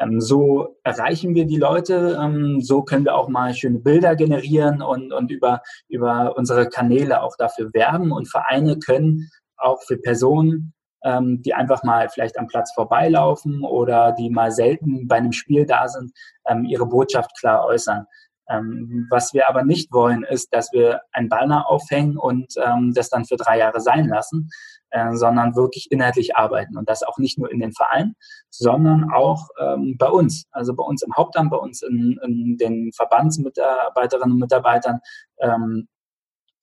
Ähm, so erreichen wir die Leute, ähm, so können wir auch mal schöne Bilder generieren und, und über, über unsere Kanäle auch dafür werben. Und Vereine können auch für Personen, ähm, die einfach mal vielleicht am Platz vorbeilaufen oder die mal selten bei einem Spiel da sind, ähm, ihre Botschaft klar äußern. Ähm, was wir aber nicht wollen, ist, dass wir ein Banner aufhängen und ähm, das dann für drei Jahre sein lassen, äh, sondern wirklich inhaltlich arbeiten. Und das auch nicht nur in den Vereinen, sondern auch ähm, bei uns. Also bei uns im Hauptamt, bei uns in, in den Verbandsmitarbeiterinnen und Mitarbeitern, ähm,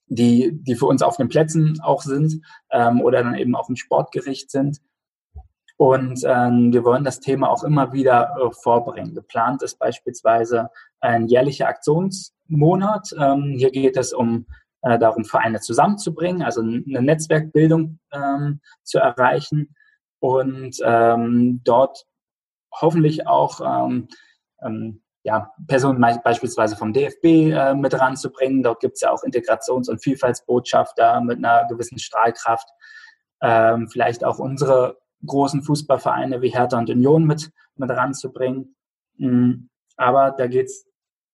die, die für uns auf den Plätzen auch sind ähm, oder dann eben auf dem Sportgericht sind. Und ähm, wir wollen das Thema auch immer wieder äh, vorbringen. Geplant ist beispielsweise ein jährlicher Aktionsmonat. Ähm, hier geht es um äh, darum, Vereine zusammenzubringen, also eine Netzwerkbildung ähm, zu erreichen und ähm, dort hoffentlich auch ähm, ähm, ja, Personen beispielsweise vom DFB äh, mit ranzubringen. Dort gibt es ja auch Integrations- und Vielfaltsbotschafter mit einer gewissen Strahlkraft. Ähm, vielleicht auch unsere großen Fußballvereine wie Hertha und Union mit, mit ranzubringen. Mhm. Aber da geht es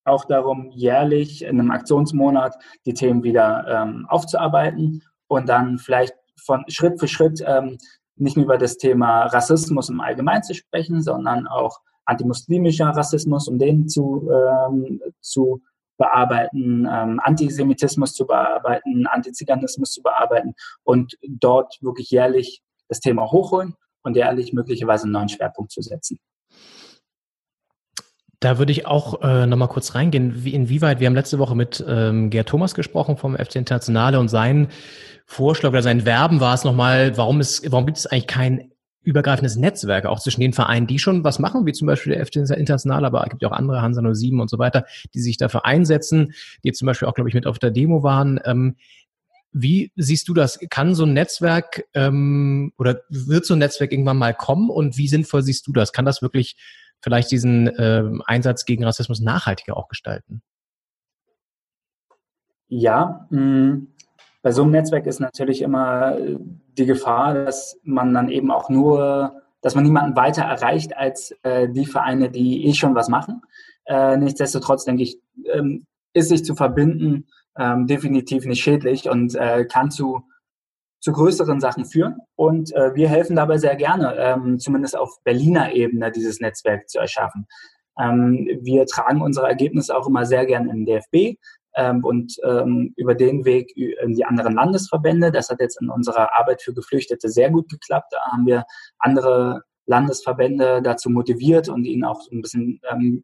auch darum, jährlich in einem Aktionsmonat die Themen wieder ähm, aufzuarbeiten und dann vielleicht von Schritt für Schritt ähm, nicht nur über das Thema Rassismus im Allgemeinen zu sprechen, sondern auch antimuslimischer Rassismus, um den zu, ähm, zu bearbeiten, ähm, Antisemitismus zu bearbeiten, Antiziganismus zu bearbeiten und dort wirklich jährlich das Thema hochholen und jährlich möglicherweise einen neuen Schwerpunkt zu setzen. Da würde ich auch äh, nochmal kurz reingehen, wie, inwieweit, wir haben letzte Woche mit ähm, Gerd Thomas gesprochen vom FC Internationale und sein Vorschlag oder sein Werben war es nochmal, warum, ist, warum gibt es eigentlich kein übergreifendes Netzwerk, auch zwischen den Vereinen, die schon was machen, wie zum Beispiel der FC Internationale, aber es gibt ja auch andere, Hansa 07 und so weiter, die sich dafür einsetzen, die zum Beispiel auch, glaube ich, mit auf der Demo waren. Ähm, wie siehst du das? Kann so ein Netzwerk ähm, oder wird so ein Netzwerk irgendwann mal kommen und wie sinnvoll siehst du das? Kann das wirklich vielleicht diesen äh, Einsatz gegen Rassismus nachhaltiger auch gestalten? Ja, mh, mm, bei so einem Netzwerk ist natürlich immer die Gefahr, dass man dann eben auch nur, dass man niemanden weiter erreicht als äh, die Vereine, die eh schon was machen. Äh, nichtsdestotrotz denke ich, ähm, ist sich zu verbinden ähm, definitiv nicht schädlich und äh, kann zu zu größeren Sachen führen. Und äh, wir helfen dabei sehr gerne, ähm, zumindest auf Berliner Ebene dieses Netzwerk zu erschaffen. Ähm, wir tragen unsere Ergebnisse auch immer sehr gerne den DFB ähm, und ähm, über den Weg in die anderen Landesverbände. Das hat jetzt in unserer Arbeit für Geflüchtete sehr gut geklappt. Da haben wir andere Landesverbände dazu motiviert und ihnen auch so ein bisschen ähm,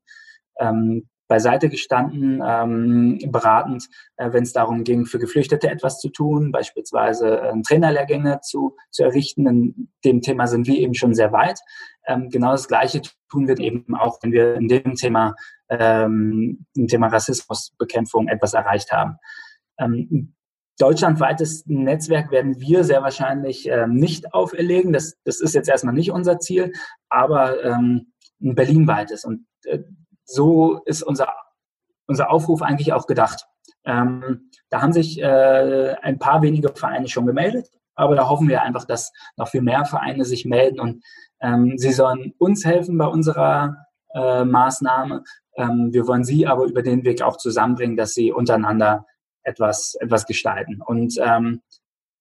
ähm, beiseite gestanden, ähm, beratend, äh, wenn es darum ging, für Geflüchtete etwas zu tun, beispielsweise äh, Trainerlehrgänge zu, zu errichten. In dem Thema sind wir eben schon sehr weit. Ähm, genau das Gleiche tun wir eben auch, wenn wir in dem Thema, ähm, im Thema Rassismusbekämpfung etwas erreicht haben. Ähm, deutschlandweites Netzwerk werden wir sehr wahrscheinlich ähm, nicht auferlegen. Das, das ist jetzt erstmal nicht unser Ziel, aber ähm, ein berlinweites. Und äh, so ist unser, unser Aufruf eigentlich auch gedacht. Ähm, da haben sich äh, ein paar wenige Vereine schon gemeldet, aber da hoffen wir einfach, dass noch viel mehr Vereine sich melden und ähm, sie sollen uns helfen bei unserer äh, Maßnahme Ähm, wir wollen sie aber über den Weg auch zusammenbringen, dass sie untereinander etwas, etwas gestalten. Und ähm,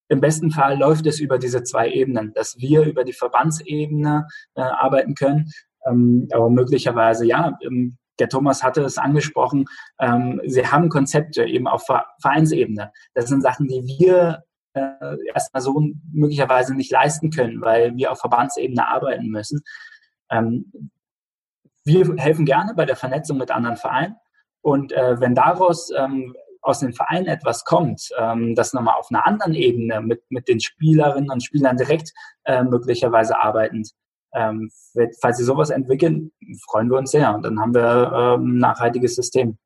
im besten Fall läuft es über diese zwei Ebenen, dass wir über die Verbandsebene äh, arbeiten können. Ähm, aber möglicherweise, ja, ähm, der Thomas hatte es angesprochen, ähm, sie haben Konzepte eben auf Vereinsebene. Das sind Sachen, die wir äh, erstmal so möglicherweise nicht leisten können, weil wir auf Verbandsebene arbeiten müssen. Wir helfen gerne bei der Vernetzung mit anderen Vereinen. Und äh, wenn daraus aus den Vereinen etwas kommt, das nochmal auf einer anderen Ebene mit, mit den Spielerinnen und Spielern direkt äh, möglicherweise arbeitend, ähm, falls sie sowas entwickeln, freuen wir uns sehr. Und dann haben wir ähm, ein nachhaltiges System.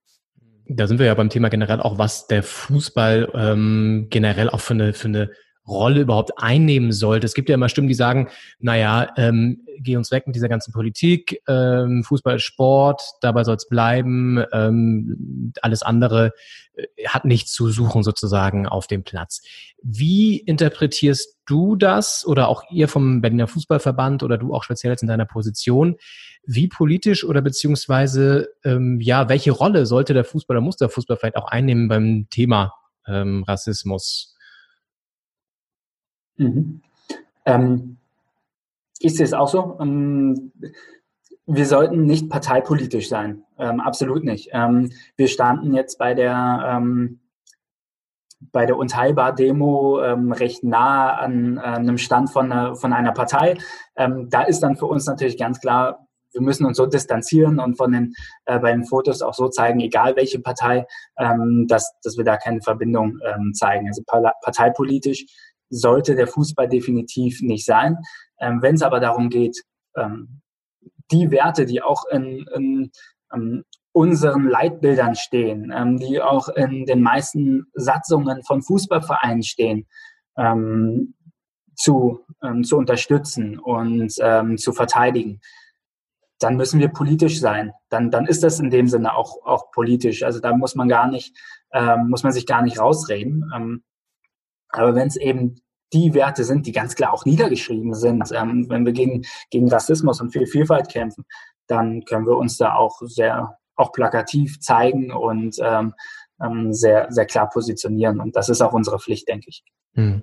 Da sind wir ja beim Thema generell auch, was der Fußball ähm, generell auch für eine, für eine Rolle überhaupt einnehmen sollte. Es gibt ja immer Stimmen, die sagen, naja, ähm, geh uns weg mit dieser ganzen Politik, ähm, Fußball ist Sport, dabei soll es bleiben, ähm, alles andere äh, hat nichts zu suchen sozusagen auf dem Platz. Wie interpretierst du das oder auch ihr vom Berliner Fußballverband oder du auch speziell jetzt in deiner Position? Wie politisch oder beziehungsweise ähm, ja, welche Rolle sollte der Fußball oder muss der Fußball vielleicht auch einnehmen beim Thema ähm, Rassismus? Mhm. Ähm, ich sehe es auch so. Ähm, wir sollten nicht parteipolitisch sein. Ähm, absolut nicht. Ähm, wir standen jetzt bei der ähm, bei der Unteilbar-Demo ähm, recht nah an, an, einem Stand von, einer, von einer Partei. da ist dann für uns natürlich ganz klar, wir müssen uns so distanzieren und von den äh, bei den Fotos auch so zeigen, egal welche Partei, ähm, dass, dass wir da keine Verbindung ähm, zeigen. Also parteipolitisch sollte der Fußball definitiv nicht sein. Ähm, Wenn es aber darum geht, ähm, die Werte, die auch in, in ähm, unseren Leitbildern stehen, ähm, die auch in den meisten Satzungen von Fußballvereinen stehen, ähm, zu, ähm, zu unterstützen und zu verteidigen, dann müssen wir politisch sein. Dann, dann ist das in dem Sinne auch, auch politisch. Also da muss man gar nicht, muss man sich gar nicht rausreden. Aber wenn es eben die Werte sind, die ganz klar auch niedergeschrieben sind, ähm, wenn wir gegen, gegen Rassismus und für Vielfalt kämpfen, dann können wir uns da auch sehr, auch plakativ zeigen und ähm, ähm, sehr, sehr klar positionieren. Und das ist auch unsere Pflicht, denke ich. Hm.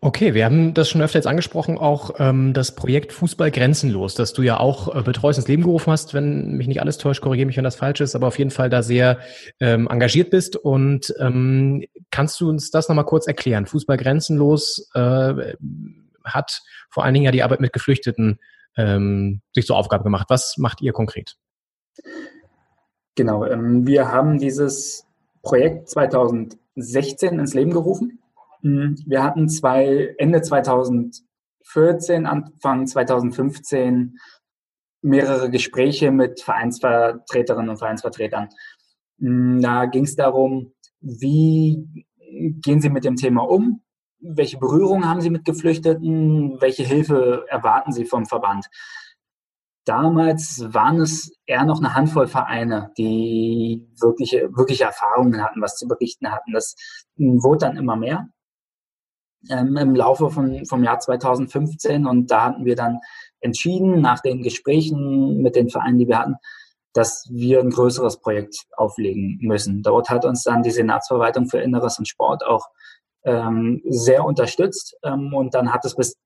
Okay, wir haben das schon öfter jetzt angesprochen, auch ähm, das Projekt Fußball grenzenlos, das du ja auch äh, betreust ins Leben gerufen hast, wenn mich nicht alles täuscht, korrigiere mich, wenn das falsch ist, aber auf jeden Fall da sehr ähm, engagiert bist. Und ähm, kannst du uns das nochmal kurz erklären? Fußball grenzenlos äh, hat vor allen Dingen ja die Arbeit mit Geflüchteten ähm, sich zur Aufgabe gemacht. Was macht ihr konkret? Genau, ähm, wir haben dieses Projekt 2016 ins Leben gerufen wir hatten zwei, Ende 2014, Anfang 2015 mehrere Gespräche mit Vereinsvertreterinnen und Vereinsvertretern. Hm, da ging es darum, wie gehen Sie mit dem Thema um? Welche Berührungen haben Sie mit Geflüchteten? Welche Hilfe erwarten Sie vom Verband? Damals waren es eher noch eine Handvoll Vereine, die wirkliche, wirkliche Erfahrungen hatten, was zu berichten hatten. Das hm, wurde dann immer mehr ähm, im Laufe von, vom Jahr 2015 und da hatten wir dann entschieden, nach den Gesprächen mit den Vereinen, die wir hatten, dass wir ein größeres Projekt auflegen müssen. Dort hat uns dann die Senatsverwaltung für Inneres und Sport auch ähm, sehr unterstützt ähm, und dann hat es bis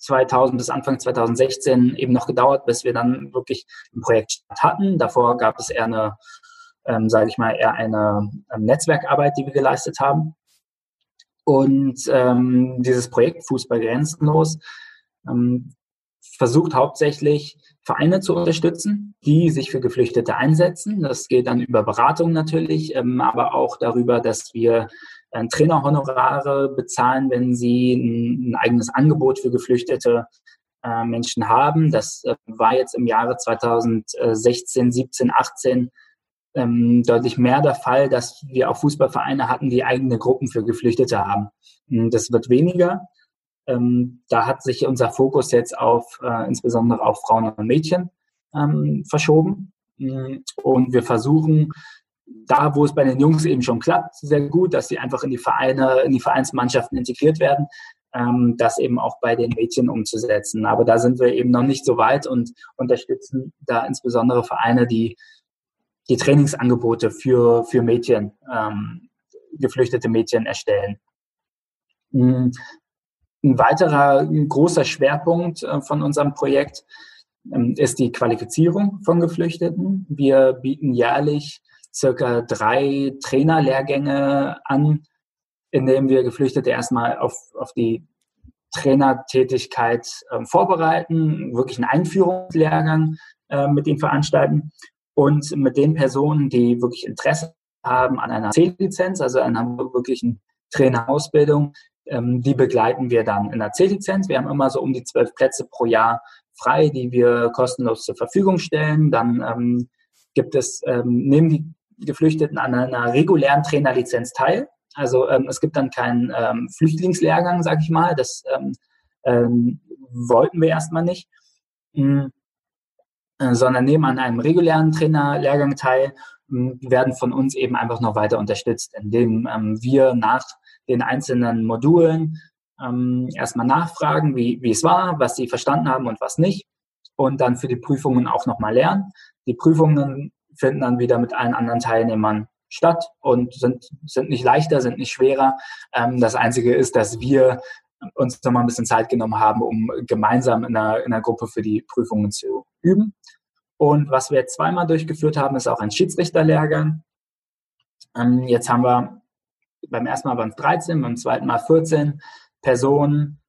2000 bis Anfang 2016 eben noch gedauert, bis wir dann wirklich ein Projekt hatten. Davor gab es eher eine, ähm, sage ich mal, eher eine ähm, Netzwerkarbeit, die wir geleistet haben. Und ähm, dieses Projekt Fußball grenzenlos ähm, versucht hauptsächlich Vereine zu unterstützen, die sich für Geflüchtete einsetzen. Das geht dann über Beratung natürlich, ähm, aber auch darüber, dass wir äh, Trainerhonorare bezahlen, wenn sie ein, ein eigenes Angebot für geflüchtete äh, Menschen haben. Das äh, war jetzt im Jahre 2016, 17, 18 ähm, deutlich mehr der Fall, dass wir auch Fußballvereine hatten, die eigene Gruppen für Geflüchtete haben. Hm, das wird weniger. Ähm, da hat sich unser Fokus jetzt auf äh, insbesondere auf Frauen und Mädchen ähm, verschoben. Hm, und wir versuchen, da wo es bei den Jungs eben schon klappt, sehr gut, dass sie einfach in die Vereine, in die Vereinsmannschaften integriert werden, ähm, das eben auch bei den Mädchen umzusetzen. Aber da sind wir eben noch nicht so weit und unterstützen da insbesondere Vereine, die die Trainingsangebote für, für Mädchen, ähm, geflüchtete Mädchen erstellen. Ein weiterer großer Schwerpunkt äh, von unserem Projekt ähm, ist die Qualifizierung von Geflüchteten. Wir bieten jährlich circa drei Trainerlehrgänge an, in denen wir Geflüchtete erstmal auf, auf die Trainertätigkeit äh, vorbereiten, wirklich einen Einführungslehrgang äh, mit ihnen veranstalten und mit den Personen, die wirklich Interesse haben an einer C-Lizenz, also einer wirklichen Trainerausbildung, ähm, die begleiten wir dann in der C-Lizenz. Wir haben immer so um die zwölf Plätze pro Jahr frei, die wir kostenlos zur Verfügung stellen. Dann ähm, gibt es, ähm, nehmen die Geflüchteten an einer regulären Trainerlizenz teil. Also ähm, es gibt dann keinen ähm, Flüchtlingslehrgang, sag ich mal. Das ähm, ähm, wollten wir erstmal nicht. Mhm. Äh, sondern nehmen an einem regulären Trainerlehrgang teil, werden von uns eben einfach noch weiter unterstützt, indem ähm, wir nach den einzelnen Modulen ähm, erstmal nachfragen, wie, wie es war, was sie verstanden haben und was nicht. Und dann für die Prüfungen auch nochmal lernen. Die Prüfungen finden dann wieder mit allen anderen Teilnehmern statt und sind, sind nicht leichter, sind nicht schwerer. Ähm, das Einzige ist, dass wir uns nochmal ein bisschen Zeit genommen haben, um gemeinsam in einer, in einer Gruppe für die Prüfungen zu üben. Und was wir jetzt zweimal durchgeführt haben, ist auch ein Schiedsrichterlehrgang. Ähm, jetzt haben wir beim ersten Mal waren es 13, beim zweiten Mal 14 Personen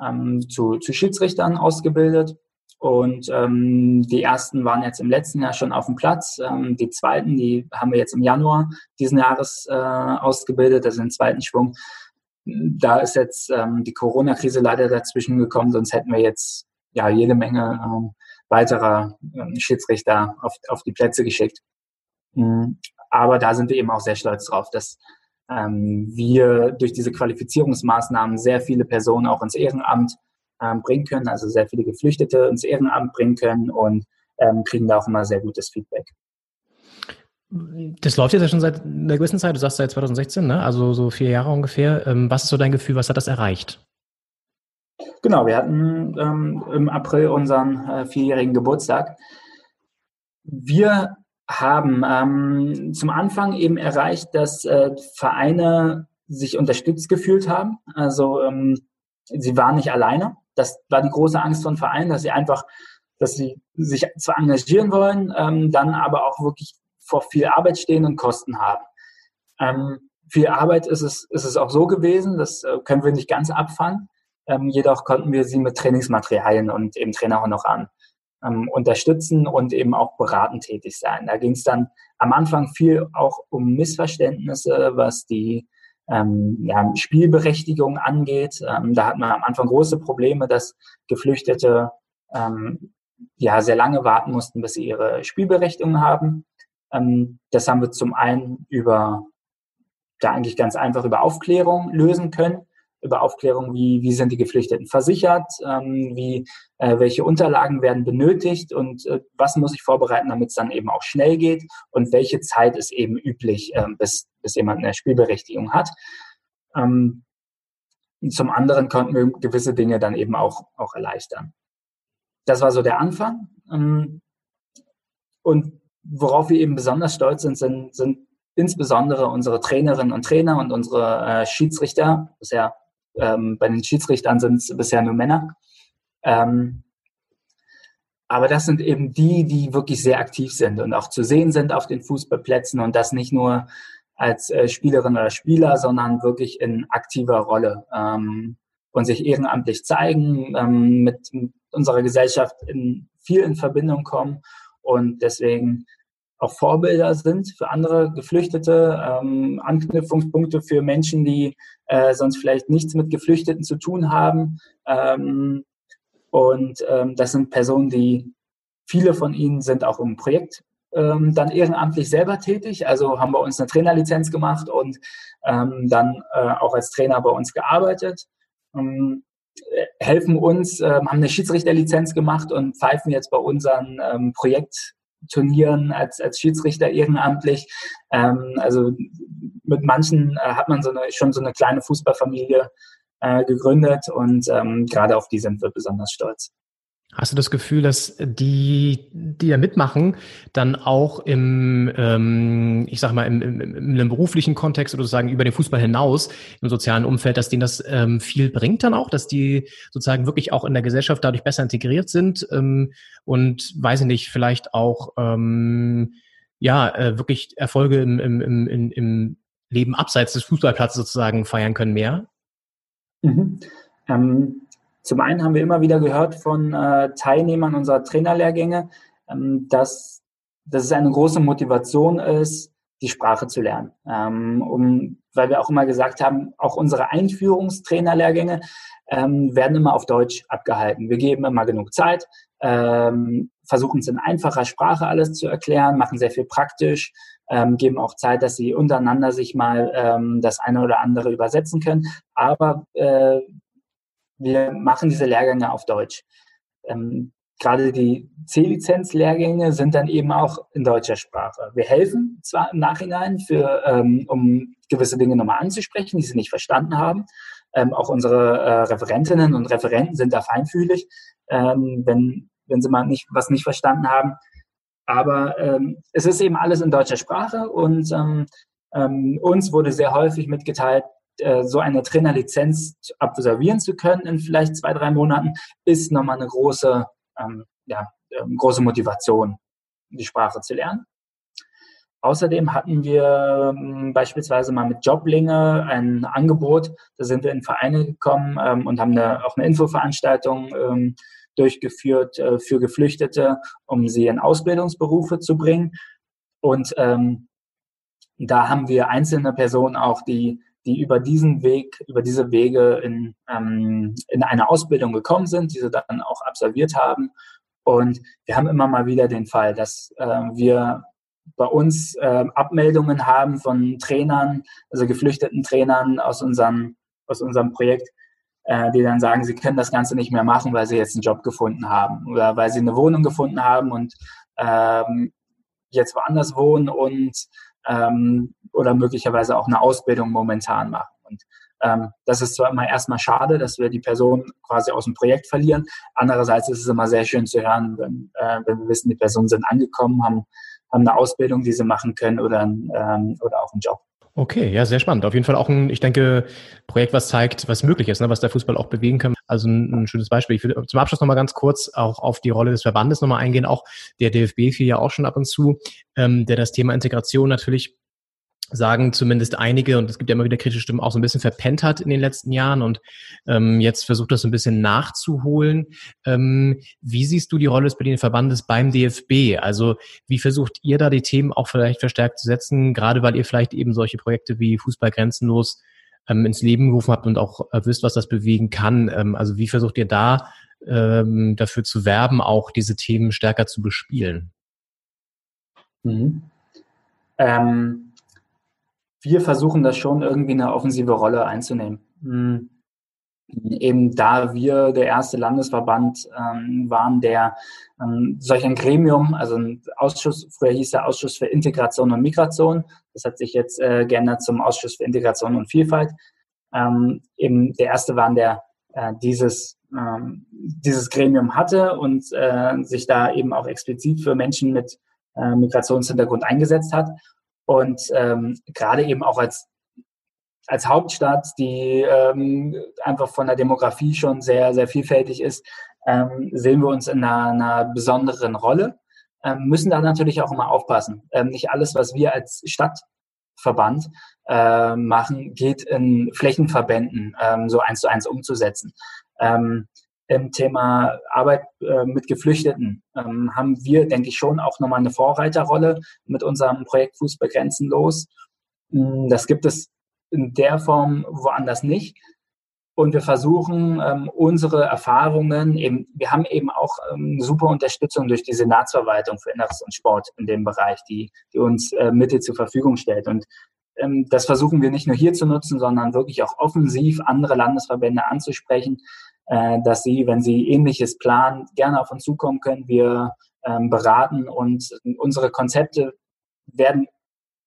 ähm, zu, zu Schiedsrichtern ausgebildet. Und ähm, die ersten waren jetzt im letzten Jahr schon auf dem Platz. Ähm, die zweiten, die haben wir jetzt im Januar diesen Jahres äh, ausgebildet, also den zweiten Schwung. Da ist jetzt ähm, die Corona-Krise leider dazwischen gekommen, sonst hätten wir jetzt ja jede Menge ähm, weiterer ähm, Schiedsrichter auf, auf die Plätze geschickt. Mhm. Aber da sind wir eben auch sehr stolz drauf, dass ähm, wir durch diese Qualifizierungsmaßnahmen sehr viele Personen auch ins Ehrenamt ähm, bringen können, also sehr viele Geflüchtete ins Ehrenamt bringen können und ähm, kriegen da auch immer sehr gutes Feedback. Das läuft jetzt ja schon seit einer gewissen Zeit, du sagst seit 2016, ne? also so vier Jahre ungefähr. Ähm, was ist so dein Gefühl, was hat das erreicht? Genau, wir hatten ähm, im April unseren äh, vierjährigen Geburtstag. Wir haben ähm, zum Anfang eben erreicht, dass äh, Vereine sich unterstützt gefühlt haben. Also ähm, sie waren nicht alleine. Das war die große Angst von Vereinen, dass sie einfach, dass sie sich zwar engagieren wollen, ähm, dann aber auch wirklich vor viel Arbeit stehen und Kosten haben. Ähm, viel Arbeit ist es, ist es auch so gewesen, das äh, können wir nicht ganz abfangen. Ähm, jedoch konnten wir sie mit Trainingsmaterialien und eben Trainerhonoraren ähm, unterstützen und eben auch beratend tätig sein. Da ging es dann am Anfang viel auch um Missverständnisse, was die ähm, ja, Spielberechtigung angeht. Ähm, da hat man am Anfang große Probleme, dass Geflüchtete ähm, ja sehr lange warten mussten, bis sie ihre Spielberechtigung haben. Ähm, das haben wir zum einen über da eigentlich ganz einfach über Aufklärung lösen können über Aufklärung, wie, wie sind die Geflüchteten versichert, ähm, wie, äh, welche Unterlagen werden benötigt und äh, was muss ich vorbereiten, damit es dann eben auch schnell geht und welche Zeit ist eben üblich, äh, bis, bis jemand eine Spielberechtigung hat. Ähm, zum anderen konnten wir gewisse Dinge dann eben auch, auch erleichtern. Das war so der Anfang. Ähm, und worauf wir eben besonders stolz sind, sind, sind insbesondere unsere Trainerinnen und Trainer und unsere äh, Schiedsrichter, bisher ähm, bei den Schiedsrichtern sind es bisher nur Männer. Ähm, aber das sind eben die, die wirklich sehr aktiv sind und auch zu sehen sind auf den Fußballplätzen und das nicht nur als äh, Spielerin oder Spieler, sondern wirklich in aktiver Rolle ähm, und sich ehrenamtlich zeigen, ähm, mit unserer Gesellschaft in, viel in Verbindung kommen und deswegen auch Vorbilder sind für andere Geflüchtete, ähm, Anknüpfungspunkte für Menschen, die äh, sonst vielleicht nichts mit Geflüchteten zu tun haben. Ähm, und ähm, das sind Personen, die viele von ihnen sind auch im Projekt ähm, dann ehrenamtlich selber tätig. Also haben bei uns eine Trainerlizenz gemacht und ähm, dann äh, auch als Trainer bei uns gearbeitet. Ähm, helfen uns, äh, haben eine Schiedsrichterlizenz gemacht und pfeifen jetzt bei unseren ähm, Projekt Turnieren als, als Schiedsrichter ehrenamtlich. Ähm, also mit manchen äh, hat man so eine, schon so eine kleine Fußballfamilie äh, gegründet und ähm, gerade auf die sind wir besonders stolz. Hast du das Gefühl, dass die, die da mitmachen, dann auch im, ähm, ich sag mal, im, im, im einem beruflichen Kontext oder sozusagen über den Fußball hinaus, im sozialen Umfeld, dass denen das ähm, viel bringt dann auch, dass die sozusagen wirklich auch in der Gesellschaft dadurch besser integriert sind ähm, und weiß ich nicht, vielleicht auch ähm, ja äh, wirklich Erfolge im, im, im, im Leben abseits des Fußballplatzes sozusagen feiern können mehr? Mhm. Ähm, zum einen haben wir immer wieder gehört von äh, Teilnehmern unserer Trainerlehrgänge, ähm, dass, dass es eine große Motivation ist, die Sprache zu lernen. Ähm, um, weil wir auch immer gesagt haben, auch unsere Einführungstrainerlehrgänge ähm, werden immer auf Deutsch abgehalten. Wir geben immer genug Zeit, ähm, versuchen es in einfacher Sprache alles zu erklären, machen sehr viel praktisch, ähm, geben auch Zeit, dass sie untereinander sich mal ähm, das eine oder andere übersetzen können. Aber äh, wir machen diese Lehrgänge auf Deutsch. Ähm, gerade die C-Lizenz-Lehrgänge sind dann eben auch in deutscher Sprache. Wir helfen zwar im Nachhinein, für, ähm, um gewisse Dinge nochmal anzusprechen, die sie nicht verstanden haben. Ähm, auch unsere äh, Referentinnen und Referenten sind da feinfühlig, ähm, wenn, wenn sie mal nicht, was nicht verstanden haben. Aber ähm, es ist eben alles in deutscher Sprache und ähm, uns wurde sehr häufig mitgeteilt, äh, so eine Trainerlizenz absolvieren zu können in vielleicht zwei, drei Monaten, ist nochmal eine große, ähm, ja, ähm, große Motivation, die Sprache zu lernen. Außerdem hatten wir ähm, beispielsweise mal mit Joblinge ein Angebot. Da sind wir in Vereine gekommen ähm, und haben eine, auch eine Infoveranstaltung ähm, durchgeführt äh, für Geflüchtete, um sie in Ausbildungsberufe zu bringen. Und ähm, da haben wir einzelne Personen auch, die die über diesen Weg, über diese Wege in, ähm, in eine Ausbildung gekommen sind, diese dann auch absolviert haben. Und wir haben immer mal wieder den Fall, dass äh, wir bei uns äh, Abmeldungen haben von Trainern, also geflüchteten Trainern aus unserem, aus unserem Projekt, äh, die dann sagen, sie können das Ganze nicht mehr machen, weil sie jetzt einen Job gefunden haben oder weil sie eine Wohnung gefunden haben und ähm, jetzt woanders wohnen und ähm, oder möglicherweise auch eine Ausbildung momentan machen. Und ähm, das ist zwar immer erstmal schade, dass wir die Person quasi aus dem Projekt verlieren. Andererseits ist es immer sehr schön zu hören, wenn, äh, wenn wir wissen, die Personen sind angekommen, haben, haben eine Ausbildung, die sie machen können oder, ähm, oder auch einen Job. Okay, ja, sehr spannend. Auf jeden Fall auch ein, ich denke, Projekt, was zeigt, was möglich ist, ne, was der Fußball auch bewegen kann. Also ein, ein schönes Beispiel. Ich will zum Abschluss nochmal ganz kurz auch auf die Rolle des Verbandes nochmal eingehen. Auch der DFB fiel ja auch schon ab und zu, ähm, der das Thema Integration natürlich sagen zumindest einige, und es gibt ja immer wieder kritische Stimmen, auch so ein bisschen verpennt hat in den letzten Jahren und ähm, jetzt versucht das so ein bisschen nachzuholen. Ähm, wie siehst du die Rolle des Berliner Verbandes beim DFB? Also wie versucht ihr da die Themen auch vielleicht verstärkt zu setzen, gerade weil ihr vielleicht eben solche Projekte wie Fußball grenzenlos ähm, ins Leben gerufen habt und auch äh, wisst, was das bewegen kann? Ähm, also wie versucht ihr da ähm, dafür zu werben, auch diese Themen stärker zu bespielen? Mhm. Ähm wir versuchen das schon irgendwie eine offensive Rolle einzunehmen. Mhm. Eben da wir der erste Landesverband ähm, waren, der ähm, solch ein Gremium, also ein Ausschuss, früher hieß der Ausschuss für Integration und Migration, das hat sich jetzt äh, geändert zum Ausschuss für Integration und Vielfalt, ähm, eben der erste waren, der äh, dieses, ähm, dieses Gremium hatte und äh, sich da eben auch explizit für Menschen mit äh, Migrationshintergrund eingesetzt hat. Und ähm, gerade eben auch als, als Hauptstadt, die ähm, einfach von der Demografie schon sehr, sehr vielfältig ist, ähm, sehen wir uns in einer, einer besonderen Rolle. Ähm, müssen da natürlich auch immer aufpassen. Ähm, nicht alles, was wir als Stadtverband äh, machen, geht in Flächenverbänden ähm, so eins zu eins umzusetzen. Ähm, im Thema Arbeit äh, mit Geflüchteten ähm, haben wir, denke ich, schon auch nochmal eine Vorreiterrolle mit unserem Projekt Fußball grenzenlos. Mm, das gibt es in der Form woanders nicht. Und wir versuchen ähm, unsere Erfahrungen eben, wir haben eben auch ähm, super Unterstützung durch die Senatsverwaltung für Inneres und Sport in dem Bereich, die, die uns äh, Mittel zur Verfügung stellt. Und ähm, das versuchen wir nicht nur hier zu nutzen, sondern wirklich auch offensiv andere Landesverbände anzusprechen, dass Sie, wenn Sie ähnliches planen, gerne auf uns zukommen können. Wir ähm, beraten und unsere Konzepte werden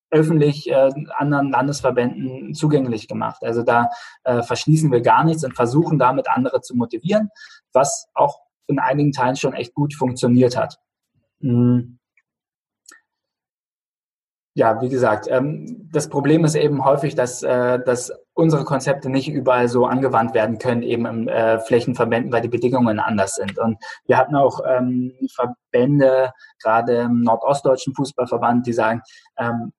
öffentlich äh, anderen Landesverbänden zugänglich gemacht. Also da äh, verschließen wir gar nichts und versuchen damit andere zu motivieren, was auch in einigen Teilen schon echt gut funktioniert hat. Mhm ja, wie gesagt, ähm, das Problem ist eben häufig, dass, äh, dass unsere Konzepte nicht überall so angewandt werden können, eben im äh, Flächenverbänden, weil die Bedingungen anders sind. Und wir hatten auch ähm, Verbände, gerade im nordostdeutschen Fußballverband, die sagen, ähm,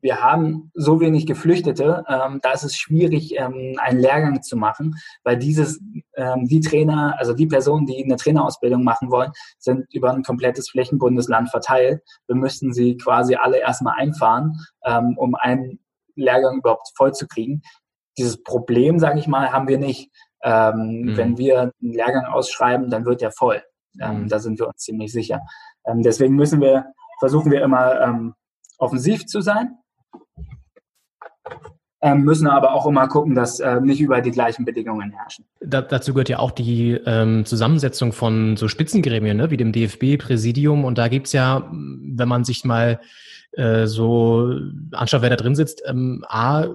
wir haben so wenig Geflüchtete, ähm, da ist es schwierig, ähm, einen Lehrgang zu machen, weil dieses, ähm, die Trainer, also die Personen, die eine Trainerausbildung machen wollen, sind über ein komplettes Flächenbundesland verteilt. Wir müssten sie quasi alle erstmal einfahren, ähm, um einen Lehrgang überhaupt voll zu kriegen. Dieses Problem, sage ich mal, haben wir nicht. Ähm, mhm. Wenn wir einen Lehrgang ausschreiben, dann wird der voll. Ähm, mhm. Da sind wir uns ziemlich sicher. Ähm, deswegen müssen wir, versuchen wir immer ähm, offensiv zu sein ähm, müssen aber auch immer gucken, dass äh, nicht über die gleichen Bedingungen herrschen. Da, dazu gehört ja auch die ähm, Zusammensetzung von so Spitzengremien, ne, wie dem DFB-Präsidium. Und da gibt's ja, wenn man sich mal äh, so anschaut, wer da drin sitzt, ähm, A,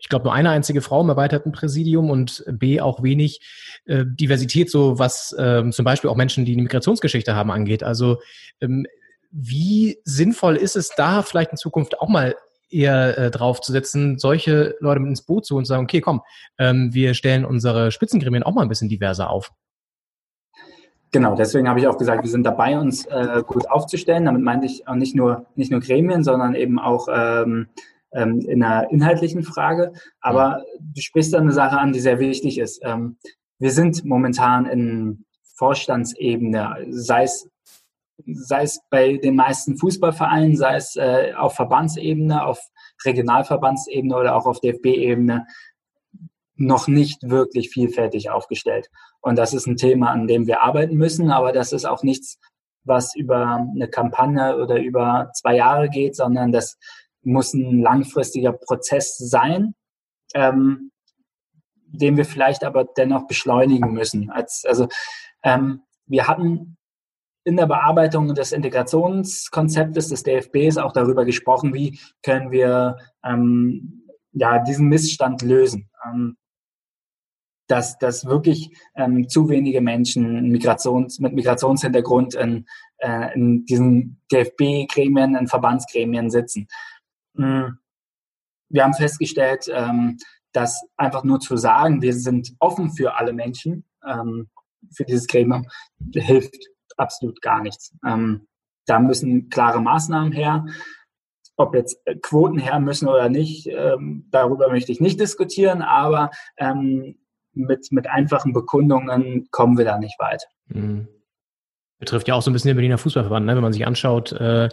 ich glaube nur eine einzige Frau im erweiterten Präsidium und B, auch wenig äh, Diversität, so was ähm, zum Beispiel auch Menschen, die eine Migrationsgeschichte haben, angeht. Also ähm, wie sinnvoll ist es da vielleicht in Zukunft auch mal eher äh, drauf zu setzen, solche Leute mit ins Boot zu und sagen, okay, komm, ähm, wir stellen unsere Spitzengremien auch mal ein bisschen diverser auf. Genau, deswegen habe ich auch gesagt, wir sind dabei, uns äh, gut aufzustellen. Damit meinte ich auch nicht nur, nicht nur Gremien, sondern eben auch ähm, ähm, in einer inhaltlichen Frage. Aber du sprichst da eine Sache an, die sehr wichtig ist. Ähm, wir sind momentan in Vorstandsebene, sei es sei es bei den meisten Fußballvereinen, sei es äh, auf Verbandsebene, auf Regionalverbandsebene oder auch auf DFB-Ebene, noch nicht wirklich vielfältig aufgestellt. Und das ist ein Thema, an dem wir arbeiten müssen, aber das ist auch nichts, was über eine Kampagne oder über zwei Jahre geht, sondern das muss ein langfristiger Prozess sein, ähm, den wir vielleicht aber dennoch beschleunigen müssen. Als, also ähm, wir hatten in der Bearbeitung des Integrationskonzeptes des DFBs auch darüber gesprochen, wie können wir ähm, ja, diesen Missstand lösen. Ähm, dass, dass wirklich ähm, zu wenige Menschen Migrations, mit Migrationshintergrund in, äh, in diesen DFB-Gremien, in Verbandsgremien sitzen. Mhm. Wir haben festgestellt, ähm, dass einfach nur zu sagen, wir sind offen für alle Menschen, ähm, für dieses Gremium, hilft absolut gar nichts. Ähm, da müssen klare Maßnahmen her. Ob jetzt äh, Quoten her müssen oder nicht, ähm, darüber möchte ich nicht diskutieren, aber ähm, mit, mit einfachen Bekundungen kommen wir da nicht weit. Mhm. Betrifft ja auch so ein bisschen den Berliner Fußballverband. Ne? Wenn man sich anschaut, äh,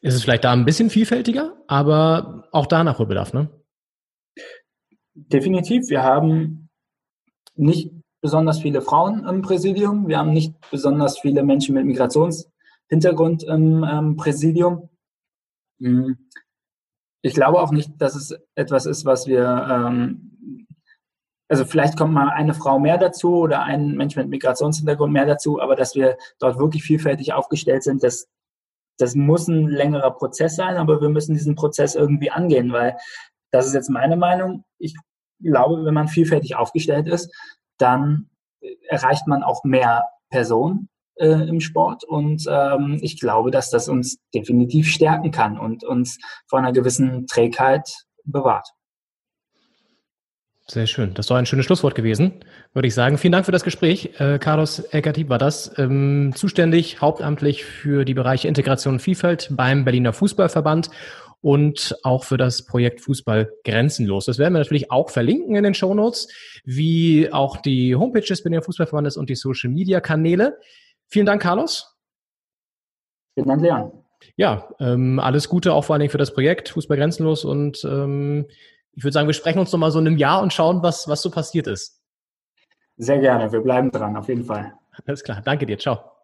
ist es vielleicht da ein bisschen vielfältiger, aber auch da Nachholbedarf, ne? Definitiv. Wir haben nicht besonders viele Frauen im Präsidium. Wir haben nicht besonders viele Menschen mit Migrationshintergrund im ähm, Präsidium. Hm. Ich glaube auch nicht, dass es etwas ist, was wir, ähm, also vielleicht kommt mal eine Frau mehr dazu oder ein Mensch mit Migrationshintergrund mehr dazu, aber dass wir dort wirklich vielfältig aufgestellt sind, das, das muss ein längerer Prozess sein, aber wir müssen diesen Prozess irgendwie angehen, weil das ist jetzt meine Meinung. Ich glaube, wenn man vielfältig aufgestellt ist, dann erreicht man auch mehr Personen äh, im Sport. Und ähm, ich glaube, dass das uns definitiv stärken kann und uns vor einer gewissen Trägheit bewahrt. Sehr schön. Das war ein schönes Schlusswort gewesen, würde ich sagen. Vielen Dank für das Gespräch. Äh, Carlos Eckert war das, ähm, zuständig hauptamtlich für die Bereiche Integration und Vielfalt beim Berliner Fußballverband und auch für das Projekt Fußball grenzenlos. Das werden wir natürlich auch verlinken in den Show Notes, wie auch die Homepage des Berliner Fußballverbandes und die Social Media Kanäle. Vielen Dank, Carlos. Vielen Dank, Leon. Ja, ähm, alles Gute auch vor allen Dingen für das Projekt Fußball grenzenlos und ähm, ich würde sagen, wir sprechen uns noch mal so in einem Jahr und schauen, was, was so passiert ist. Sehr gerne. Wir bleiben dran, auf jeden Fall. Alles klar. Danke dir. Ciao.